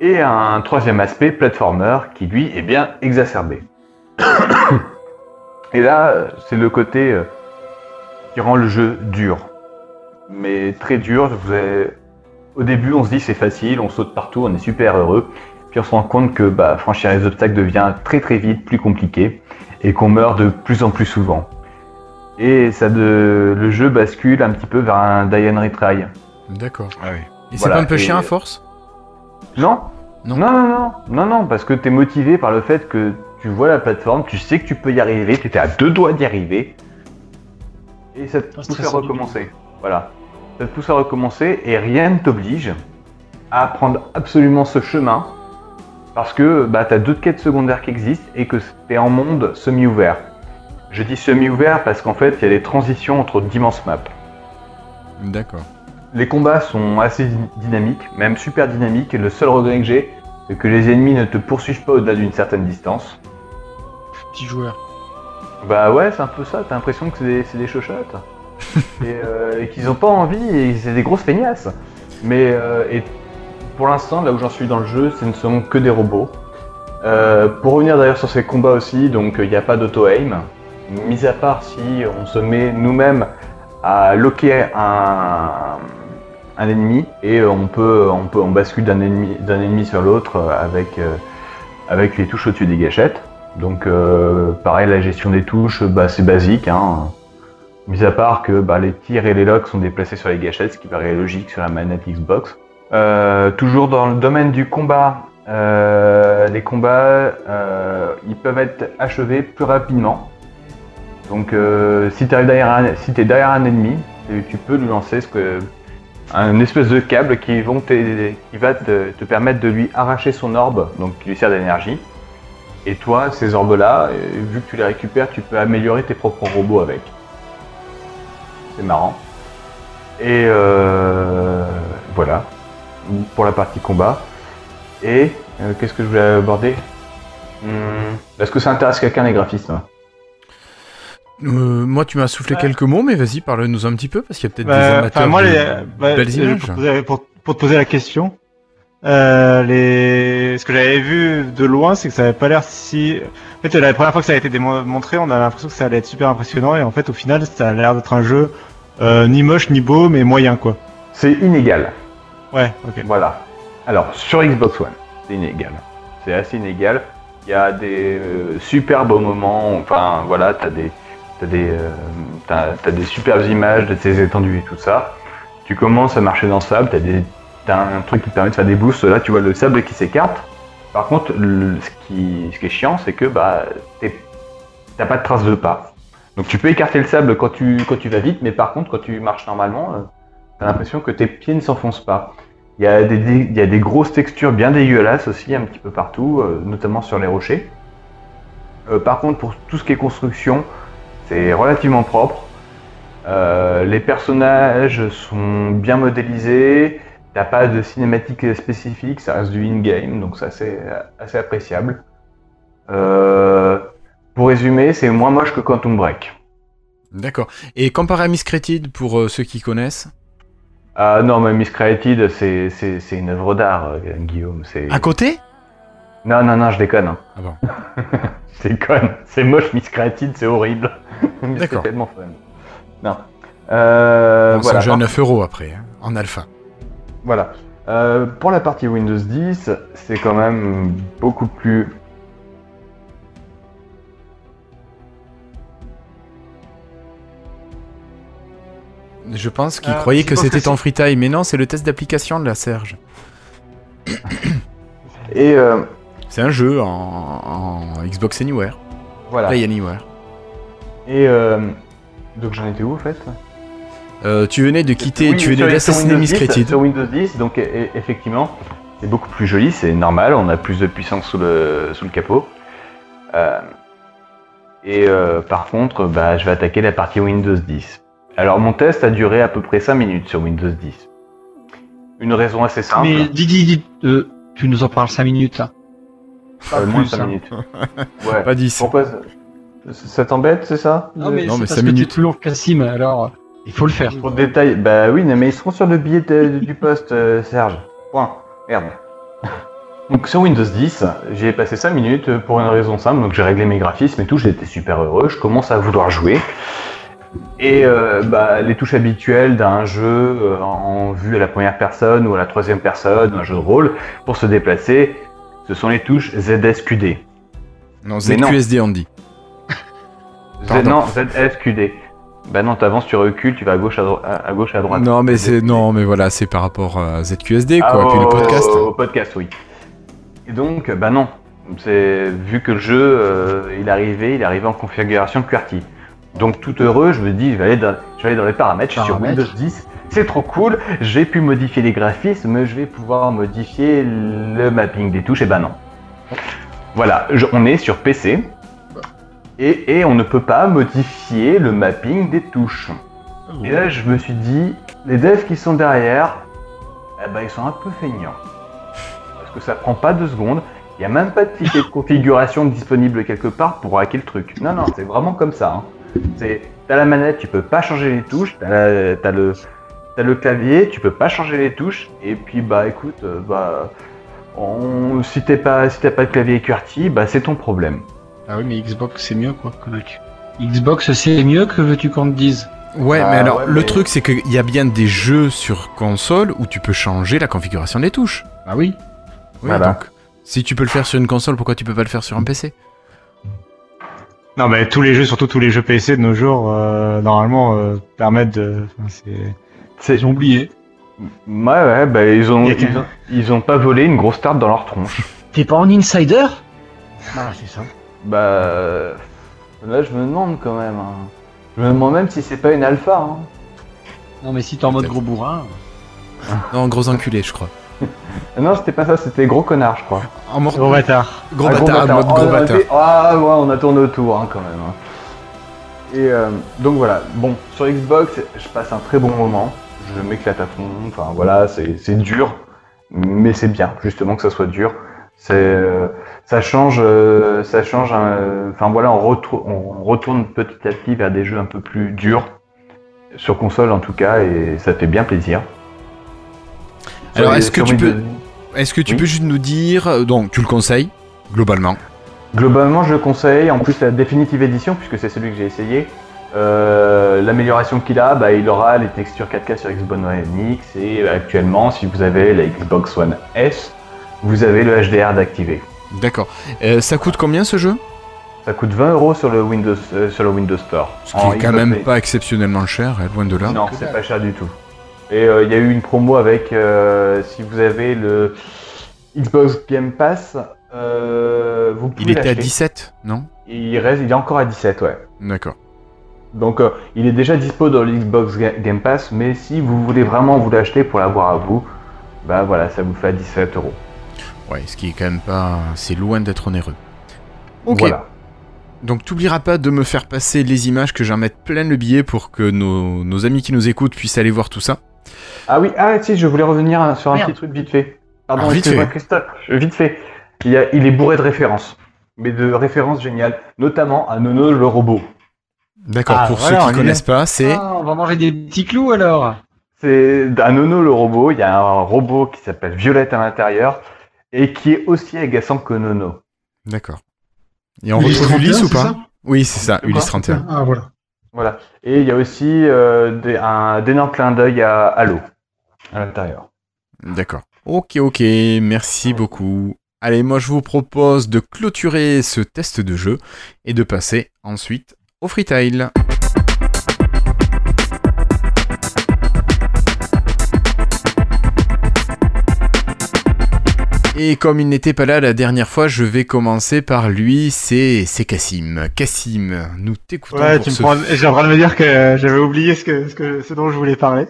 Et un troisième aspect, platformer, qui lui est bien exacerbé. Et là, c'est le côté euh, qui rend le jeu dur. Mais très dur. Vous avez- Au début, on se dit c'est facile, on saute partout, on est super heureux. Puis on se rend compte que bah, franchir les obstacles devient très très vite plus compliqué et qu'on meurt de plus en plus souvent. Et ça de... le jeu bascule un petit peu vers un die and retry. D'accord. Ah oui. Et c'est pas un peu et- chiant à force? Non Non. non, non, non, non, non, parce que tu es motivé par le fait que tu vois la plateforme, tu sais que tu peux y arriver, tu étais à deux doigts d'y arriver, et ça te Pas pousse à recommencer. Voilà. Ça te pousse à recommencer et rien ne t'oblige à prendre absolument ce chemin parce que bah, tu as d'autres quêtes secondaires qui existent et que tu es en monde semi-ouvert. Je dis semi-ouvert parce qu'en fait, il y a des transitions entre d'immenses maps. D'accord. Les combats sont assez dy- dynamiques, même super dynamiques, et le seul regret que j'ai, c'est que les ennemis ne te poursuivent pas au-delà d'une certaine distance. Petit joueur. Bah ouais, c'est un peu ça, t'as l'impression que c'est des, c'est des chochottes. et euh, et qu'ils ont pas envie, et c'est des grosses feignasses. Mais euh, et pour l'instant, là où j'en suis dans le jeu, ce ne sont que des robots. Euh, pour revenir d'ailleurs sur ces combats aussi, donc il n'y a pas d'auto-aim. Mis à part si on se met nous-mêmes à loquer un, un ennemi et on peut, on peut on bascule d'un ennemi, d'un ennemi sur l'autre avec, euh, avec les touches au-dessus des gâchettes. Donc euh, pareil, la gestion des touches, bah, c'est basique. Hein. Mis à part que bah, les tirs et les locks sont déplacés sur les gâchettes, ce qui paraît logique sur la manette Xbox. Euh, toujours dans le domaine du combat, euh, les combats, ils peuvent être achevés plus rapidement. Donc si tu derrière un, es derrière un ennemi, tu, peux lui lancer un espèce de câble qui va te, te permettre de lui arracher son orbe, donc qui lui sert d'énergie. Et toi, ces orbes-là, euh, vu que tu les récupères, tu peux améliorer tes propres robots avec. C'est marrant. Et euh, voilà, pour la partie combat. Et euh, qu'est-ce que je voulais aborder? Hmm, Est-ce que ça intéresse quelqu'un les graphismes Euh, moi, tu m'as soufflé Ouais. quelques mots, mais vas-y, parle-nous un petit peu, parce qu'il y a peut-être des Bah, amateurs enfin, moi, de les, bah, belles je- images. Pour, poser- pour- pour te poser la question, euh, les... ce que j'avais vu de loin, c'est que ça avait pas l'air si. En fait, la première fois que ça a été démon- montré, on avait l'impression que ça allait être super impressionnant, et en fait, au final, ça a l'air d'être un jeu euh, ni moche ni beau, mais moyen, quoi. C'est inégal. Ouais, ok. Voilà. Alors, sur Xbox One, c'est inégal. C'est assez inégal. Il y a des euh, super beaux moments. Enfin, voilà, t'as des, t'as des, euh, t'as, t'as des superbes images de tes étendues et tout ça. Tu commences à marcher dans le sable. T'as des, t'as un truc qui te permet de faire des boosts. Là, tu vois le sable qui s'écarte. Par contre, ce qui, est chiant, c'est que bah, t'as pas de traces de pas. Donc tu peux écarter le sable quand tu, quand tu vas vite, mais par contre, quand tu marches normalement, euh, t'as l'impression que tes pieds ne s'enfoncent pas. Il y, a des, y a des grosses textures bien dégueulasses aussi, un petit peu partout, euh, notamment sur les rochers. Euh, par contre, pour tout ce qui est construction, c'est relativement propre. Les personnages sont bien modélisés. T'as pas de cinématique spécifique, ça reste du in-game, donc ça c'est assez appréciable. Euh, pour résumer, c'est moins moche que Quantum Break. D'accord. Et comparé à Miss Created, pour euh, ceux qui connaissent? Ah non, mais Miss Created, c'est c'est- c'est une œuvre d'art, euh, Guillaume. C'est À côté? Non non non, je déconne. hein. Ah bon. C'est déconne. C'est moche, Miss Created, c'est horrible. Mais D'accord. C'est tellement fun. Non. Euh, Bon, voilà. C'est un jeu à 9 euros après, hein, en alpha. Voilà. Euh, pour la partie Windows 10, c'est quand même beaucoup plus. Je pense qu'il Ah, croyait que c'était ton free time, mais non, c'est le test d'application de la Serge. Et euh, C'est un jeu en, en Xbox Anywhere, voilà. Play Anywhere. Et euh, donc j'en étais où en fait? Euh, tu venais de quitter, Oui, tu venais d'assassiner Windows Miss 10, Created. Sur Windows 10, donc e- e- effectivement, c'est beaucoup plus joli, c'est normal, on a plus de puissance sous le, sous le capot. Euh, et euh, par contre, bah, je vais attaquer la partie Windows 10. Alors mon test a duré à peu près 5 minutes sur Windows 10. Une raison assez simple. Mais dis, dis, dis, euh, tu nous en parles 5 minutes là. Pas Euh, moins de plus, 5 hein. minutes. Ouais. Pas 10. Pourquoi ça, ça t'embête, c'est ça? Non mais, Non, mais parce cinq que minutes. tu es plus long que Cassim, alors il faut le faire. Pour le détail, bah oui, mais ils seront sur le billet de- du poste, euh, Serge. Point. Merde. Donc sur Windows 10, j'ai passé 5 minutes pour une raison simple, donc j'ai réglé mes graphismes et tout, j'étais super heureux, je commence à vouloir jouer. Et euh, bah, les touches habituelles d'un jeu euh, en vue à la première personne ou à la troisième personne, un jeu de rôle, pour se déplacer, ce sont les touches ZSQD. Non, Mais non. ZQSD on dit. Z- Pardon. non, ZSQD. Bah non, t'avances, tu recules, tu vas à gauche, à, dro- à- à gauche, à droite. Non, mais c'est non, mais voilà, c'est par rapport à ZQSD Ah, quoi, puis le au- podcast. Au podcast, oui. Et donc, bah non. C'est vu que le jeu, euh, il est arrivé, il est arrivé en configuration QWERTY. Donc tout heureux, je me dis, je vais aller dans, je vais aller dans les paramètres, je suis sur Paramètres. Windows 10, c'est trop cool, j'ai pu modifier les graphismes, je vais pouvoir modifier le mapping des touches, et ben non. Voilà, je- on est sur PC, et, et on ne peut pas modifier le mapping des touches. Et là, je me suis dit, les devs qui sont derrière, eh ben, ils sont un peu feignants. Parce que ça prend pas deux secondes. Il n'y a même pas de fichier de configuration disponible quelque part pour hacker le truc. Non, non, c'est vraiment comme ça. hein. C'est, t'as la manette, tu peux pas changer les touches. T'as, la- t'as le, t'as le clavier, tu peux pas changer les touches. Et puis, bah, écoute, euh, bah, on- si t'es pas, si t'as pas de clavier QWERTY, bah, c'est ton problème. Ah oui, mais Xbox c'est mieux quoi. Xbox c'est mieux que veux-tu qu'on te dise? Ouais, Ah, mais alors ouais, le mais- truc c'est qu'il y a bien des jeux sur console où tu peux changer la configuration des touches. Ah oui. Oui, Voilà. donc si tu peux le faire sur une console, pourquoi tu peux pas le faire sur un PC Non, mais tous les jeux, surtout tous les jeux PC de nos jours, euh, normalement, euh, permettent de. enfin, c'est- C'est, Ils ont oublié. ouais, ouais, bah, ils ont, ils ont, ils ont pas volé une grosse tarte dans leur tronche. T'es pas en insider? Ah c'est ça. Bah. euh, Là, je me demande quand même. hein. Je me demande même si c'est pas une alpha. hein. Non mais si t'es en mode gros bourrin. Non, gros enculé, je crois. Non, c'était pas ça, c'était gros connard, je crois. En mort... Gros bâtard. Gros Ah, bâtard, en mode Oh, gros on a bâtard. fait- Ah, ouais, on a tourné autour hein, quand même. hein. Et euh, donc voilà. Bon, sur Xbox, je passe un très bon moment. Je m'éclate à fond. Enfin voilà, c'est c'est dur, mais c'est bien justement que ça soit dur. C'est euh, ça change, euh, ça change. Enfin voilà, on, retourne petit à petit vers des jeux un peu plus durs sur console en tout cas, et ça fait bien plaisir. Alors, est-ce que tu peux- Est-ce que tu Oui. peux juste nous dire, euh, donc tu le conseilles globalement? Globalement, je le conseille. En plus, la définitive édition, puisque c'est celui que j'ai essayé, euh, l'amélioration qu'il a, bah, il aura les textures 4K sur Xbox One X. Et actuellement, si vous avez la Xbox One S, vous avez le HDR d'activer. D'accord. Euh, ça coûte combien ce jeu? Ça coûte 20 euros sur le Windows, euh, sur le Windows Store. Ce qui est quand même pas exceptionnellement cher, hein, loin de là. Non, c'est pas cher du tout. Et euh, il y a eu une promo avec, si vous avez le Xbox Game Pass, vous pouvez Il était à l'acheter. 17, non? Il reste, il est encore à 17, ouais. D'accord. Donc il est déjà dispo dans l'Xbox Ga- Game Pass, mais si vous voulez vraiment vous l'acheter pour l'avoir à vous, bah voilà, ça vous fait à 17 euros. Ouais, ce qui est quand même pas. C'est loin d'être onéreux. Ok. Voilà. Donc t'oublieras pas de me faire passer les images que j'en mette plein le billet pour que nos, nos amis qui nous écoutent puissent aller voir tout ça. Ah oui, ah si, je voulais revenir sur un Merde. petit truc vite fait. Pardon, Ah, vite excuse-moi fait. Christophe, vite fait. Il, y a- il est bourré de références, mais de références géniales, notamment à Nono le robot. D'accord, Ah, pour voilà, ceux on qui y connaissent pas, c'est. Ah, on va manger des petits clous alors. C'est à Nono le robot, il y a un robot qui s'appelle Violette à l'intérieur et qui est aussi agaçant que Nono. D'accord. Et on Ulysse retrouve 31, Ulysse ou c'est pas ça? Oui, c'est ça, Ulysse 31. Ah voilà. Voilà. Et il y a aussi euh, des- un d'énormes clin d'œil à Halo à l'intérieur. D'accord. Ok, ok, merci beaucoup. Allez, moi je vous propose de clôturer ce test de jeu et de passer ensuite au freetail. Et comme il n'était pas là la dernière fois, je vais commencer par lui, c'est Cassim. Cassim, nous t'écoutons Ouais, pour tu me prends... J'ai en train de me dire que j'avais oublié ce, que, ce, que, ce dont je voulais parler.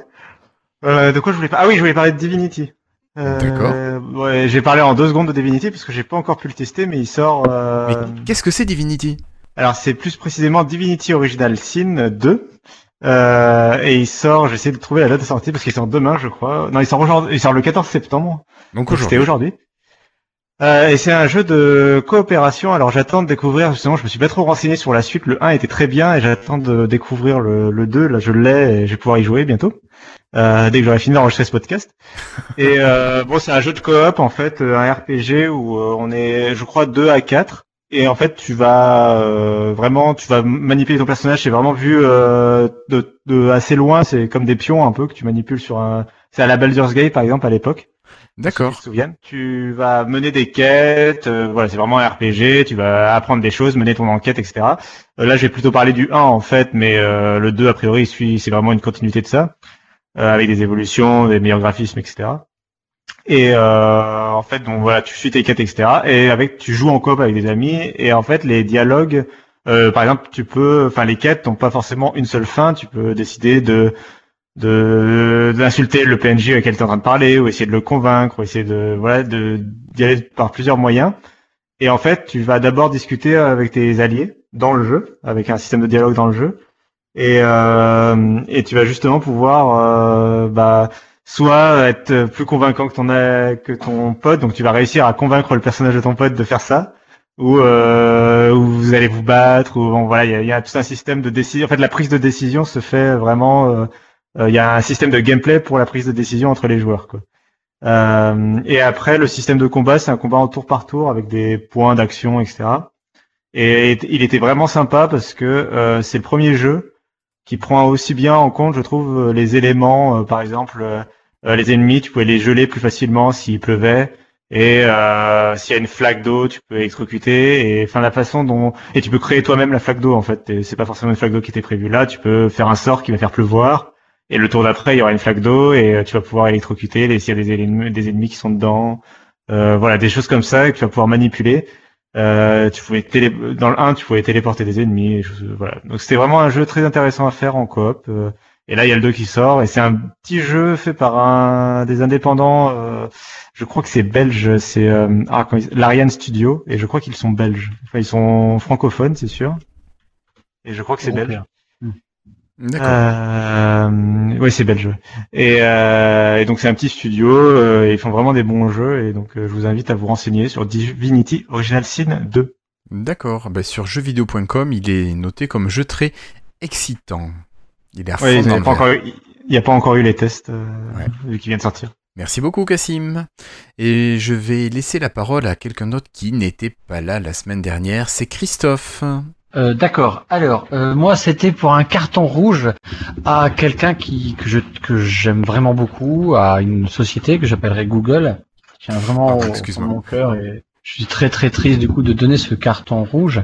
Euh, de quoi je voulais parler Ah oui, je voulais parler de Divinity. Euh, D'accord. Ouais, j'ai parlé en deux secondes de Divinity parce que j'ai pas encore pu le tester, mais il sort. euh, Mais qu'est-ce que c'est Divinity? Alors c'est plus précisément Divinity Original Sin 2. Euh, et il sort, j'essaie de trouver la date de sortie parce qu'il sort demain, je crois. Non, il sort aujourd'hui, il sort le 14 septembre. Donc Donc, C'était aujourd'hui. Euh, et c'est un jeu de coopération. Alors j'attends de découvrir justement. Je me suis pas trop renseigné sur la suite. Le 1 était très bien et j'attends de découvrir le, le 2. Là, je l'ai et je vais pouvoir y jouer bientôt. Euh, dès que j'aurai fini d'enregistrer ce podcast. Et euh, bon, c'est un jeu de coop en fait, euh, un RPG où on est, je crois, 2 à 4 Et en fait, tu vas euh, vraiment, tu vas manipuler ton personnage. C'est vraiment vu euh, de, de assez loin. C'est comme des pions un peu que tu manipules sur un. C'est à la Baldur's Gate par exemple à l'époque. D'accord. Si tu te souviens. Tu vas mener des quêtes, euh, voilà, c'est vraiment un RPG, tu vas apprendre des choses, mener ton enquête, etc. Euh, là, j'ai plutôt parlé du 1 en fait, mais euh, le 2 a priori c'est vraiment une continuité de ça, euh, avec des évolutions, des meilleurs graphismes, etc. Et euh, en fait, donc voilà, tu suis tes quêtes, etc. Et avec, tu joues en coop avec des amis, et en fait, les dialogues, euh, par exemple, tu peux, enfin, les quêtes n'ont pas forcément une seule fin. Tu peux décider de de d'insulter le PNJ avec lequel tu es en train de parler ou essayer de le convaincre ou essayer de voilà de d'y aller par plusieurs moyens. Et en fait tu vas d'abord discuter avec tes alliés dans le jeu avec un système de dialogue dans le jeu. Et euh, et tu vas justement pouvoir euh, bah soit être plus convaincant que ton que ton pote donc tu vas réussir à convaincre le personnage de ton pote de faire ça. Ou euh, où vous allez vous battre ou bon, voilà il y a, y a tout un système de décision en fait la prise de décision se fait vraiment euh, il y a un système de gameplay pour la prise de décision entre les joueurs. Quoi. Euh, et après, le système de combat, c'est un combat en tour par tour avec des points d'action, etc. Et il était vraiment sympa parce que euh, c'est le premier jeu qui prend aussi bien en compte, je trouve, les éléments. Euh, par exemple, euh, les ennemis, tu pouvais les geler plus facilement s'il pleuvait. Et euh, s'il y a une flaque d'eau, tu peux exécuter. Et enfin la façon dont et tu peux créer toi-même la flaque d'eau en fait. C'est pas forcément une flaque d'eau qui était prévue là. Tu peux faire un sort qui va faire pleuvoir. Et le tour d'après, il y aura une flaque d'eau et euh, tu vas pouvoir électrocuter les- s'il y a des ennemis, des ennemis qui sont dedans. Euh, voilà, des choses comme ça que tu vas pouvoir manipuler. Euh, tu pouvais télé... dans le 1, tu pouvais téléporter des ennemis. des choses- voilà. Donc c'était vraiment un jeu très intéressant à faire en coop. euh, et là, il y a le 2 qui sort et c'est un petit jeu fait par un des indépendants. euh, je crois que c'est belge. C'est euh, ah, ils- l'Ariane Studio et je crois qu'ils sont belges. Enfin, ils sont francophones, c'est sûr. Et je crois que c'est belge. D'accord. Euh, oui, c'est belge. Et, euh, et donc c'est un petit studio. euh, ils font vraiment des bons jeux. Et donc euh, je vous invite à vous renseigner sur Divinity Original Sin 2. D'accord. Bah, sur jeuxvideo.com, il est noté comme jeu très excitant. Il est à fond Ouais, il n'y dans a, pas encore eu- il y a pas encore eu les tests euh, Ouais. vu qu'ils viennent de sortir. Merci beaucoup, Cassim. Et je vais laisser la parole à quelqu'un d'autre qui n'était pas là la semaine dernière. C'est Christophe. Euh, D'accord. Alors, euh, moi, c'était pour un carton rouge à quelqu'un qui que je que j'aime vraiment beaucoup, à une société que j'appellerais Google. qui vraiment au- mon cœur et je suis très très triste du coup de donner ce carton rouge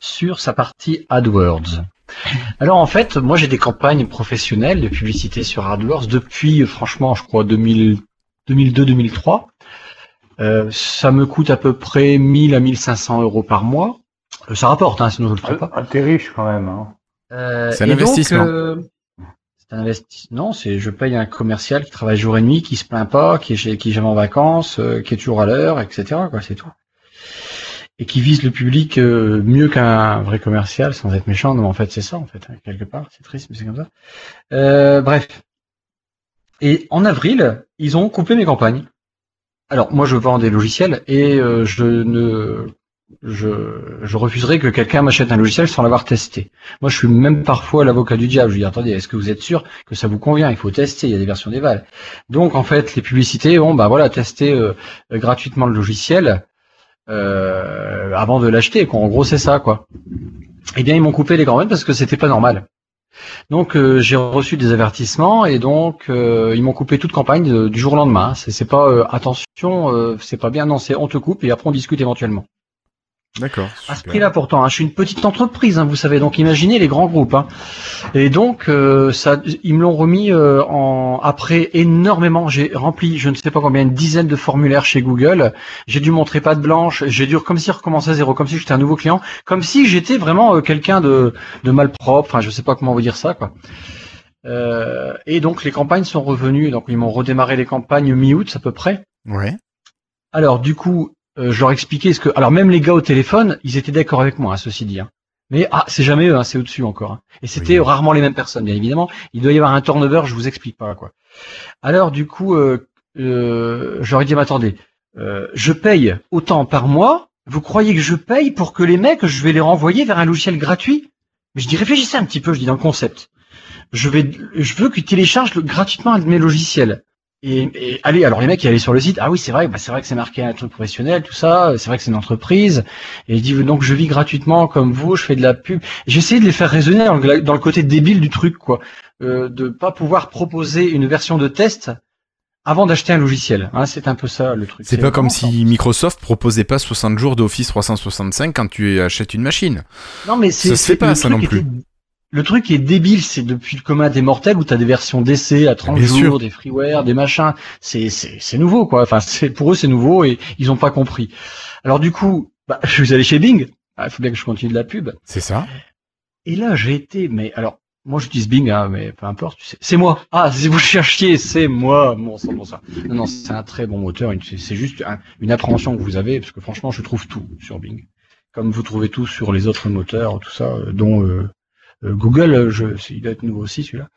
sur sa partie AdWords. Alors en fait, moi j'ai des campagnes professionnelles de publicité sur AdWords depuis, franchement, je crois 2000 2002-2003. Euh, ça me coûte à peu près 1000 à 1500 euros par mois. Euh, Ça rapporte, hein, sinon je le ferais pas. Ah, T'es riche quand même. Hein. Euh, C'est un et donc, investissement. euh, c'est un investissement. C'est je paye un commercial qui travaille jour et nuit, qui se plaint pas, qui est chez, qui est jamais en vacances, euh, qui est toujours à l'heure, etc. Quoi, c'est tout. Et qui vise le public euh, mieux qu'un vrai commercial, sans être méchant. Non, en fait, c'est ça, en fait, hein, quelque part. C'est triste, mais c'est comme ça. Euh, bref. Et en avril, ils ont coupé mes campagnes. Alors, moi, je vends des logiciels et euh, je ne je, je refuserais que quelqu'un m'achète un logiciel sans l'avoir testé. Moi, je suis même parfois l'avocat du diable. Je dis, attendez, est-ce que vous êtes sûr que ça vous convient? Il faut tester, il y a des versions d'Eval. Donc, en fait, les publicités, bon, bah voilà, tester euh, euh, gratuitement le logiciel euh, avant de l'acheter. En gros, c'est ça, quoi. Eh bien, ils m'ont coupé les campagnes parce que c'était pas normal. Donc, euh, j'ai reçu des avertissements et donc ils m'ont coupé toute campagne du jour au lendemain. C'est pas euh, attention, c'est pas bien. Non, c'est on te coupe et après on discute éventuellement. D'accord. À ce prix-là pourtant, hein, je suis une petite entreprise, hein, vous savez, donc imaginez les grands groupes. hein. Et donc, euh, ça, ils me l'ont remis euh, en après énormément. J'ai rempli, je ne sais pas combien, une dizaine de formulaires chez Google. J'ai dû montrer patte blanche. J'ai dû comme si recommencer à zéro, comme si j'étais un nouveau client, comme si j'étais vraiment euh, quelqu'un de, de malpropre. Enfin, je sais pas comment vous dire ça, quoi. Et donc les campagnes sont revenues. Donc ils m'ont redémarré les campagnes mi-août à peu près. Ouais. Alors du coup, je leur expliquais ce que. Alors même les gars au téléphone, ils étaient d'accord avec moi, hein, ceci dit. hein. Mais ah, c'est jamais eux, hein, c'est au-dessus encore. hein. Et c'était Oui. rarement les mêmes personnes, bien évidemment. Il doit y avoir un turnover, je vous explique pas quoi. Alors du coup, euh, euh, je leur ai dit, mais attendez, euh, je paye autant par mois. Vous croyez que je paye pour que les mecs, je vais les renvoyer vers un logiciel gratuit? Mais je dis, réfléchissez un petit peu, je dis dans le concept. Je vais, je veux qu'ils téléchargent le- gratuitement un de mes logiciels. Et, et allez, alors les mecs, ils allaient sur le site. Ah oui, c'est vrai, bah, c'est vrai que c'est marqué un truc professionnel, tout ça. C'est vrai que c'est une entreprise. Et il dit donc je vis gratuitement comme vous, je fais de la pub. J'essayais de les faire raisonner dans le, dans le côté débile du truc, quoi, euh, de pas pouvoir proposer une version de test avant d'acheter un logiciel. Hein, c'est un peu ça le truc. C'est pas comme si Microsoft proposait pas 60 jours d'Office 365 quand tu achètes une machine. Non, mais c'est Ça se fait pas, le ça non plus. était- Le truc qui est débile, c'est depuis le commun des mortels où tu as des versions d'essai à 30 Bien jours, sûr. des freeware, des machins. C'est c'est c'est nouveau quoi. Enfin, c'est pour eux c'est nouveau et ils ont pas compris. Alors du coup, bah, je suis allé chez Bing. Ah, Il faut bien que je continue de la pub. C'est ça Et là, j'ai été, mais alors, moi j'utilise Bing, hein, mais peu importe, tu sais. c'est moi. Ah, si vous cherchiez, c'est moi. Bon, c'est bon ça. Non, non, c'est un très bon moteur. C'est juste un- une appréhension que vous avez, parce que franchement, je trouve tout sur Bing. Comme vous trouvez tout sur les autres moteurs, tout ça, euh, dont euh, Google, euh, je, il doit être nouveau aussi celui-là.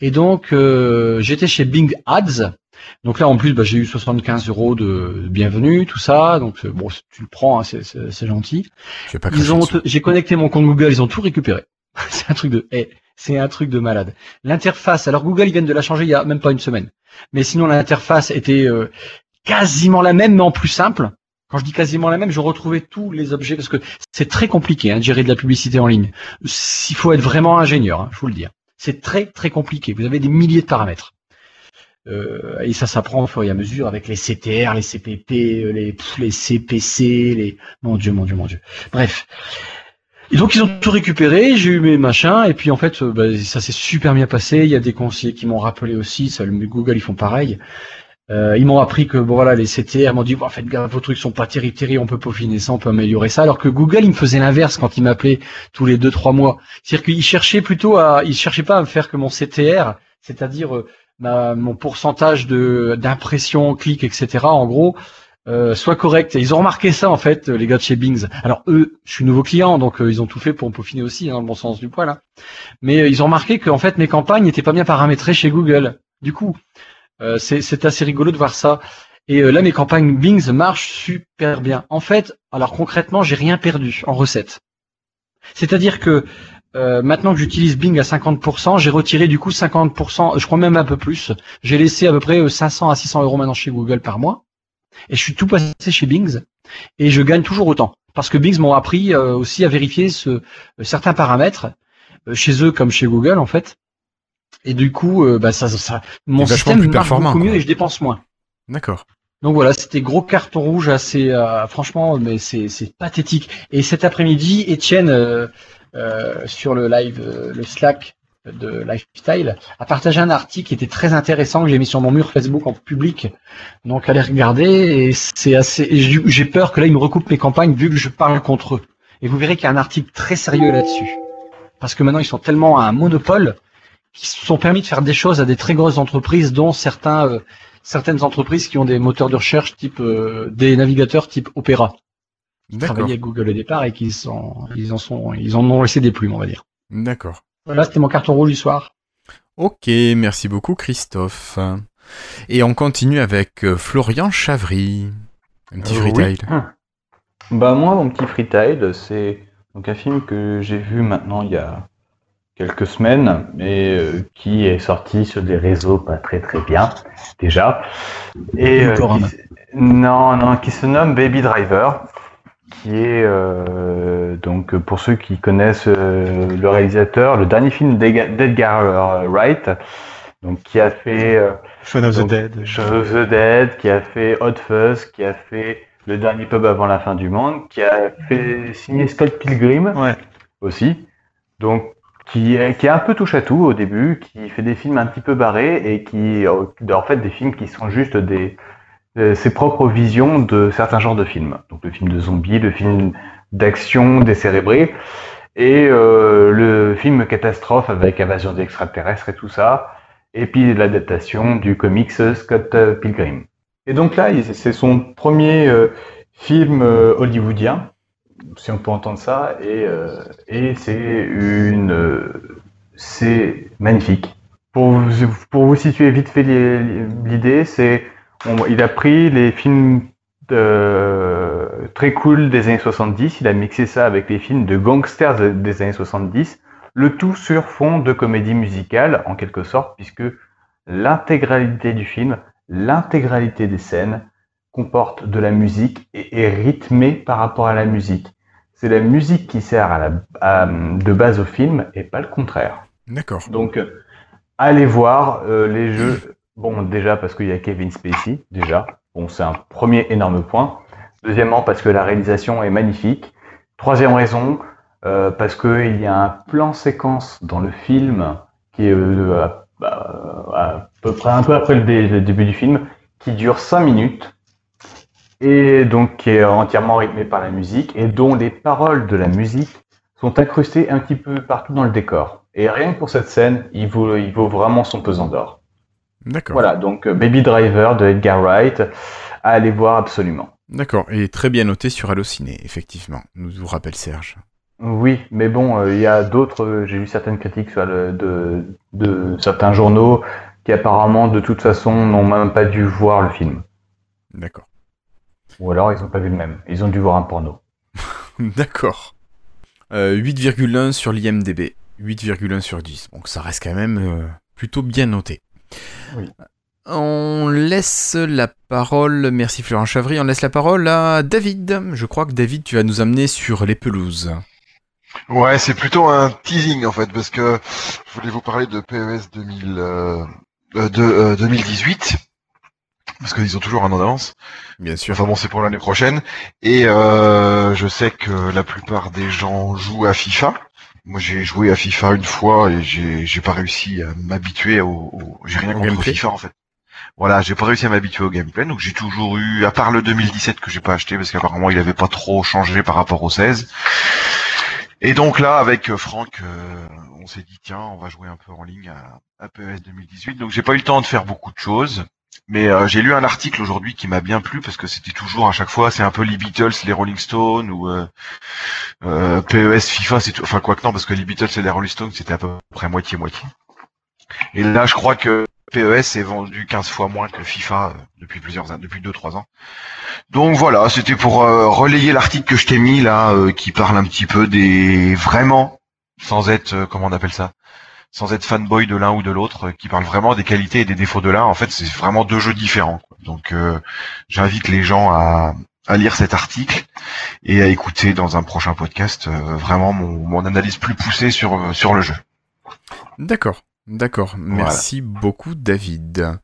Et donc, euh, j'étais chez Bing Ads. Donc là, en plus, bah, j'ai eu 75 euros de bienvenue, tout ça. Donc euh, bon, tu le prends, hein, c'est- gentil. Pas Ils ont, j'ai connecté mon compte Google, ils ont tout récupéré. c'est un truc de, eh, c'est un truc de malade. L'interface, alors Google, ils viennent de la changer il y a même pas une semaine. Mais sinon, l'interface était euh, quasiment la même, mais en plus simple. Quand je dis quasiment la même, je retrouvais tous les objets parce que c'est très compliqué hein, de gérer de la publicité en ligne. Il faut être vraiment ingénieur, hein, je vous le dis. hein. C'est très très compliqué. Vous avez des milliers de paramètres. Euh, et ça s'apprend au fur et à mesure avec les CTR, les CPP, euh, les, les CPC, les mon dieu, mon dieu, mon dieu. Bref. Et donc ils ont tout récupéré, j'ai eu mes machins, et puis en fait euh, bah, ça s'est super bien passé. Il y a des conseillers qui m'ont rappelé aussi, ça, le Google ils font pareil. Euh, ils m'ont appris que bon voilà les CTR m'ont dit bon, en fait gars, vos trucs sont pas terribles, terribles, on peut peaufiner ça, on peut améliorer ça. Alors que Google il me faisait l'inverse quand il m'appelait tous les deux trois mois. C'est-à-dire qu'il cherchait plutôt à, il cherchait pas à me faire que mon CTR, c'est-à-dire euh, ma, mon pourcentage de d'impression, clic, etc. En gros, euh, soit correct. Et ils ont remarqué ça en fait, les gars de chez Bings. Alors eux, je suis nouveau client, donc euh, ils ont tout fait pour me peaufiner aussi, hein, dans le bon sens du poil. Hein. Mais euh, ils ont remarqué que en fait mes campagnes n'étaient pas bien paramétrées chez Google. Du coup, euh, c'est c'est assez rigolo de voir ça. Et euh, là, mes campagnes Bings marchent super bien. En fait, alors concrètement, j'ai rien perdu en recette. C'est-à-dire que euh, maintenant que j'utilise Bing à 50%, j'ai retiré du coup 50%, je crois même un peu plus. J'ai laissé à peu près euh, 500 à 600 euros maintenant chez Google par mois. Et je suis tout passé chez Bings. Et je gagne toujours autant. Parce que Bings m'ont appris euh, aussi à vérifier ce, euh, certains paramètres, euh, chez eux comme chez Google en fait. Et du coup, euh, bah, ça, ça, mon système plus marche beaucoup mieux quoi. et je dépense moins. D'accord. Donc voilà, c'était gros carton rouge assez euh, franchement, mais c'est c'est pathétique. Et cet après-midi, Étienne euh, euh, sur le live, euh, le Slack de Lifestyle, a partagé un article qui était très intéressant que j'ai mis sur mon mur Facebook en public. Donc allez regarder. Et c'est assez. j'ai peur que là ils me recoupent mes campagnes vu que je parle contre eux. Et vous verrez qu'il y a un article très sérieux là-dessus. parce que maintenant ils sont tellement à un monopole qu'ils se sont permis de faire des choses à des très grosses entreprises, dont certains, euh, certaines entreprises qui ont des moteurs de recherche type euh, des navigateurs type Opera, qui travaillaient avec Google au départ et qui sont, ils en sont, ils en ont laissé des plumes, on va dire. D'accord. Voilà, c'était mon carton rouge du soir. Ok, merci beaucoup Christophe. Et on continue avec euh, Florian Chavry. Un petit Euh, freestyle. oui. Bah moi, mon petit freestyle, c'est donc un film que j'ai vu maintenant il y a quelques semaines et euh, qui est sorti sur des réseaux pas très très bien déjà. Et euh, qui non non, qui se nomme Baby Driver, qui est euh, donc pour ceux qui connaissent le réalisateur, le dernier film d'Edgar Wright, donc qui a fait Shaun of the Dead. Shaun of the Dead, qui a fait Hot Fuzz, qui a fait Le Dernier Pub avant la fin du monde, qui a fait signer Scott Pilgrim Ouais. aussi. Donc, qui est, qui est un peu touche à tout au début, qui fait des films un petit peu barrés et qui, euh, en fait, des films qui sont juste des, euh, ses propres visions de certains genres de films. Donc, le film de zombies, le film d'action décérébré et euh, le film catastrophe avec invasion d'extraterrestres et tout ça et puis l'adaptation du comics Scott euh, Pilgrim. Et donc là, c'est son premier euh, film hollywoodien, si on peut entendre ça, et, euh, et c'est une, euh, c'est magnifique. Pour vous, pour vous situer vite fait l'idée, c'est, il a pris les films de- très cool des années 70, il a mixé ça avec les films de gangsters de- des années 70, le tout sur fond de comédie musicale, en quelque sorte, puisque l'intégralité du film, l'intégralité des scènes comporte de la musique et est rythmée par rapport à la musique. C'est la musique qui sert à la, à- de base au film et pas le contraire. D'accord. Donc, euh, allez voir euh, les jeux. Bon, déjà parce qu'il y a Kevin Spacey, déjà. Bon, c'est un premier énorme point. Deuxièmement, parce que la réalisation est magnifique. Troisième raison, euh, parce qu'il y a un plan séquence dans le film qui est euh, à, à- à peu près un peu après le, dé- le début du film, qui dure cinq minutes et donc qui est entièrement rythmé par la musique et dont les paroles de la musique sont incrustées un petit peu partout dans le décor. Et rien que pour cette scène, il vaut, il vaut vraiment son pesant d'or. D'accord. Voilà, donc euh, Baby Driver de Edgar Wright, à aller voir absolument. D'accord. Et très bien noté sur Allociné, effectivement. Nous vous rappelle Serge. Oui, mais bon, euh, il y a d'autres, euh, j'ai lu certaines critiques sur le- de, de certains journaux qui apparemment, de toute façon, n'ont même pas dû voir le film. D'accord. Ou alors, ils n'ont pas vu le même. Ils ont dû voir un porno. D'accord. Euh, 8,1 sur l'IMDB. 8,1 sur 10. Donc ça reste quand même euh, plutôt bien noté. Oui. On laisse la parole, merci Florent Chavry, on laisse la parole à David. Je crois que David, tu vas nous amener sur les pelouses. Ouais, c'est plutôt un teasing en fait, parce que je voulais vous parler de PES 2000, euh, euh, de, euh, 2018, parce qu'ils ont toujours un an d'avance. Bien sûr. Enfin bon, c'est pour l'année prochaine. Et euh, je sais que la plupart des gens jouent à FIFA. Moi, j'ai joué à FIFA une fois et j'ai j'ai pas réussi à m'habituer au, au- j'ai rien contre gameplay. FIFA en fait. Voilà, j'ai pas réussi à m'habituer au gameplay, donc j'ai toujours eu, à part le 2017 que j'ai pas acheté parce qu'apparemment il avait pas trop changé par rapport au 16. Et donc là, avec euh, Franck, euh, on s'est dit tiens, on va jouer un peu en ligne à, à PES 2018. Donc j'ai pas eu le temps de faire beaucoup de choses. Mais euh, j'ai lu un article aujourd'hui qui m'a bien plu parce que c'était toujours à chaque fois, c'est un peu les Beatles, les Rolling Stones ou euh, euh, PES, FIFA, c'est tout- enfin quoi que non parce que les Beatles et les Rolling Stones c'était à peu près moitié moitié. Et là, je crois que PES est vendu 15 fois moins que FIFA euh, depuis plusieurs depuis 2-3 ans. Donc voilà, c'était pour euh, relayer l'article que je t'ai mis là, euh, qui parle un petit peu des vraiment, sans être comment on appelle ça, sans être fanboy de l'un ou de l'autre, euh, qui parle vraiment des qualités et des défauts de l'un. En fait, c'est vraiment deux jeux différents. quoi. Donc euh, j'invite les gens à, à lire cet article et à écouter dans un prochain podcast euh, vraiment mon, mon analyse plus poussée sur sur le jeu. D'accord, d'accord. Merci beaucoup, David.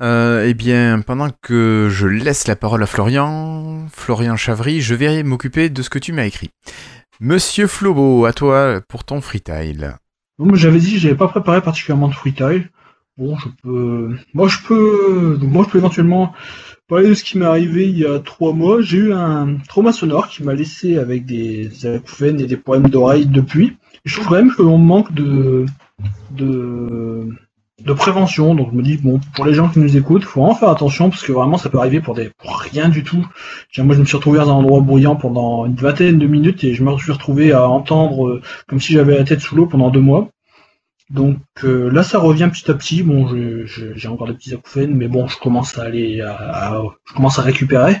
Euh, eh bien, pendant que je laisse la parole à Florian, Florian Chavry, je vais m'occuper de ce que tu m'as écrit. Monsieur Flobo, à toi pour ton freetile. Moi, j'avais dit que j'avais pas préparé particulièrement de freestyle. Bon, je peux, moi je peux, donc moi je peux éventuellement parler de ce qui m'est arrivé il y a trois mois. J'ai eu un trauma sonore qui m'a laissé avec des acouphènes et des problèmes d'oreille depuis. Je trouve quand même qu'on manque de, de, de prévention. Donc je me dis, bon, pour les gens qui nous écoutent, faut en faire attention parce que vraiment ça peut arriver pour des pour rien du tout. Tiens, moi je me suis retrouvé dans un endroit bruyant pendant une vingtaine de minutes et je me suis retrouvé à entendre euh, comme si j'avais la tête sous l'eau pendant deux mois. Donc euh, là, ça revient petit à petit. Bon, j'ai encore des petits acouphènes, mais bon, je commence à aller, à, je commence à récupérer.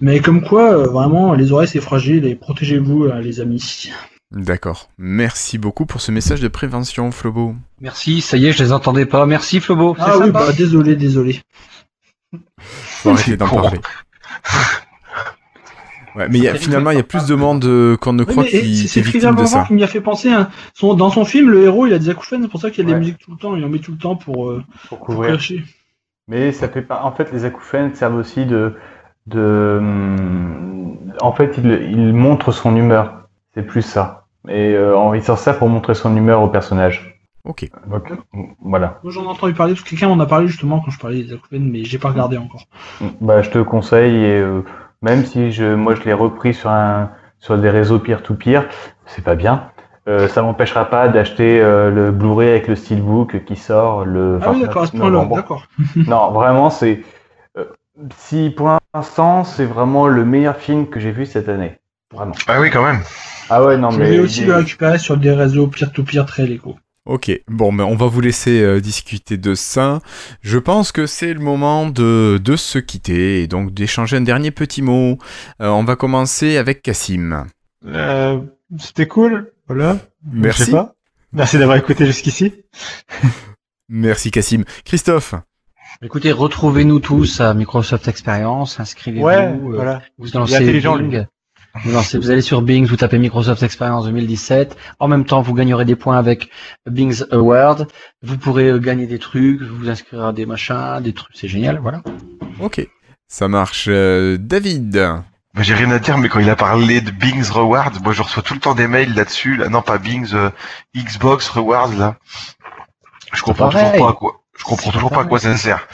Mais comme quoi, euh, vraiment, les oreilles c'est fragile et protégez-vous, euh, les amis. D'accord. Merci beaucoup pour ce message de prévention, Flobo. Merci, ça y est, je les entendais pas. Merci Flobo. Ah oui, bah désolé, désolé. Faut arrêter d'en parler. Ouais, mais il y a, finalement, il y a plus de monde euh, qu'on ne croit qui, c'est de ça. qui m'y a fait penser. hein. Son, dans son film, le héros, il a des acouphènes, c'est pour ça qu'il y a de la Ouais. musique tout le temps. Il en met tout le temps pour, euh, Pour couvrir. Mais ça fait pas. En fait, les acouphènes servent aussi de. de hum, en fait, il, il montre son humeur. C'est plus ça. Et euh, il s'en sert pour montrer son humeur au personnage. Ok. Donc, voilà. Moi, j'en ai entendu parler parce que quelqu'un m'en a parlé justement quand je parlais des acouphènes, mais j'ai pas regardé encore. Bah, je te conseille et euh, même si je, moi, je l'ai repris sur un, sur des réseaux peer-to-peer, c'est pas bien. Euh, ça m'empêchera pas d'acheter euh, le Blu-ray avec le steelbook qui sort le. Ah oui, 29 d'accord, à ce point-là, novembre. d'accord. Non, vraiment, c'est. euh, si pour l'instant, c'est vraiment le meilleur film que j'ai vu cette année. Vraiment. Ah oui, quand même. Ah ouais, non, Je mais. vais aussi le récupérer sur des réseaux peer-to-peer très légaux. Ok, bon, ben, on va vous laisser euh, discuter de ça. Je pense que c'est le moment de, de se quitter et donc d'échanger un dernier petit mot. Euh, on va commencer avec Cassim. Euh, C'était cool, voilà. Je Merci. sais pas. Merci d'avoir écouté jusqu'ici. Merci Cassim. Christophe. Écoutez, retrouvez-nous tous à Microsoft Experience, inscrivez-vous, Ouais, euh, voilà. vous lancez Vous, lancez, vous allez sur Bing, vous tapez Microsoft Experience 2017. En même temps, vous gagnerez des points avec Bing's Award. Vous pourrez euh, gagner des trucs, vous inscrire à des machins, des trucs. C'est génial, voilà. Ok, ça marche. Euh, David. Bah, j'ai rien à dire, mais quand il a parlé de Bing's Rewards, moi je reçois tout le temps des mails là-dessus. Là, non, pas Bing's, euh, Xbox Rewards là. Je comprends pareil. toujours pas à quoi. Je comprends toujours pas à quoi ça sert.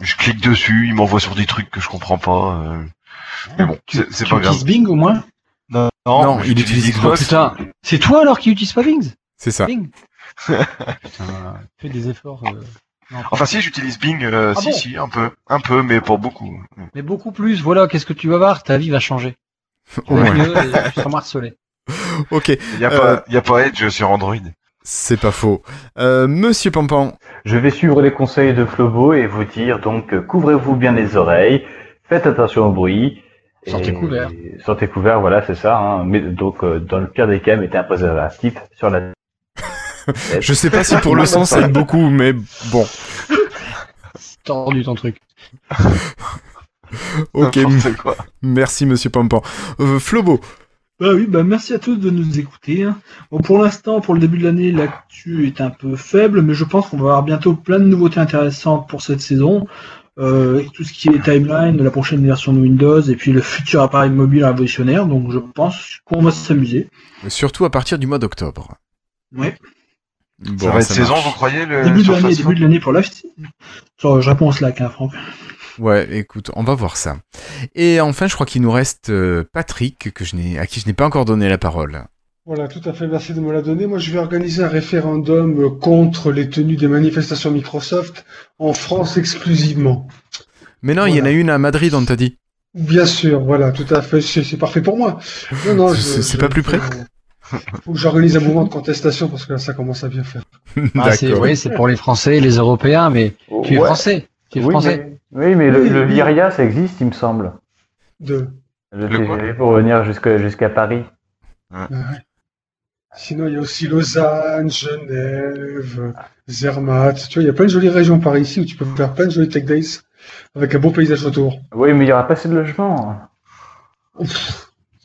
Je clique dessus, il m'envoie sur des trucs que je comprends pas. euh. Mais bon, c'est Tu pas grave. utilises Bing au moins Non, Non, il utilise Xbox. Putain, c'est toi alors qui utilise pas Bing? C'est ça. Bing Putain, fais des efforts. euh, non, Enfin si, j'utilise Bing, euh, Ah si bon si, un peu, un peu, mais pas beaucoup. Mais beaucoup plus, voilà, qu'est-ce que tu vas voir? Ta vie va changer. Au moins. Mieux, et tu seras harcelé. Ok, Il y a Euh. pas, il y a pas Edge sur Android. c'est pas faux. Euh, Monsieur Pampan. Je vais suivre les conseils de Flobo et vous dire donc couvrez-vous bien les oreilles, faites attention au bruit. Sortez. Sortez couverts, voilà, c'est ça. Hein. Mais donc, euh, dans le pire des cas, mettez un préservatif sur la. Je sais pas si pour le son ça aide beaucoup, mais bon. Tordu ton truc. Ok, quoi. merci Monsieur Pampan. Euh, Flobo. Bah oui, bah merci à tous de nous écouter. hein. Bon, pour l'instant, pour le début de l'année, l'actu est un peu faible, mais je pense qu'on va avoir bientôt plein de nouveautés intéressantes pour cette saison. Euh, avec tout ce qui est timeline de la prochaine version de Windows et puis le futur appareil mobile révolutionnaire. Donc je pense qu'on va s'amuser. Surtout à partir du mois d'octobre. Ouais. Bon, ça va être saison, vous croyez le début de l'année, début de l'année pour la. Sur, je réponds au Slack, hein, Franck. Ouais, écoute, on va voir ça. Et enfin, je crois qu'il nous reste euh, Patrick, que je n'ai, à qui je n'ai pas encore donné la parole. Voilà, tout à fait, merci de me la donner. Moi, je vais organiser un référendum contre les tenues des manifestations Microsoft en France exclusivement. Mais non, il y en a une à Madrid, on t'a dit. Bien sûr, voilà, tout à fait, c'est parfait pour moi. Non, non, C'est- pas plus près faut- Faut que j'organise un mouvement de contestation parce que là, ça commence à bien faire. Ah, oui, c'est pour les Français et les Européens, mais tu es Ouais. français. Tu es Oui, français. mais, oui, mais le, le ça existe, il me semble. De... Le, Le TGV pour venir jusqu'à jusqu'à Paris. Ouais. Sinon, il y a aussi Lausanne, Genève, Zermatt. Tu vois, il y a plein de jolies régions par ici où tu peux faire plein de jolis tech days avec un beau paysage autour. Oui, mais il y aura pas assez de logements.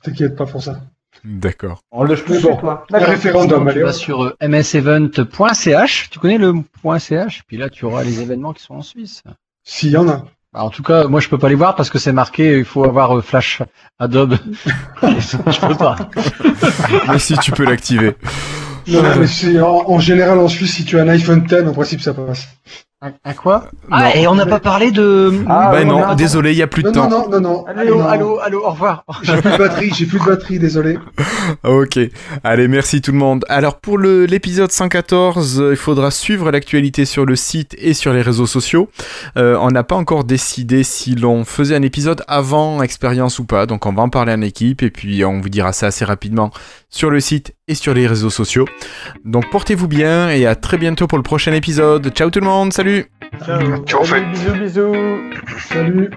T'inquiète pas pour ça. D'accord. On le plus bon, toi. Référendum, tu allez. vas sur euh, msevent.ch. Tu connais le .ch Puis là, tu auras les événements qui sont en Suisse. S'il y en a. Bah, en tout cas, moi, je peux pas les voir parce que c'est marqué. Il faut avoir euh, Flash Adobe. je peux pas. Mais si tu peux l'activer. Non, mais en, en général, en Suisse, si tu as un iPhone X, en principe, ça passe. À, quoi Ah, et on n'a pas parlé de. Ah, bah oui, non, désolé, il y a plus de Non, temps. non, non, non, non. Allô, non. allô, allô, au revoir. J'ai plus de batterie, j'ai plus de batterie, désolé. Ok, allez, merci tout le monde. Alors pour l'épisode 114, euh, il faudra suivre l'actualité sur le site et sur les réseaux sociaux. Euh, on n'a pas encore décidé si l'on faisait un épisode avant expérience ou pas, donc on va en parler en équipe et puis on vous dira ça assez rapidement sur le site et sur les réseaux sociaux. Donc portez-vous bien et à très bientôt pour le prochain épisode. Ciao tout le monde, salut Ciao, fait. Bisous, bisous. Salut.